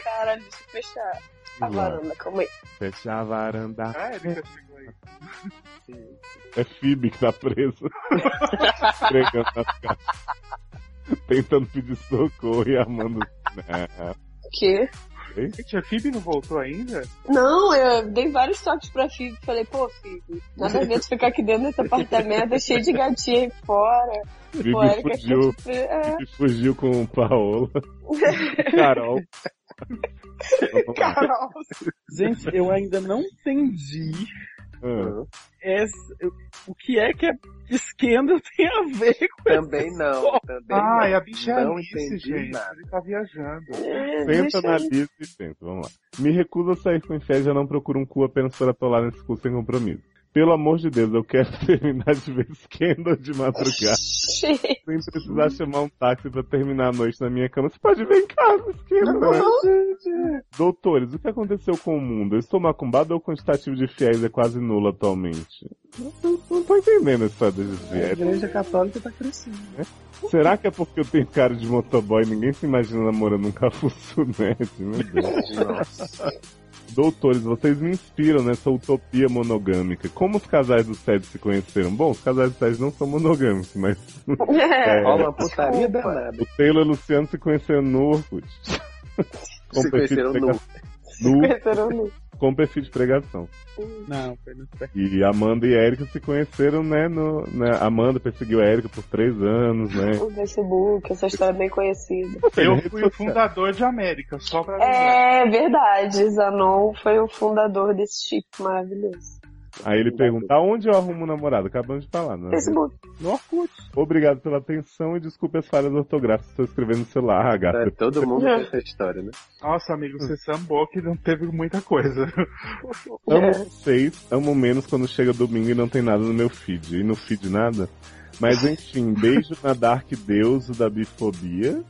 Caralho, deixa eu fechar a Vamos lá. varanda, calma aí. Fechar a varanda. Ah, ele já chegou aí. É Phoebe que tá preso. (laughs) Pregando nas caixas. Tentando pedir socorro e amando. O quê? Gente, a Phoebe não voltou ainda? Não, eu dei vários toques pra Fibi. Falei, pô, Fibi, nada a ver de ficar aqui dentro desse apartamento cheio de gatinha aí fora. Phoebe Pô, fugiu. de- É, Phoebe fugiu com o Paola. (laughs) Carol. Carol. Gente, eu ainda não entendi Esse- o que é que a Scandal (laughs) tem a ver com Também não. Também Ah, não. a bicha é entendi gente. nada. Ele tá viajando. É, Senta na lista e senta, vamos lá. Me recuso a sair com inveja, já não procuro um cu apenas para atolar nesse cu sem compromisso. Pelo amor de Deus, eu quero (laughs) terminar de ver Scandal de madrugada. sem precisar chamar um táxi pra terminar a noite na minha cama. Você pode vir em casa, Scandal. né? Doutores, o que aconteceu com o mundo? Eu estou macumbado ou o quantitativo de fiéis é quase nulo atualmente? Não, não tô entendendo a história desses A fiéis. igreja católica tá crescendo. Será que é porque eu tenho cara de motoboy e ninguém se imagina namorando um cafuçunete? Meu Deus. Doutores, vocês me inspiram nessa utopia monogâmica. Como os casais do SED se conheceram? Bom, os casais do SED não são monogâmicos, mas (laughs) É. Rola uma putaria danada. o Taylor e o Luciano se conheceram no Orkut. Se conheceram no. prega- no- Conheceram no- com perfil de pregação. Não, foi no E Amanda e Erika se conheceram, né, no, né, Amanda perseguiu a Erika por três anos, né? no Facebook, essa história é bem conhecida. Eu fui o fundador de América, só pra lembrar. É verdade, Zanon foi o fundador desse chip maravilhoso. Aí ele pergunta, aonde eu arrumo um namorado? Acabamos de falar, né? Facebook. no Orkut. Obrigado pela atenção e desculpe as falhas ortográficas. Estou escrevendo no celular, ah, gata. É, todo mundo (laughs) tem essa história, né? Nossa, amigo, você sambou que não teve muita coisa. (laughs) Amo É. vocês, amo menos quando chega domingo e não tem nada no meu feed. E no feed nada? Mas enfim, beijo na Dark Deuso da bifobia.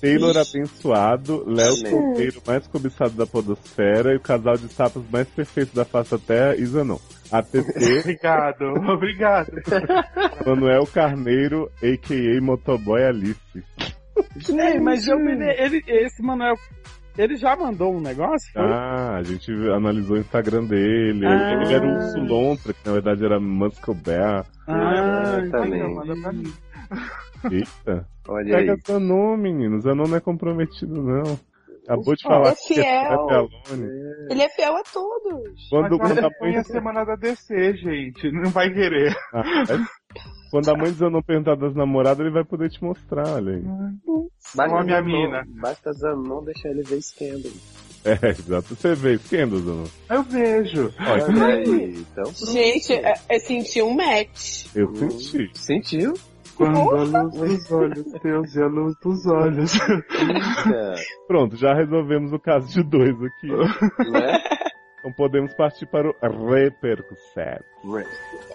Taylor abençoado, Léo solteiro mais cobiçado da podosfera e o casal de sapas mais perfeito da face da terra, Isanon. ATT, (laughs) obrigado, obrigado. (laughs) Manuel Carneiro, a.k.a. Motoboy Alice. Ei, mas eu ele, esse Manuel, ele já mandou um negócio? foi? Ah, a gente analisou o Instagram dele. Ah. Ele era um Sulontra, que na verdade era Muscle Bear. Ah, eu também. Não, manda pra mim. Eita. Olha Pega aí. Zanon, meninos. Zanon não é comprometido, não. Acabou de É falar que fiel. é Alone. Ele é fiel a todos. Quando Mas quando a põe a semana da DC, gente. Não vai querer. Ah, é Quando a mãe de Zanon perguntar das namoradas, ele vai poder te mostrar, olha aí. Basta Ó, minha Zanon- mina. Basta Zanon deixar ele ver Scandal. É, exato. Você vê Scandal, Zanon? Eu vejo. Olha, Olha aí, então. Gente, é- eu senti um match. eu senti. Sentiu? Quando a luz dos olhos teus e a luz dos olhos. Eita, Pronto, já resolvemos o caso de dois aqui. né? Então podemos partir para o repercussão.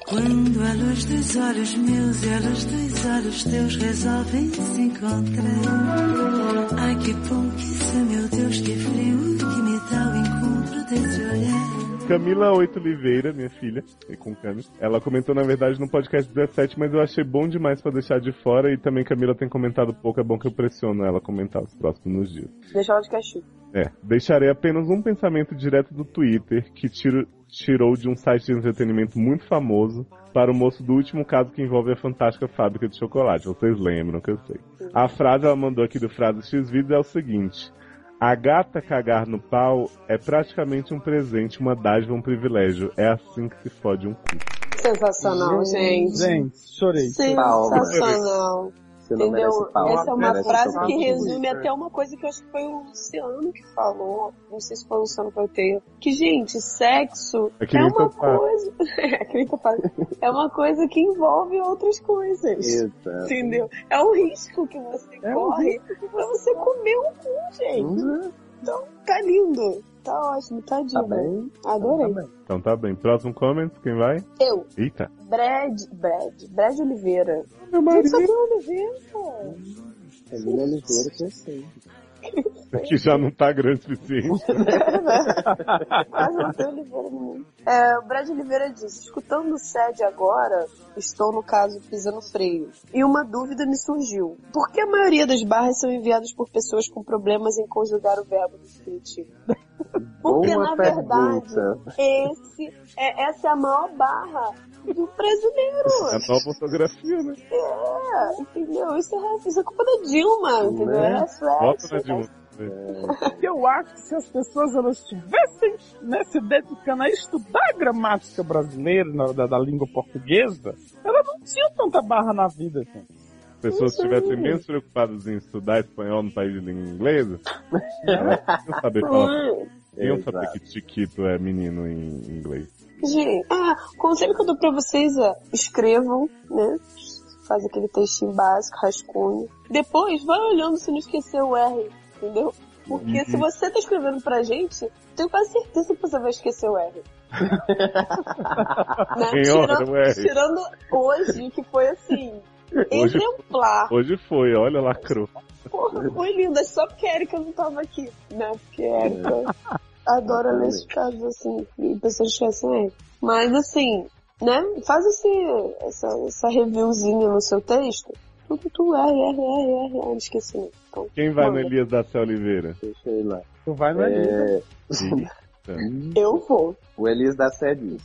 Quando a luz dos olhos meus e a luz dos olhos teus resolvem se encontrar. Ai que bom que isso, meu Deus, que frio que me dá o encontro desse olhar. Camila Oito Oliveira, minha filha, e com Cami, ela comentou na verdade no podcast 17, mas eu achei bom demais pra deixar de fora e também Camila tem comentado pouco, é bom que eu pressiono ela a comentar os próximos dias. Deixa ela de castigo. É, deixarei apenas um pensamento direto do Twitter que tiro- tirou de um site de entretenimento muito famoso para o moço do último caso que envolve a fantástica fábrica de chocolate. Vocês lembram que eu sei. A frase ela mandou aqui do Frase X Vídeos é o seguinte. A gata cagar no pau é praticamente um presente, uma dádiva, um privilégio. É assim que se fode um cu. Sensacional, gente. Gente, chorei. Sensacional. Você não Entendeu? merece palma, Essa é uma merece frase que resume até uma coisa que eu acho que foi o Luciano que falou. Não sei se foi o Luciano Porteiro. Que, gente, sexo É (laughs) é, que uma coisa. é, que é uma coisa que envolve outras coisas. Exato. Entendeu? É um risco que você É um corre pra você comer um cu, gente. Uhum. Então, tá lindo. Tá ótimo, tá Tá diva. bem? Adorei. Tá bem. Então tá bem. Próximo comment, quem vai? Eu, Eita. Brad, Brad, Brad Oliveira. Meu Gente, só marido. tem Oliveira. Camila Oliveira crescendo. Que já não tá grande o suficiente. Quase não tem Oliveira no mundo. É, o Brad Oliveira disse, escutando o SED agora, estou no caso pisando freio. E uma dúvida me surgiu. Por que a maioria das barras são enviadas por pessoas com problemas em conjugar o verbo no infinitivo? (laughs) Porque, Boa na pergunta. verdade, esse, é, essa é a maior barra do brasileiro. É nova ortografia, né? É, entendeu? Isso é, isso é culpa da Dilma, entendeu? Né? É na Dilma. Eu acho que se as pessoas elas estivessem né, se dedicando a estudar a gramática brasileira na- da, da língua portuguesa, elas não tinham tanta barra na vida, assim. As pessoas estivessem menos preocupadas em estudar espanhol no país de língua inglesa, (laughs) elas iam saber falar. Iam saber que Chiquito é menino em inglês. Gente, ah, o conselho que eu dou pra vocês é escrevam, né? Faz aquele textinho básico, rascunho. Depois, vai olhando se não esquecer o R, entendeu? Porque Uhum. se você tá escrevendo pra gente, tenho quase certeza que você vai esquecer o R. (laughs) né? Tirando, o R. tirando hoje, que foi assim, Hoje, exemplar. hoje foi, olha, lacrou. Porra, foi linda, só porque a Erika não tava aqui, né? Porque a Erika adora ler esses casos assim, e pessoas esquecem ele. Mas assim, né? Faz esse, essa, essa reviewzinha no seu texto. Tudo, tu, R, R, R, R, R, esqueci. não. Então, Quem vai no manda. Elias da Cé Oliveira? Deixa eu ir lá. Tu vai no É, Eu vou. o Elias da Sé diz: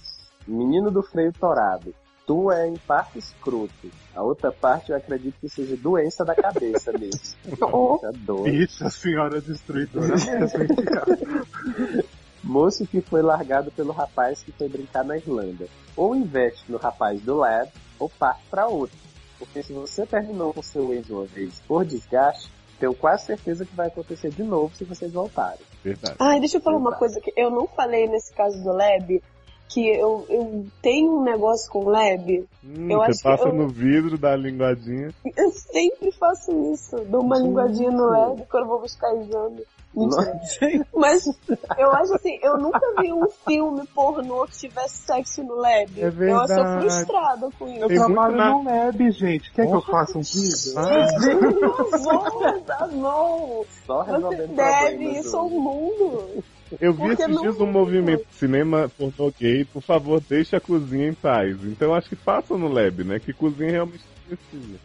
Menino do freio torado, tu é em parte escroto. A outra parte eu acredito que seja doença da cabeça mesmo. (laughs) Oh. Bicha, a senhora destruidora? (laughs) Moço que foi largado pelo rapaz que foi brincar na Irlanda. Ou investe no rapaz do lado, ou parte pra outro. Porque se você terminou com seu ex uma vez por desgaste, tenho quase certeza que vai acontecer de novo se vocês voltarem. Verdade. Ai, deixa eu falar uma Exato. coisa que eu não falei nesse caso do Lab, que eu, eu tenho um negócio com o Lab. Hum, Eu acho você que passa eu- no vidro, dá a linguadinha. Eu sempre faço isso. Dou uma linguadinha no Lab quando eu vou buscar exame. Mas eu acho assim, eu nunca vi um filme pornô que tivesse sexo no lab. É eu sou verdade. frustrada com isso. Eu Tem trabalho na- no lab, gente. Quer que eu faça um vídeo? Por favor, tá bom. Só Você deve isso ao mundo. Eu vi Porque esses não- dias um movimento cinema pornô gay, por favor, deixe a cozinha em paz. Então acho que faça no lab, né? Que cozinha realmente precisa.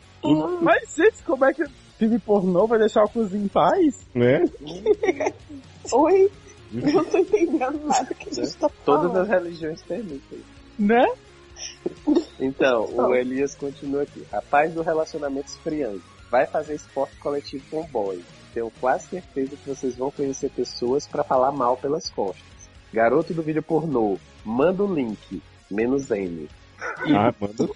Mas, gente, como é que filme pornô vai deixar o cozinho em paz? Né? (laughs) Oi? Eu não tô entendendo (laughs) nada que a gente tá Todas falando. as religiões permitem. Né? Então, o Elias continua aqui. Rapaz do relacionamento esfriante. Vai fazer esporte coletivo com o boy. Tenho quase certeza que vocês vão conhecer pessoas pra falar mal pelas costas. Garoto do vídeo pornô. Manda o link. Menos N. Ah, manda.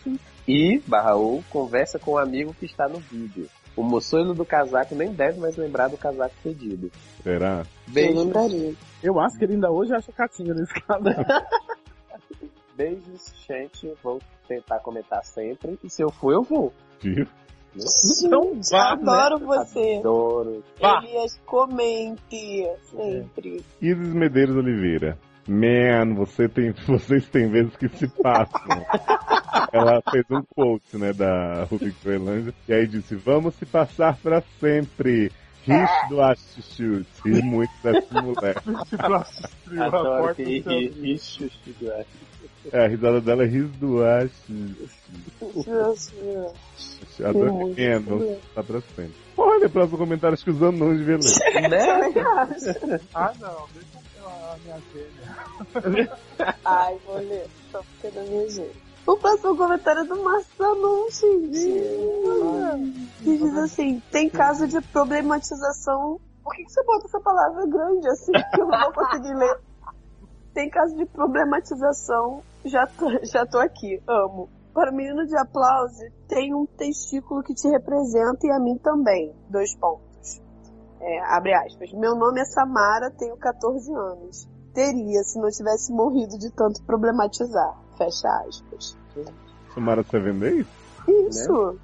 E, barra ou, conversa com o amigo que está no vídeo. O moçoilo do casaco nem deve mais lembrar do casaco pedido. Será? Eu Beijo, lembraria. Eu acho que ele ainda hoje acha catinha nesse cara. beijos, gente. Vou tentar comentar sempre. E se eu for, eu vou. Viu? Então vá, né? Adoro você. Adoro. Vá. Elias, comente sempre. Isis Medeiros Oliveira. Man, você tem, (laughs) vocês têm vezes que se passam. (laughs) Ela fez um quote, né, da Ruby Groenlândia, e aí disse, vamos se passar pra sempre. Rish do Astute. Ri muito dessa mulher. Abriu a Adoro porta que do seu É, a risada dela é Rish do Astute. Adoro muito que é, passar pra sempre. Olha, próximo comentário, acho que os anões ler. (laughs) Né? Ah, não, deixa eu a minha gêmea. (laughs) Ai, vou ler. Só porque é da minha gente. O próximo comentário é do Marcelão, gente. Que diz assim, tem caso de problematização. Por que, que você bota essa palavra grande assim que eu não vou conseguir ler? Tem caso de problematização, já tô, (laughs) já tô aqui, amo. Para o menino de aplauso, tem um testículo que te representa e a mim também. Dois pontos. É, abre aspas. Meu nome é Samara, tenho 14 anos. Teria se não tivesse morrido de tanto problematizar. Fecha aspas. Samara, você vai vender isso? Isso.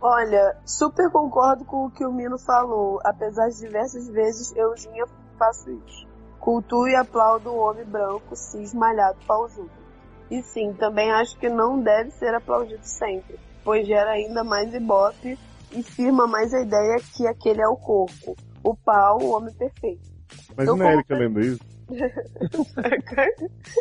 Olha, super concordo com o que o Mino falou. Apesar de diversas vezes eu faço isso. Cultuo e aplaudo o homem branco, cis, malhado, pausudo. E sim, também acho que não deve ser aplaudido sempre, pois gera ainda mais ibope e firma mais a ideia que aquele é o corpo. O pau, o homem perfeito. Imagina Eu a Erika lendo isso. (laughs)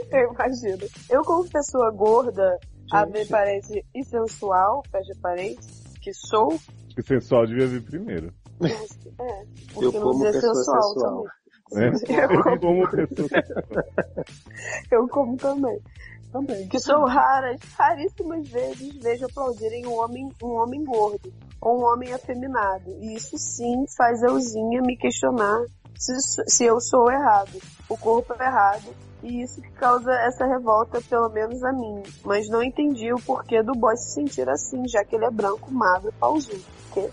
eu imagino. Eu, como pessoa gorda, abre parede e sensual, fecha parede, que sou, Que sensual devia vir primeiro. é, Eu porque não como dizer pessoa sensual sensual. também. Né? (laughs) Eu, Como pessoa. (laughs) eu como também. Também. Que sou raras, raríssimas vezes vejo aplaudirem um homem, um homem gordo ou um homem afeminado. E isso sim faz euzinha me questionar se, se eu sou errado, o corpo é errado. E isso que causa essa revolta, pelo menos a mim. Mas não entendi o porquê do boy se sentir assim, já que ele é branco, magro, pausudo. Porque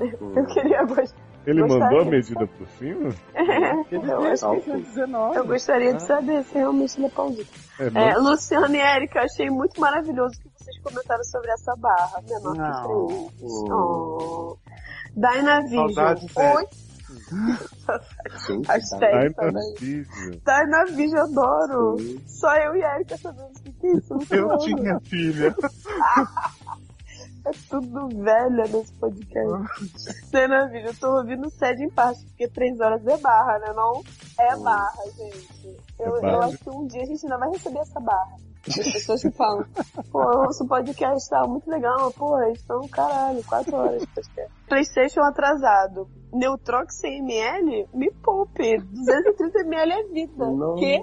(laughs) eu queria gostar. Ele Gostaria. mandou a medida por cima? (laughs) Ele Eu acho que tinha 19. Eu gostaria de saber se realmente ele é pausudo. É? É, Luciana e Erika, achei muito maravilhoso que vocês comentaram sobre essa barra. Menor Não. que três. Oh. Dynavision. Saudades. Oi. Hashtag. Dynavision, adoro. Só eu e a Erika sabemos o que é isso. Eu tinha filha. (laughs) É tudo velha nesse podcast. (laughs) Dynavision, eu tô ouvindo sede em parte, porque três horas é barra, né? Não é barra, gente. Eu, É barra. eu acho que um dia a gente ainda vai receber essa barra. As (laughs) pessoas que falam, pô, eu ouço o podcast, tá muito legal, pô, eles estão, caralho, quatro horas de podcast. Playstation atrasado. Neutrox 100ml? Me poupe. 230ml é vida. Que?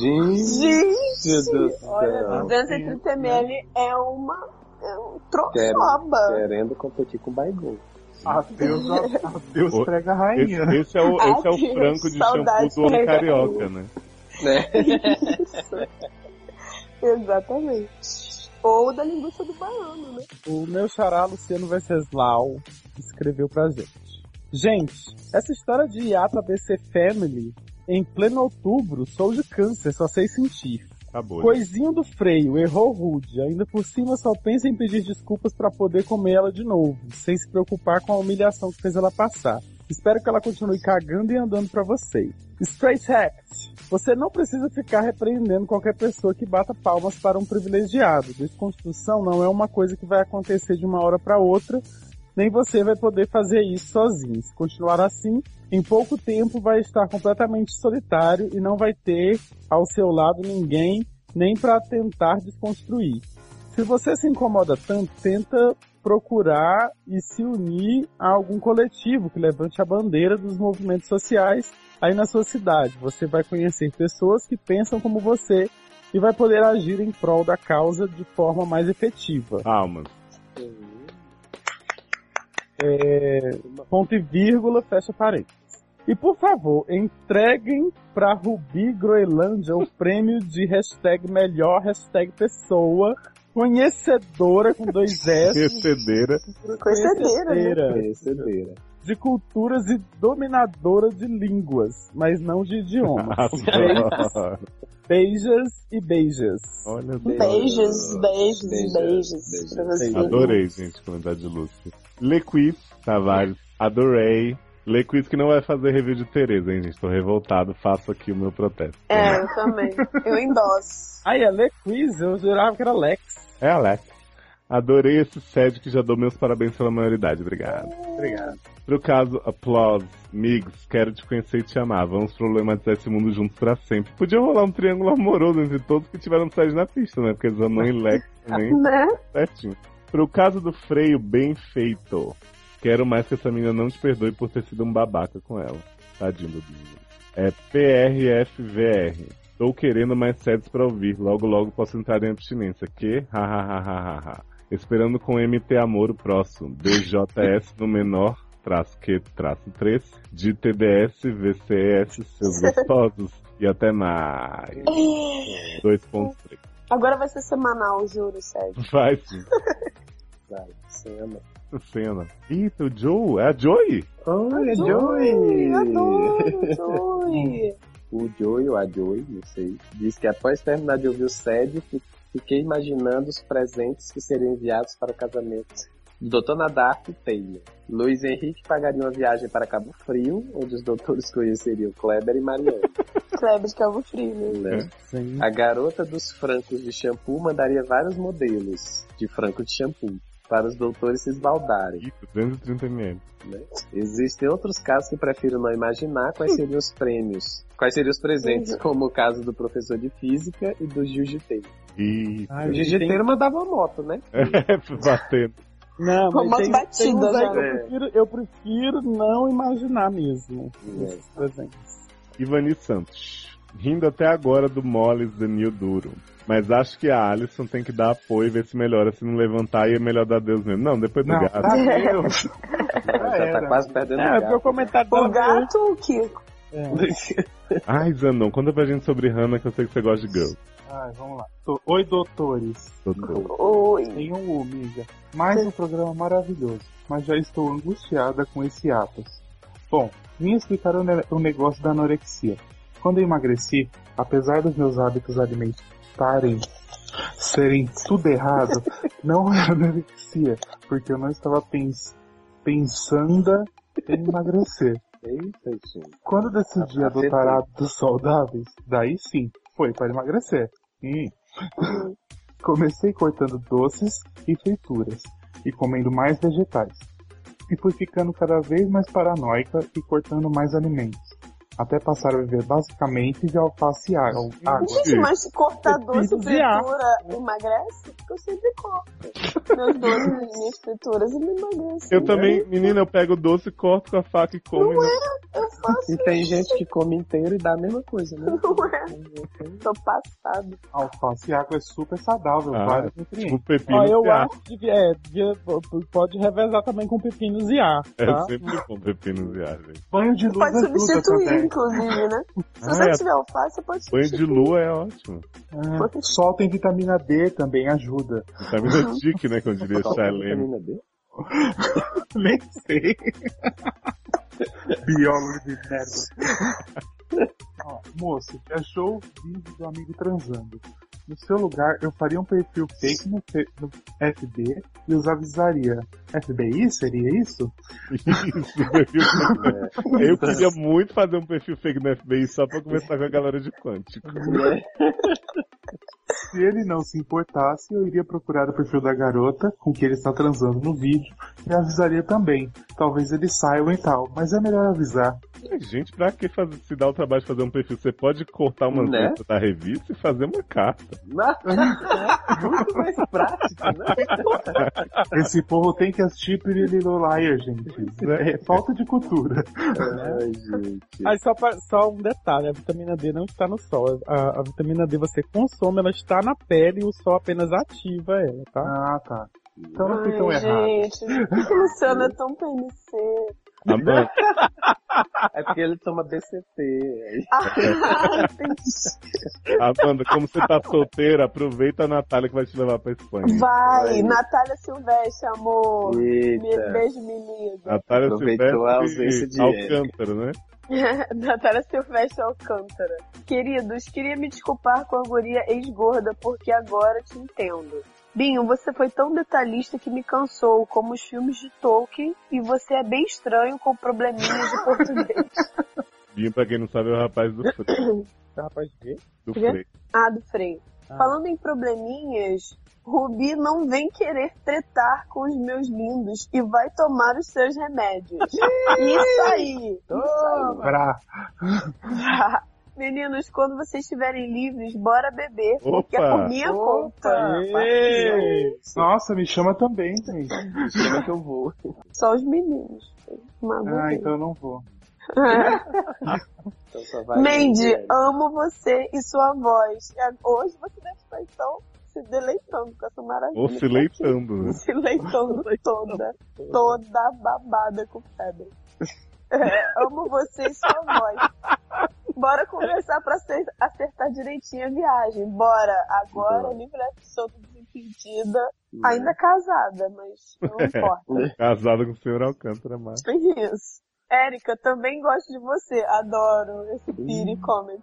Gente, Gente! do céu. Olha, 230ml é uma. É um troçoba. Querendo competir com o Baigon. Adeus, adeus (laughs) O- prega Esse, rainha. esse é o, esse é o Adeus, franco de shampoo do carioca, né? Né? (laughs) Isso. Exatamente. Ou da linguiça do baiano, né? O meu xará Luciano Venceslau escreveu pra gente. Gente, essa história de hiato ABC Family, em pleno outubro, sou de câncer, só sei sentir. Acabou. né? Coisinho do freio, errou rude. Ainda por cima só pensa em pedir desculpas pra poder comer ela de novo, sem se preocupar com a humilhação que fez ela passar. Espero que ela continue cagando e andando pra vocês. Straight Act. Você não precisa ficar repreendendo qualquer pessoa que bata palmas para um privilegiado. Desconstrução não é uma coisa que vai acontecer de uma hora para outra, nem você vai poder fazer isso sozinho. Se continuar assim, em pouco tempo vai estar completamente solitário e não vai ter ao seu lado ninguém nem para tentar desconstruir. Se você se incomoda tanto, tenta procurar e se unir a algum coletivo que levante a bandeira dos movimentos sociais aí na sua cidade. Você vai conhecer pessoas que pensam como você e vai poder agir em prol da causa de forma mais efetiva. Almas. É, ponto e vírgula, fecha parênteses. E por favor, entreguem para Rubi Groenlândia o prêmio de hashtag melhor hashtag pessoa conhecedora com dois S. Recedeira. Conhecedeira, né? Recedeira. De culturas e dominadora de línguas, mas não de idiomas. (laughs) Adoro. Beijas e beijas. Olha, Beijos, beijos, Beijos, pra você. Adorei, gente, comentário de Lúcio. Lequiz Tavares, adorei. Lequiz que não vai fazer review de Tereza, hein, gente? Tô revoltado, faço aqui o meu protesto. É, eu também. Eu endosso. Ai, é Lequiz, eu jurava que era Lex. É, Alex. Adorei esse set que já dou meus parabéns pela maioridade. Obrigado. Obrigado. Pro caso, Applause, Migs, quero te conhecer e te amar. Vamos problematizar esse mundo juntos pra sempre. Podia rolar um triângulo amoroso entre todos que tiveram sede na pista, né? Porque Zanon e Lex também (laughs) Né? certinho. Pro caso do freio bem feito, quero mais que essa menina não te perdoe por ter sido um babaca com ela. Tadinho do menino. É PRFVR. Tô querendo mais sets pra ouvir. Logo, logo posso entrar em abstinência. Que? Hahaha. Esperando com MT Amor o próximo. BJS no menor, traço que, traço 3. De TDS, VCS, seus (laughs) gostosos. E até mais. 2.3. Agora vai ser semanal, juro, sério. Vai sim. (laughs) Vai, cena. Cena. Eita, o Joe? É a Joey? Olha, Joey, Joey! adoro, Joey. (laughs) O Joey, ou a Joey, não sei, diz que após terminar de ouvir o SED, fiquei imaginando os presentes que seriam enviados para o casamento do Dr. Nadark e Taylor. Luiz Henrique pagaria uma viagem para Cabo Frio, onde os doutores conheceriam Kleber e Mariana. (laughs) Kleber de Cabo Frio, né? né? Sim. A garota dos francos de shampoo mandaria vários modelos de franco de shampoo para os doutores se esbaldarem. Isso, 230ml. né? Existem outros casos que prefiro não imaginar quais seriam os prêmios, quais seriam os presentes, como o caso do professor de física e do jiu-jiteiro. E. Ai, O tem- jiu-jiteiro mandava moto, né? (laughs) É, batendo. Não, mas tem, batida tem uns aí já. que eu É. prefiro, eu prefiro não imaginar mesmo É. esses presentes. Ivani Santos. Rindo até agora do Moles do Nil Duro. Mas acho que a Alison tem que dar apoio e ver se melhora. Se não levantar, aí é melhor dar Deus mesmo. Não, depois do Não, gato. tá (laughs) Deus. (laughs) Já tá quase perdendo É, o o gato. comentário O dela gato ou o Kiko? É. Ai, Zanon, conta pra gente sobre Hannah, que eu sei que você gosta de girl. Ai, vamos lá. Oi, doutores. Doutor. Oi. Tenham um, amiga. Mais um programa maravilhoso, mas já estou angustiada com esse atos. Bom, vim explicar o, ne- o negócio da anorexia. Quando eu emagreci, apesar dos meus hábitos alimentares serem tudo errado, (laughs) não era anorexia, porque eu não estava pens pensando em emagrecer. Eita, gente. Quando decidi Ah, adotar hábitos saudáveis, daí sim, foi para emagrecer. Comecei cortando doces e frituras e comendo mais vegetais. E fui ficando cada vez mais paranoica e cortando mais alimentos. Até passar a viver basicamente de alface e água. Gente, mas se cortar doce Pepinos fritura emagrece? Porque eu sempre corto. Meus doces e minhas frituras e me emagrecem. Eu também, menina, eu pego doce, corto com a faca e como. Não né? é, eu faço E tem gente que come inteiro e dá a mesma coisa, né? Não é. Tô passado. Alface e água é super saudável, Ah, vários Tipo nutrientes. pepino Ó, eu e acho que é, pode revezar também com pepinos e ar, É tá? sempre bom pepino e ar, gente. Banho de luz Pode ajuda substituir, também. Inclusive, né? Se Ah, você é. tiver alface, você pode Banho de lua é ótimo. É, Sol tem vitamina D também ajuda. Vitamina tique, né, que eu diria é a Shailene. vitamina D? (laughs) Nem sei. Biólogo de merda. Ó, moço, achou o vídeo do amigo transando. No seu lugar, eu faria um perfil fake no, no FB e os avisaria. FBI, seria isso? Isso, perfil fake. Eu queria muito fazer um perfil fake no FBI só pra conversar com a galera de Quântico. (laughs) Se ele não se importasse, eu iria procurar o perfil da garota com que ele está transando no vídeo e avisaria também. Talvez eles saiam e tal, mas é melhor avisar. Gente, pra que fazer, se dar o trabalho de fazer um perfil? Você pode cortar uma Né? da revista e fazer uma carta. (laughs) Muito mais prático, né? (laughs) Esse povo tem que assistir Little Liar, gente. É falta de cultura. Ai, gente. Aí só, pra- só um detalhe, a vitamina D não está no sol. A, a vitamina D você consome, ela está na pele e o sol apenas ativa ela, tá? Ah, tá. Então não fui tão errado. gente, por que o Luciano é tão PNC? Amanda, (laughs) É porque ele toma BCT. Ah, entendi. Amanda, como você tá solteira, aproveita a Natália que vai te levar pra Espanha. Vai, Vai. Natália Silvestre, amor. Eita. Beijo, menino. Natália Aproveitou a Silvestre de Alcântara, né? (laughs) Natália Silvestre Alcântara. Queridos, queria me desculpar com a guria ex-gorda, porque agora te entendo. Binho, você foi tão detalhista que me cansou, como os filmes de Tolkien, e você é bem estranho com probleminhas de português. (laughs) Binho, pra quem não sabe, é o rapaz do Frei. Rapaz, quê? Do Quê? Frei. Ah, do Frei. Ah. Falando em probleminhas, Rubi não vem querer tretar com os meus lindos e vai tomar os seus remédios. (laughs) Isso aí! Pra... (laughs) Meninos, quando vocês estiverem livres, bora beber, porque é Opa! por minha conta. Ei! Nossa, me chama também, gente. Chama que eu vou. Só os meninos. Ah, então eu não vou. (laughs) Então Mandy, amo você e sua voz. A- Hoje você deve estar então se deleitando com essa maravilha. Ou se leitando, né? (laughs) Se leitando toda, toda babada com febre. É, amo você e sua voz. Bora conversar pra acer- acertar direitinho a viagem. Bora. Agora, Bora. livre solta desimpedida. Ainda casada, mas não (laughs) importa. Casado com o senhor Alcântara, mas. Isso. Érica, também gosto de você. Adoro esse Piri comment.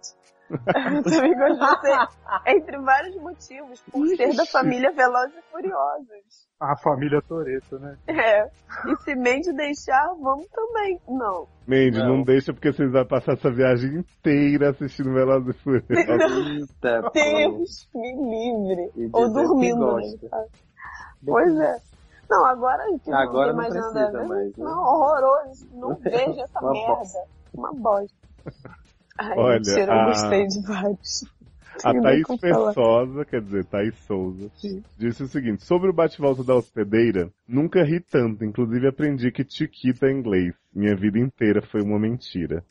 (laughs) também gosto de você. Entre vários motivos. Por ser da família Velozes e Furiosos. A família Toreto, né? É. E se Mandy deixar, vamos também. Não. Mandy, não. Não. deixa porque vocês vão passar essa viagem inteira assistindo Velozes e Furiosos. (laughs) Deus me livre. E Ou dormindo, né? gosta. Pois é. Não, agora que Agora não não tem mais nada a precisa ver. mais, né? Não, horroroso. Não (laughs) vejo essa Uma merda. bosta. Uma bosta. Ai, Olha, mentira, a- eu gostei de vários. A Thaís. Pessosa, quer dizer, Thaís Souza, disse o seguinte: sobre o bate-volta da hospedeira, nunca ri tanto, inclusive aprendi que Chiquita é inglês. Minha vida inteira foi uma mentira.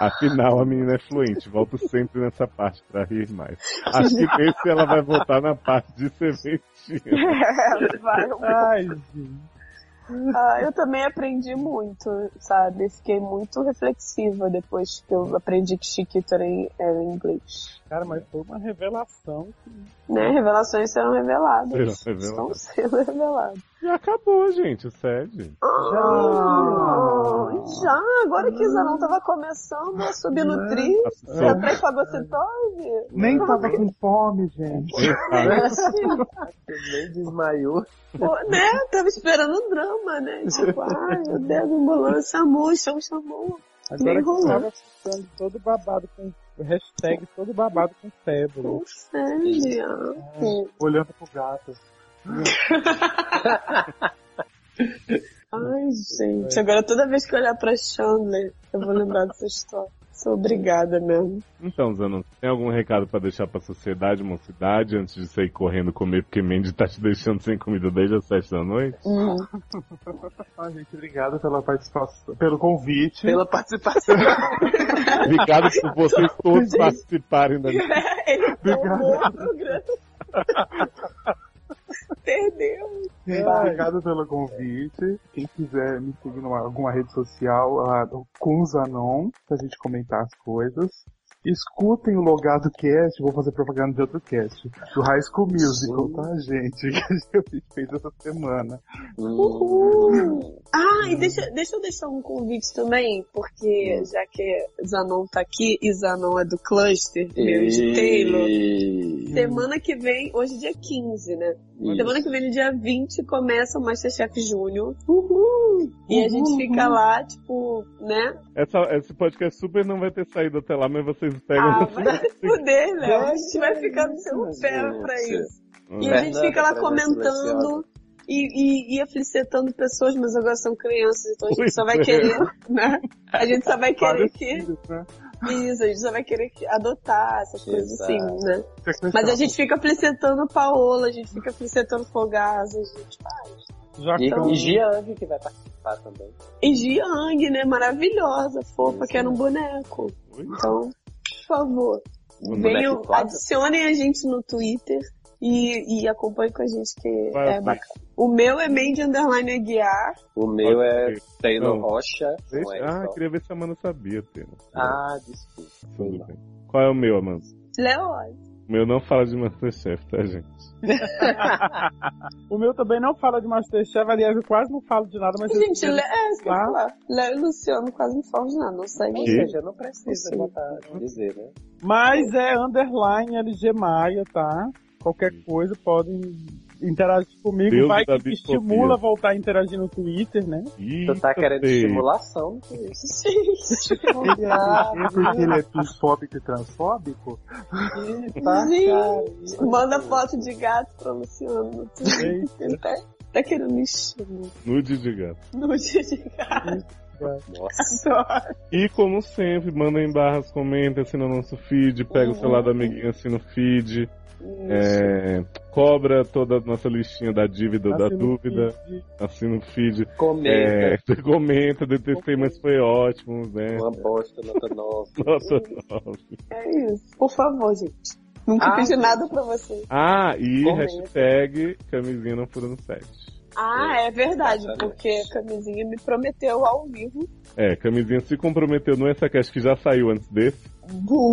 Afinal, a menina é fluente, volto sempre nessa parte pra rir mais. Acho que (laughs) nesse ela vai voltar na parte de ser mentira. (laughs) É, vai, eu- Ai, gente. Ah, eu também aprendi muito, sabe? Fiquei muito reflexiva depois que eu aprendi que Chiquita era em, era em inglês. Cara, mas foi uma revelação. Né? Revelações serão reveladas. Serão reveladas. Estão sendo reveladas. Já acabou, gente, o SED. Ah, já, agora que o Zanon tava começando a subir no tri, já tá fagocitose. Nem tava com fome, gente. Nem desmaiou. Pô, né? Tava esperando o drama, né? Tipo, ai meu Deus, ambulância, amor, chama, chamou. Agora que rolou. tava ficando todo babado com. Hashtag todo babado com febre. Sério. Olhando pro gato. Ai, gente, agora toda vez que eu olhar pra Chandler, eu vou lembrar dessa história. Sou obrigada mesmo. Então, Zanon, tem algum recado pra deixar pra sociedade, mocidade, antes de sair correndo comer, porque Mandy tá te deixando sem comida desde as sete da noite? (laughs) Ah, gente, obrigado pela participação, pelo convite. Pela participação. (laughs) Obrigado por vocês todos participarem da minha... (laughs) Ele salvou o programa. Perdeu. Gente, obrigado pelo convite. Quem quiser me seguir em alguma rede social, lá do com Zanon, pra gente comentar as coisas. Escutem o Logado Cast, vou fazer propaganda de outro cast, do High School Musical, tá, gente? (laughs) Que a gente fez essa semana. Uhul. Ah, e deixa, deixa eu deixar um convite também, porque já que Zanon tá aqui e Zanon é do cluster, meu e de Taylor. Semana que vem, hoje é dia 15, né? Isso. Semana que vem, no dia 20, começa o Masterchef Júnior. Uhul! E a gente fica lá, tipo, né? Essa, esse podcast super não vai ter saído até lá, mas vocês pegam... Ah, vai se fuder, Léo. A gente vai ficar no seu pé pra isso. E a gente Fernanda fica lá pra comentando e, e, e aflicetando pessoas, mas agora são crianças, então a gente só vai é. querer, né? A gente só vai querer que. né? Isso, a gente só vai querer que adotar essas coisas Exato. assim, né? Mas a gente fica aflicetando Paola, a gente fica aflicetando Fogasa, a gente faz. Já E, Então- e Giang que vai participar também. E Jiang, né? Maravilhosa, fofa, que era um boneco. Então, favor, venham, adicionem a gente no Twitter E, e acompanhe com a gente que Vai, é bacana. O meu é Mandy Underline Aguiar. O meu é. Taylor Não. Rocha. Deixa- S Ah, só. queria ver se a Amanda sabia, Teno. Ah, desculpa. Tudo bem. Qual é o meu, Amanda? Leóis. O meu não fala de Masterchef, tá, gente? (laughs) O meu também não fala de Masterchef, aliás, eu quase não falo de nada, mas eu Gente, Le... é isso que eu ia falar. Léo e Luciano quase não falam de nada, não segue. Ou Que? seja, não precisa botar, dizer, né? Mas é underline LG Maia, tá? Qualquer coisa podem interagir comigo. Deus Vai da que estimula a voltar a interagir no Twitter, né? Tu tá querendo feio. estimulação no Twitter. Ele é, é porque ele é bisfóbico e transfóbico? Tá, Gente, manda foto de gato pra Luciano. Ele tá, tá querendo me chamar. Nude de gato. Dia de gato. Nossa. Adoro. E como sempre, mandem barras, comentem, assina o nosso feed, pega o celular do amiguinho, assina o feed, é, cobra toda a nossa listinha da dívida ou da Assina o dúvida, feed. assina o feed, Comenta. é, (laughs) comenta, detestei, mas foi ótimo, né? Uma bosta, nota 9. (laughs) Nota nove. É isso. Por favor, gente. Nunca Ah, pedi nada pra vocês. Ah, e Comenta. hashtag camisinha não fura no set. Ah, é verdade, Exatamente. porque a camisinha me prometeu ao vivo. É, camisinha se comprometeu no SACast que já saiu antes desse.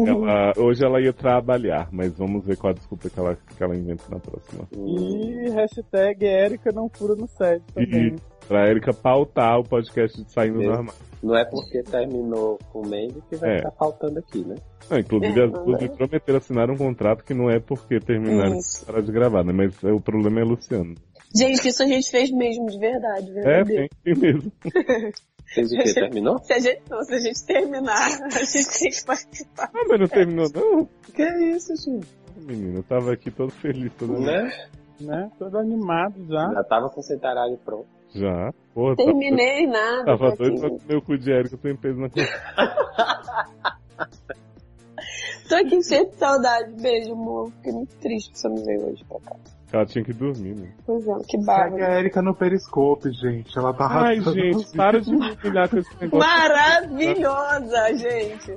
Ela- hoje ela ia trabalhar, mas vamos ver qual a desculpa que ela, que ela inventa na próxima. E hashtag Erika não fura no set também. E pra Erika pautar o podcast de Saindo do Armário. Não é porque terminou com o Mandy que vai É. ficar faltando aqui, né? Não, inclusive as duas me prometeram assinar um contrato que não é porque terminaram de parar de gravar, né? Mas é, o problema é Luciano. Gente, isso a gente fez mesmo, de verdade, É, verdadeiro. tem, tem mesmo. (laughs) Fez o quê? Terminou? Se a gente, não, se a gente terminar, a gente tem que participar. Ah, mas não terminou não. Que é isso, gente? Menino, eu tava aqui todo feliz, todo Né? Né? Todo animado já. Já tava com o centenário pronto. Já. Porra, tava- Terminei nada. Tava tô doido pra comer o cu de Erika sem peso na consciência. (laughs) Tô aqui cheio de saudade. Beijo, amor. Fiquei muito triste que você não veio hoje pra cá. Ela tinha que dormir, né? Pois é, que Segue barba. a Erika no Periscope, gente. Ela tá Ai, gente, para de me humilhar com esse negócio. Maravilhosa, gente.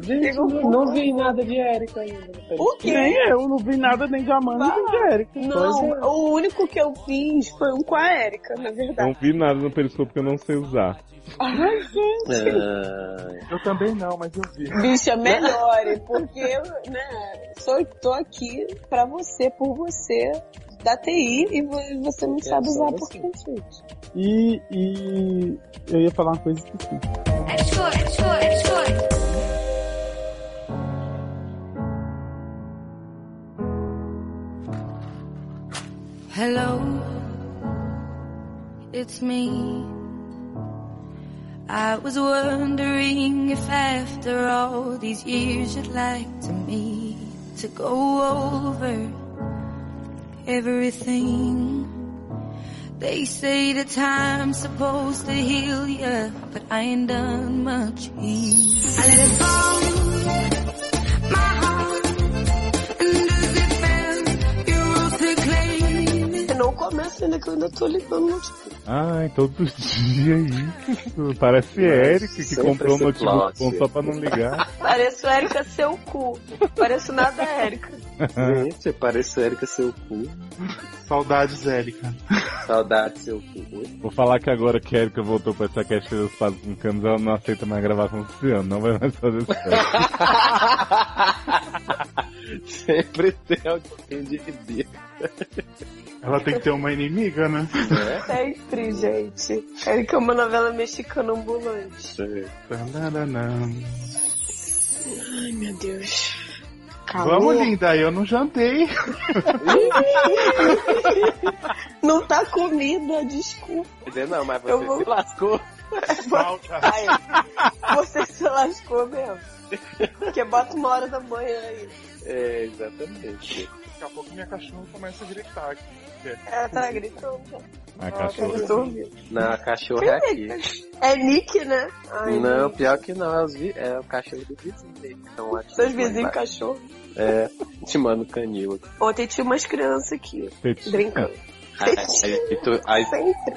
Gente, não, não vi nada de Erika ainda. O quê? Nem eu, não vi nada nem de Amanda nem de Erika. Não, o único que eu fiz foi um com a Erika, na Não verdade. vi nada no periscope que eu não sei usar. Ai, gente. Ah, Eu também não, mas eu vi. Bicha, melhore, porque eu, né, sou, tô aqui pra você, por você, da TI, e vo- você não sabe só usar por quê, gente? E, e eu ia falar uma coisa que esqueci. Escute, escute, escute. Hello, it's me. I was wondering if after all these years you'd like to me to go over everything. They say the time's supposed to heal ya, but I ain't done much healing. I let it fall, começa ainda que eu ainda tô ligando no tipo. Ai, todo (laughs) dia isso. Parece Erika que comprou um esse notebook bom só pra não ligar. (laughs) Pareço Erika seu cu. Pareço nada Erika. gente, parece Erika seu cu. Saudades, Erika. Saudade seu cu. Vou falar que agora que a Erika voltou pra essa cast dos passos com camis, ela não aceita mais gravar com o Luciano, não vai mais fazer isso. (laughs) (laughs) Sempre tem alguém de rir. Ela tem que ter uma inimiga, né? Sempre, gente. Erika é uma novela mexicana ambulante. Ai, meu Deus. Vamos, linda, eu não jantei. (laughs) Não tá comida, desculpa. Não, mas Eu você vou- se lascou. Você se lascou mesmo. (laughs) Porque bota uma hora da manhã aí. É, exatamente. Daqui a pouco minha cachorra começa a gritar aqui. Ela tá gritando. A cachorra. tá dormindo. Não, a cachorra é aqui. É Nick, né? Ai, Não, pior que não, é, os vi- é o cachorro do vizinho dele. Então, Seus vizinhos cachorro. É, te mando canil aqui. Ontem tinha umas crianças aqui, brincando. Aí, aí tu, aí,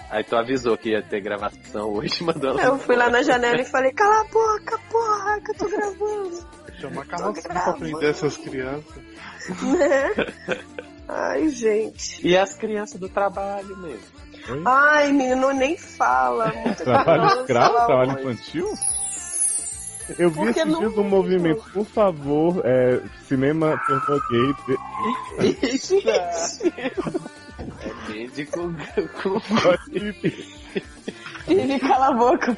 aí tu avisou que ia ter gravação hoje, (laughs) mandou ela. Eu fui lá na janela e falei, cala a boca, porra, que eu tô gravando. Chama a carrocinha pra prender essas crianças. Né? Ai, gente. E as crianças do trabalho mesmo. Ai, menino, nem fala. (laughs) Trabalho escravo, trabalho infantil? Eu vi Porque esses dias um movimento, por favor, é, cinema de- (laughs) É médico com... Ele cala a boca.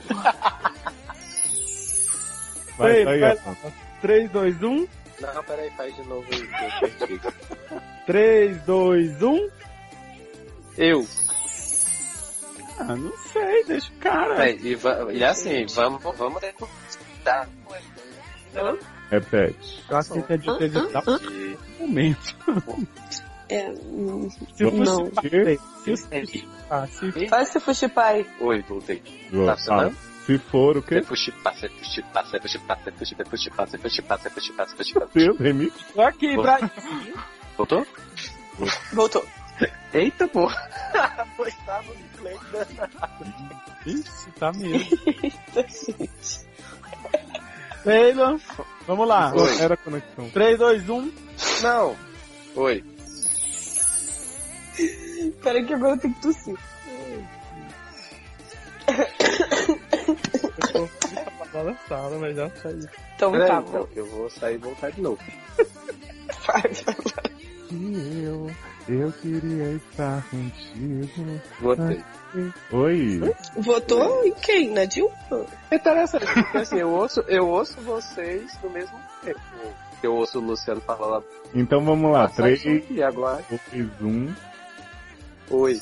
Vai, Ei, vai, vai Afonso. lá. 3, 2, 1. Não, peraí, faz de novo aí que eu perdi. 3, 2, 1. Eu. Ah, não sei, deixa o cara. Peraí, e, e assim, vamos, vamos dar Repete. Eu acho que tem de ter de dar um momento. (laughs) É, hum, Se não. se ah, se Faz esse fuxipai. Oi, voltei. Tá funcionando? Se for o quê? Fuxipar, você fuxipar, você fuxipar, você fuxipar, você fuxipar, você fuxipar, você fuxipar, você fuxipar. Deus, remix. Aqui, Brasil. Voltou? Voltou. Eita, porra. Pois tava no play Ixi, tá mesmo. Taylor, vamos lá. Oi. Era a conexão. 3, 2, 1. Não. Oi. Peraí que agora eu tenho que tossir. Sala, mas já saiu. Então Peraí, tá, então, que eu vou sair e voltar de novo. (laughs) vai, vai, vai. E eu, eu queria estar contigo. Voltei. Oi. Votou em quem? Na Dilma? Interessante, porque assim, eu ouço, eu ouço vocês no mesmo tempo. Eu ouço o Luciano falar lá. Então vamos lá. Nossa, 3, E agora? 2, 1. Oi.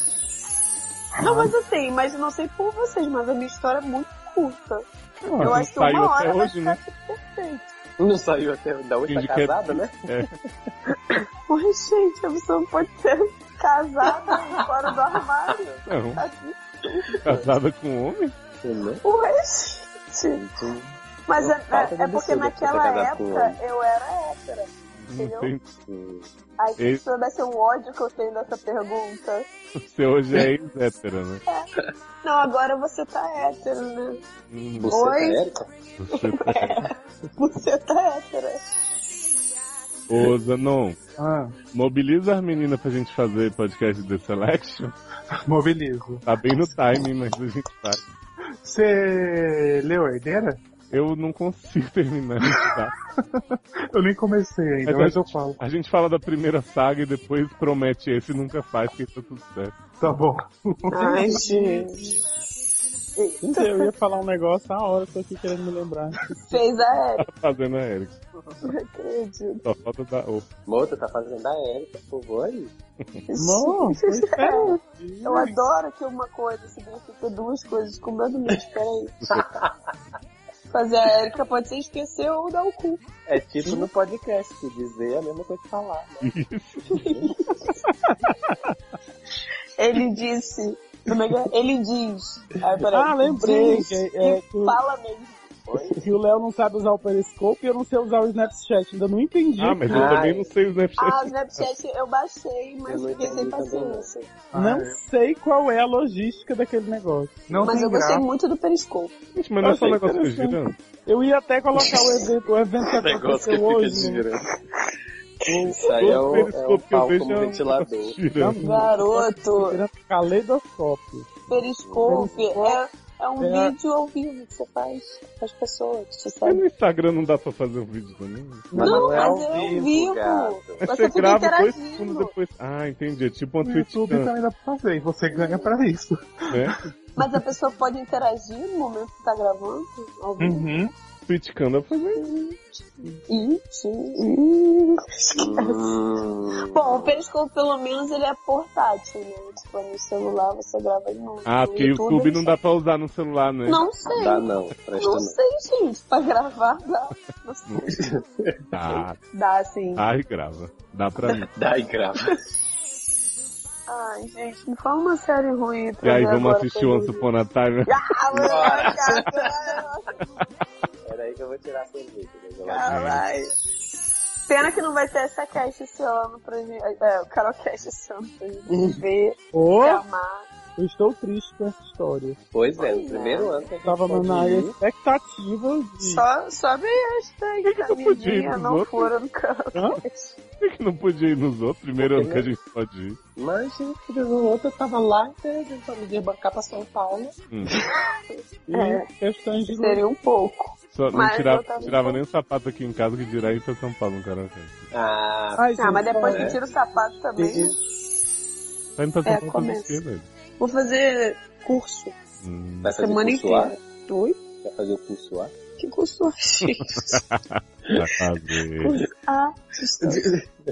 Não, mas assim, mas eu não sei por vocês, mas a minha história é muito curta. eu não acho que saiu uma até hora hoje, vai né? ficar perfeito. Não saiu até da que é- casada, né? (laughs) (laughs) Mas, gente, a pessoa não pode ser casada (laughs) fora do armário. Não. Tá. Casada com homem? Ué, gente. Mas é, é, é porque naquela época eu era hétera. Entendeu? Entendi. Aí se Esse- soubesse o ódio que eu tenho dessa pergunta. Você hoje é ex-hétera, né? Não, agora você tá hétero, né? Hum, Você Oi? tá Érica? Você tá... Você tá hétero. Ô, Zanon, Ah, mobiliza as meninas pra gente fazer podcast de The Selection. mobilizo. Tá bem no timing, mas a gente faz. Você leu a herdeira? Eu não consigo (laughs) terminar isso, tá? (laughs) Eu nem comecei ainda, Mas mas eu falo. A gente fala da primeira saga e depois promete esse e nunca faz, que tá tudo certo. Tá bom. Ai, (laughs) gente. Eu ia falar um negócio a hora, tô aqui querendo me lembrar. Fez a Erika. Tá fazendo a Erika. Não acredito. Só falta da. Oh, Moça, tá fazendo a Érica, por favor aí. Não, foi sério. Eu adoro que uma coisa significa duas coisas completamente diferentes. Fazer a Erika pode ser esquecer ou dar o cu. É tipo no podcast, que dizer é a mesma coisa que falar. (laughs) Ele disse. É é? Ele diz. Ai, peraí. Ah, lembrei é- é fala mesmo. Que o Léo não sabe usar o Periscope e eu não sei usar o Snapchat. Ainda não entendi. Ah, mas eu Ai. também não sei o Snapchat. Ah, o Snapchat eu baixei, mas Eu não fiquei sem entendi também, não. paciência. Não sei qual é a logística daquele negócio. Não Mas eu gostei muito do Periscope. Gente, mas não é só um Achei negócio que girando. Eu ia até colocar o evento, o evento (laughs) que O que aconteceu fica hoje. né? Isso aí é o, é Periscope o que eu pau vejo como é um ventilador. (laughs) Garoto, caleidoscópio. Periscope é, é um É. vídeo ao vivo que você faz com as pessoas, te Mas segue. no Instagram não dá pra fazer um vídeo também? Mas Não, não é mas é ao vivo. Mas Você você fica grava dois interagindo. segundos depois. Ah, entendi. É tipo um No Twitch YouTube também dá pra fazer, e você ganha pra isso. né? Mas a pessoa pode interagir no momento que tá gravando, ao vivo. Uhum. Dá pra fazer isso. Ih, sim. Hum. Bom, o Periscope pelo menos ele é portátil, né? Tipo, no celular você grava ele no Ah, no porque o YouTube não dá pra usar no celular, né? Não sei. Dá não, presta Não não. sei, gente. Pra gravar dá. Não sei. Dá. Dá, sim. Ai, grava. Dá pra mim. Dá e grava. Ai, gente, me fala uma série ruim E aí, vamos assistir pra Once mim. Upon a Time? Ah, mano, eu vou tirar a cerveja. né? Caralho. Pena que não vai ter essa cast esse ano pra gente. É, o Carol Cast esse ano pra gente ver, se amar. Eu estou triste com essa história. Pois é, no primeiro ano que a gente Tava na ir, expectativa de. Só, só bem esta que que nos não outros? foram no canto. Por que que não podia ir nos outros? Primeiro ano que a gente pode ir. Mas, gente, vez ou outra eu tava lá, então a gente ia bancar pra São Paulo. Hum. (laughs) E É. questões de Seria um pouco. Só não tirava, tava- tirava nem o sapato aqui em casa que dirá ir pra São Paulo no karaokê. Ah, Ai, Ah, mas gente, depois é. que tira o sapato também. né? Tá indo pra São É, Paulo fazer o quê, velho? Vou fazer curso Hum. vai fazer semana curso A? inteira. Oi? Vai fazer o curso A? Que curso A, gente? (laughs) Vai fazer. Curso A.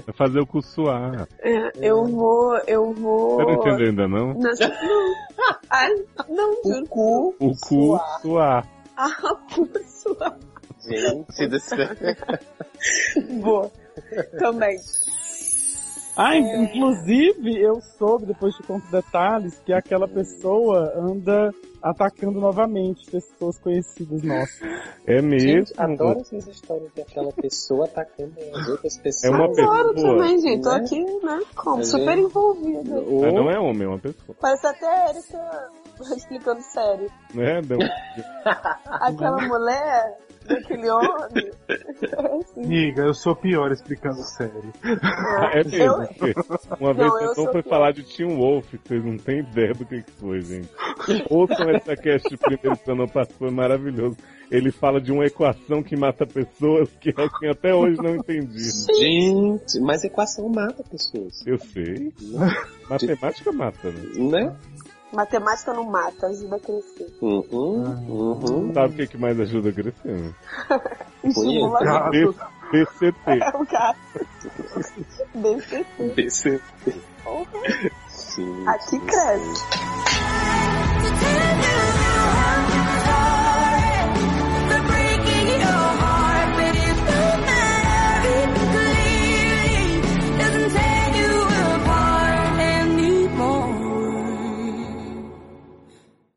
Vai fazer o curso A. É, eu vou, eu vou. Você não entendeu ainda não? Não, (laughs) não. Ah, não, juro. cu. O curso A. Ah, curso A. Gente, desse... Vou. Também. Ah, in- inclusive, eu soube, depois te conto detalhes, que aquela pessoa anda atacando novamente pessoas conhecidas nossas. É mesmo. Gente, adoro essas histórias daquela pessoa atacando as outras pessoas. É uma Adoro pessoa. também, gente. Tô né? aqui, né? Como? Tá Super envolvida. Mas não é homem, é uma pessoa. Parece até a Erika explicando sério. Né? Deu... (laughs) Aquela mulher, daquele homem. Assim. (laughs) Amiga, eu sou pior explicando sério. É mesmo. Uma vez Não, o eu Tom foi pior. falar de Tim Wolf, vocês não têm ideia do que, que foi, gente. Ouçam essa cast de primeiro que eu não participou, é maravilhoso. Ele fala de uma equação que mata pessoas que assim, até hoje não entendi. Gente, mas equação mata pessoas. Eu sei. Matemática mata, né? Né? Matemática não mata, ajuda a crescer. Uhum, uhum. Sabe o que, que mais ajuda a crescer? Né? Estimula Gato. DCT. É o gato. DCT. BC. Porra. Sim. Aqui cresce.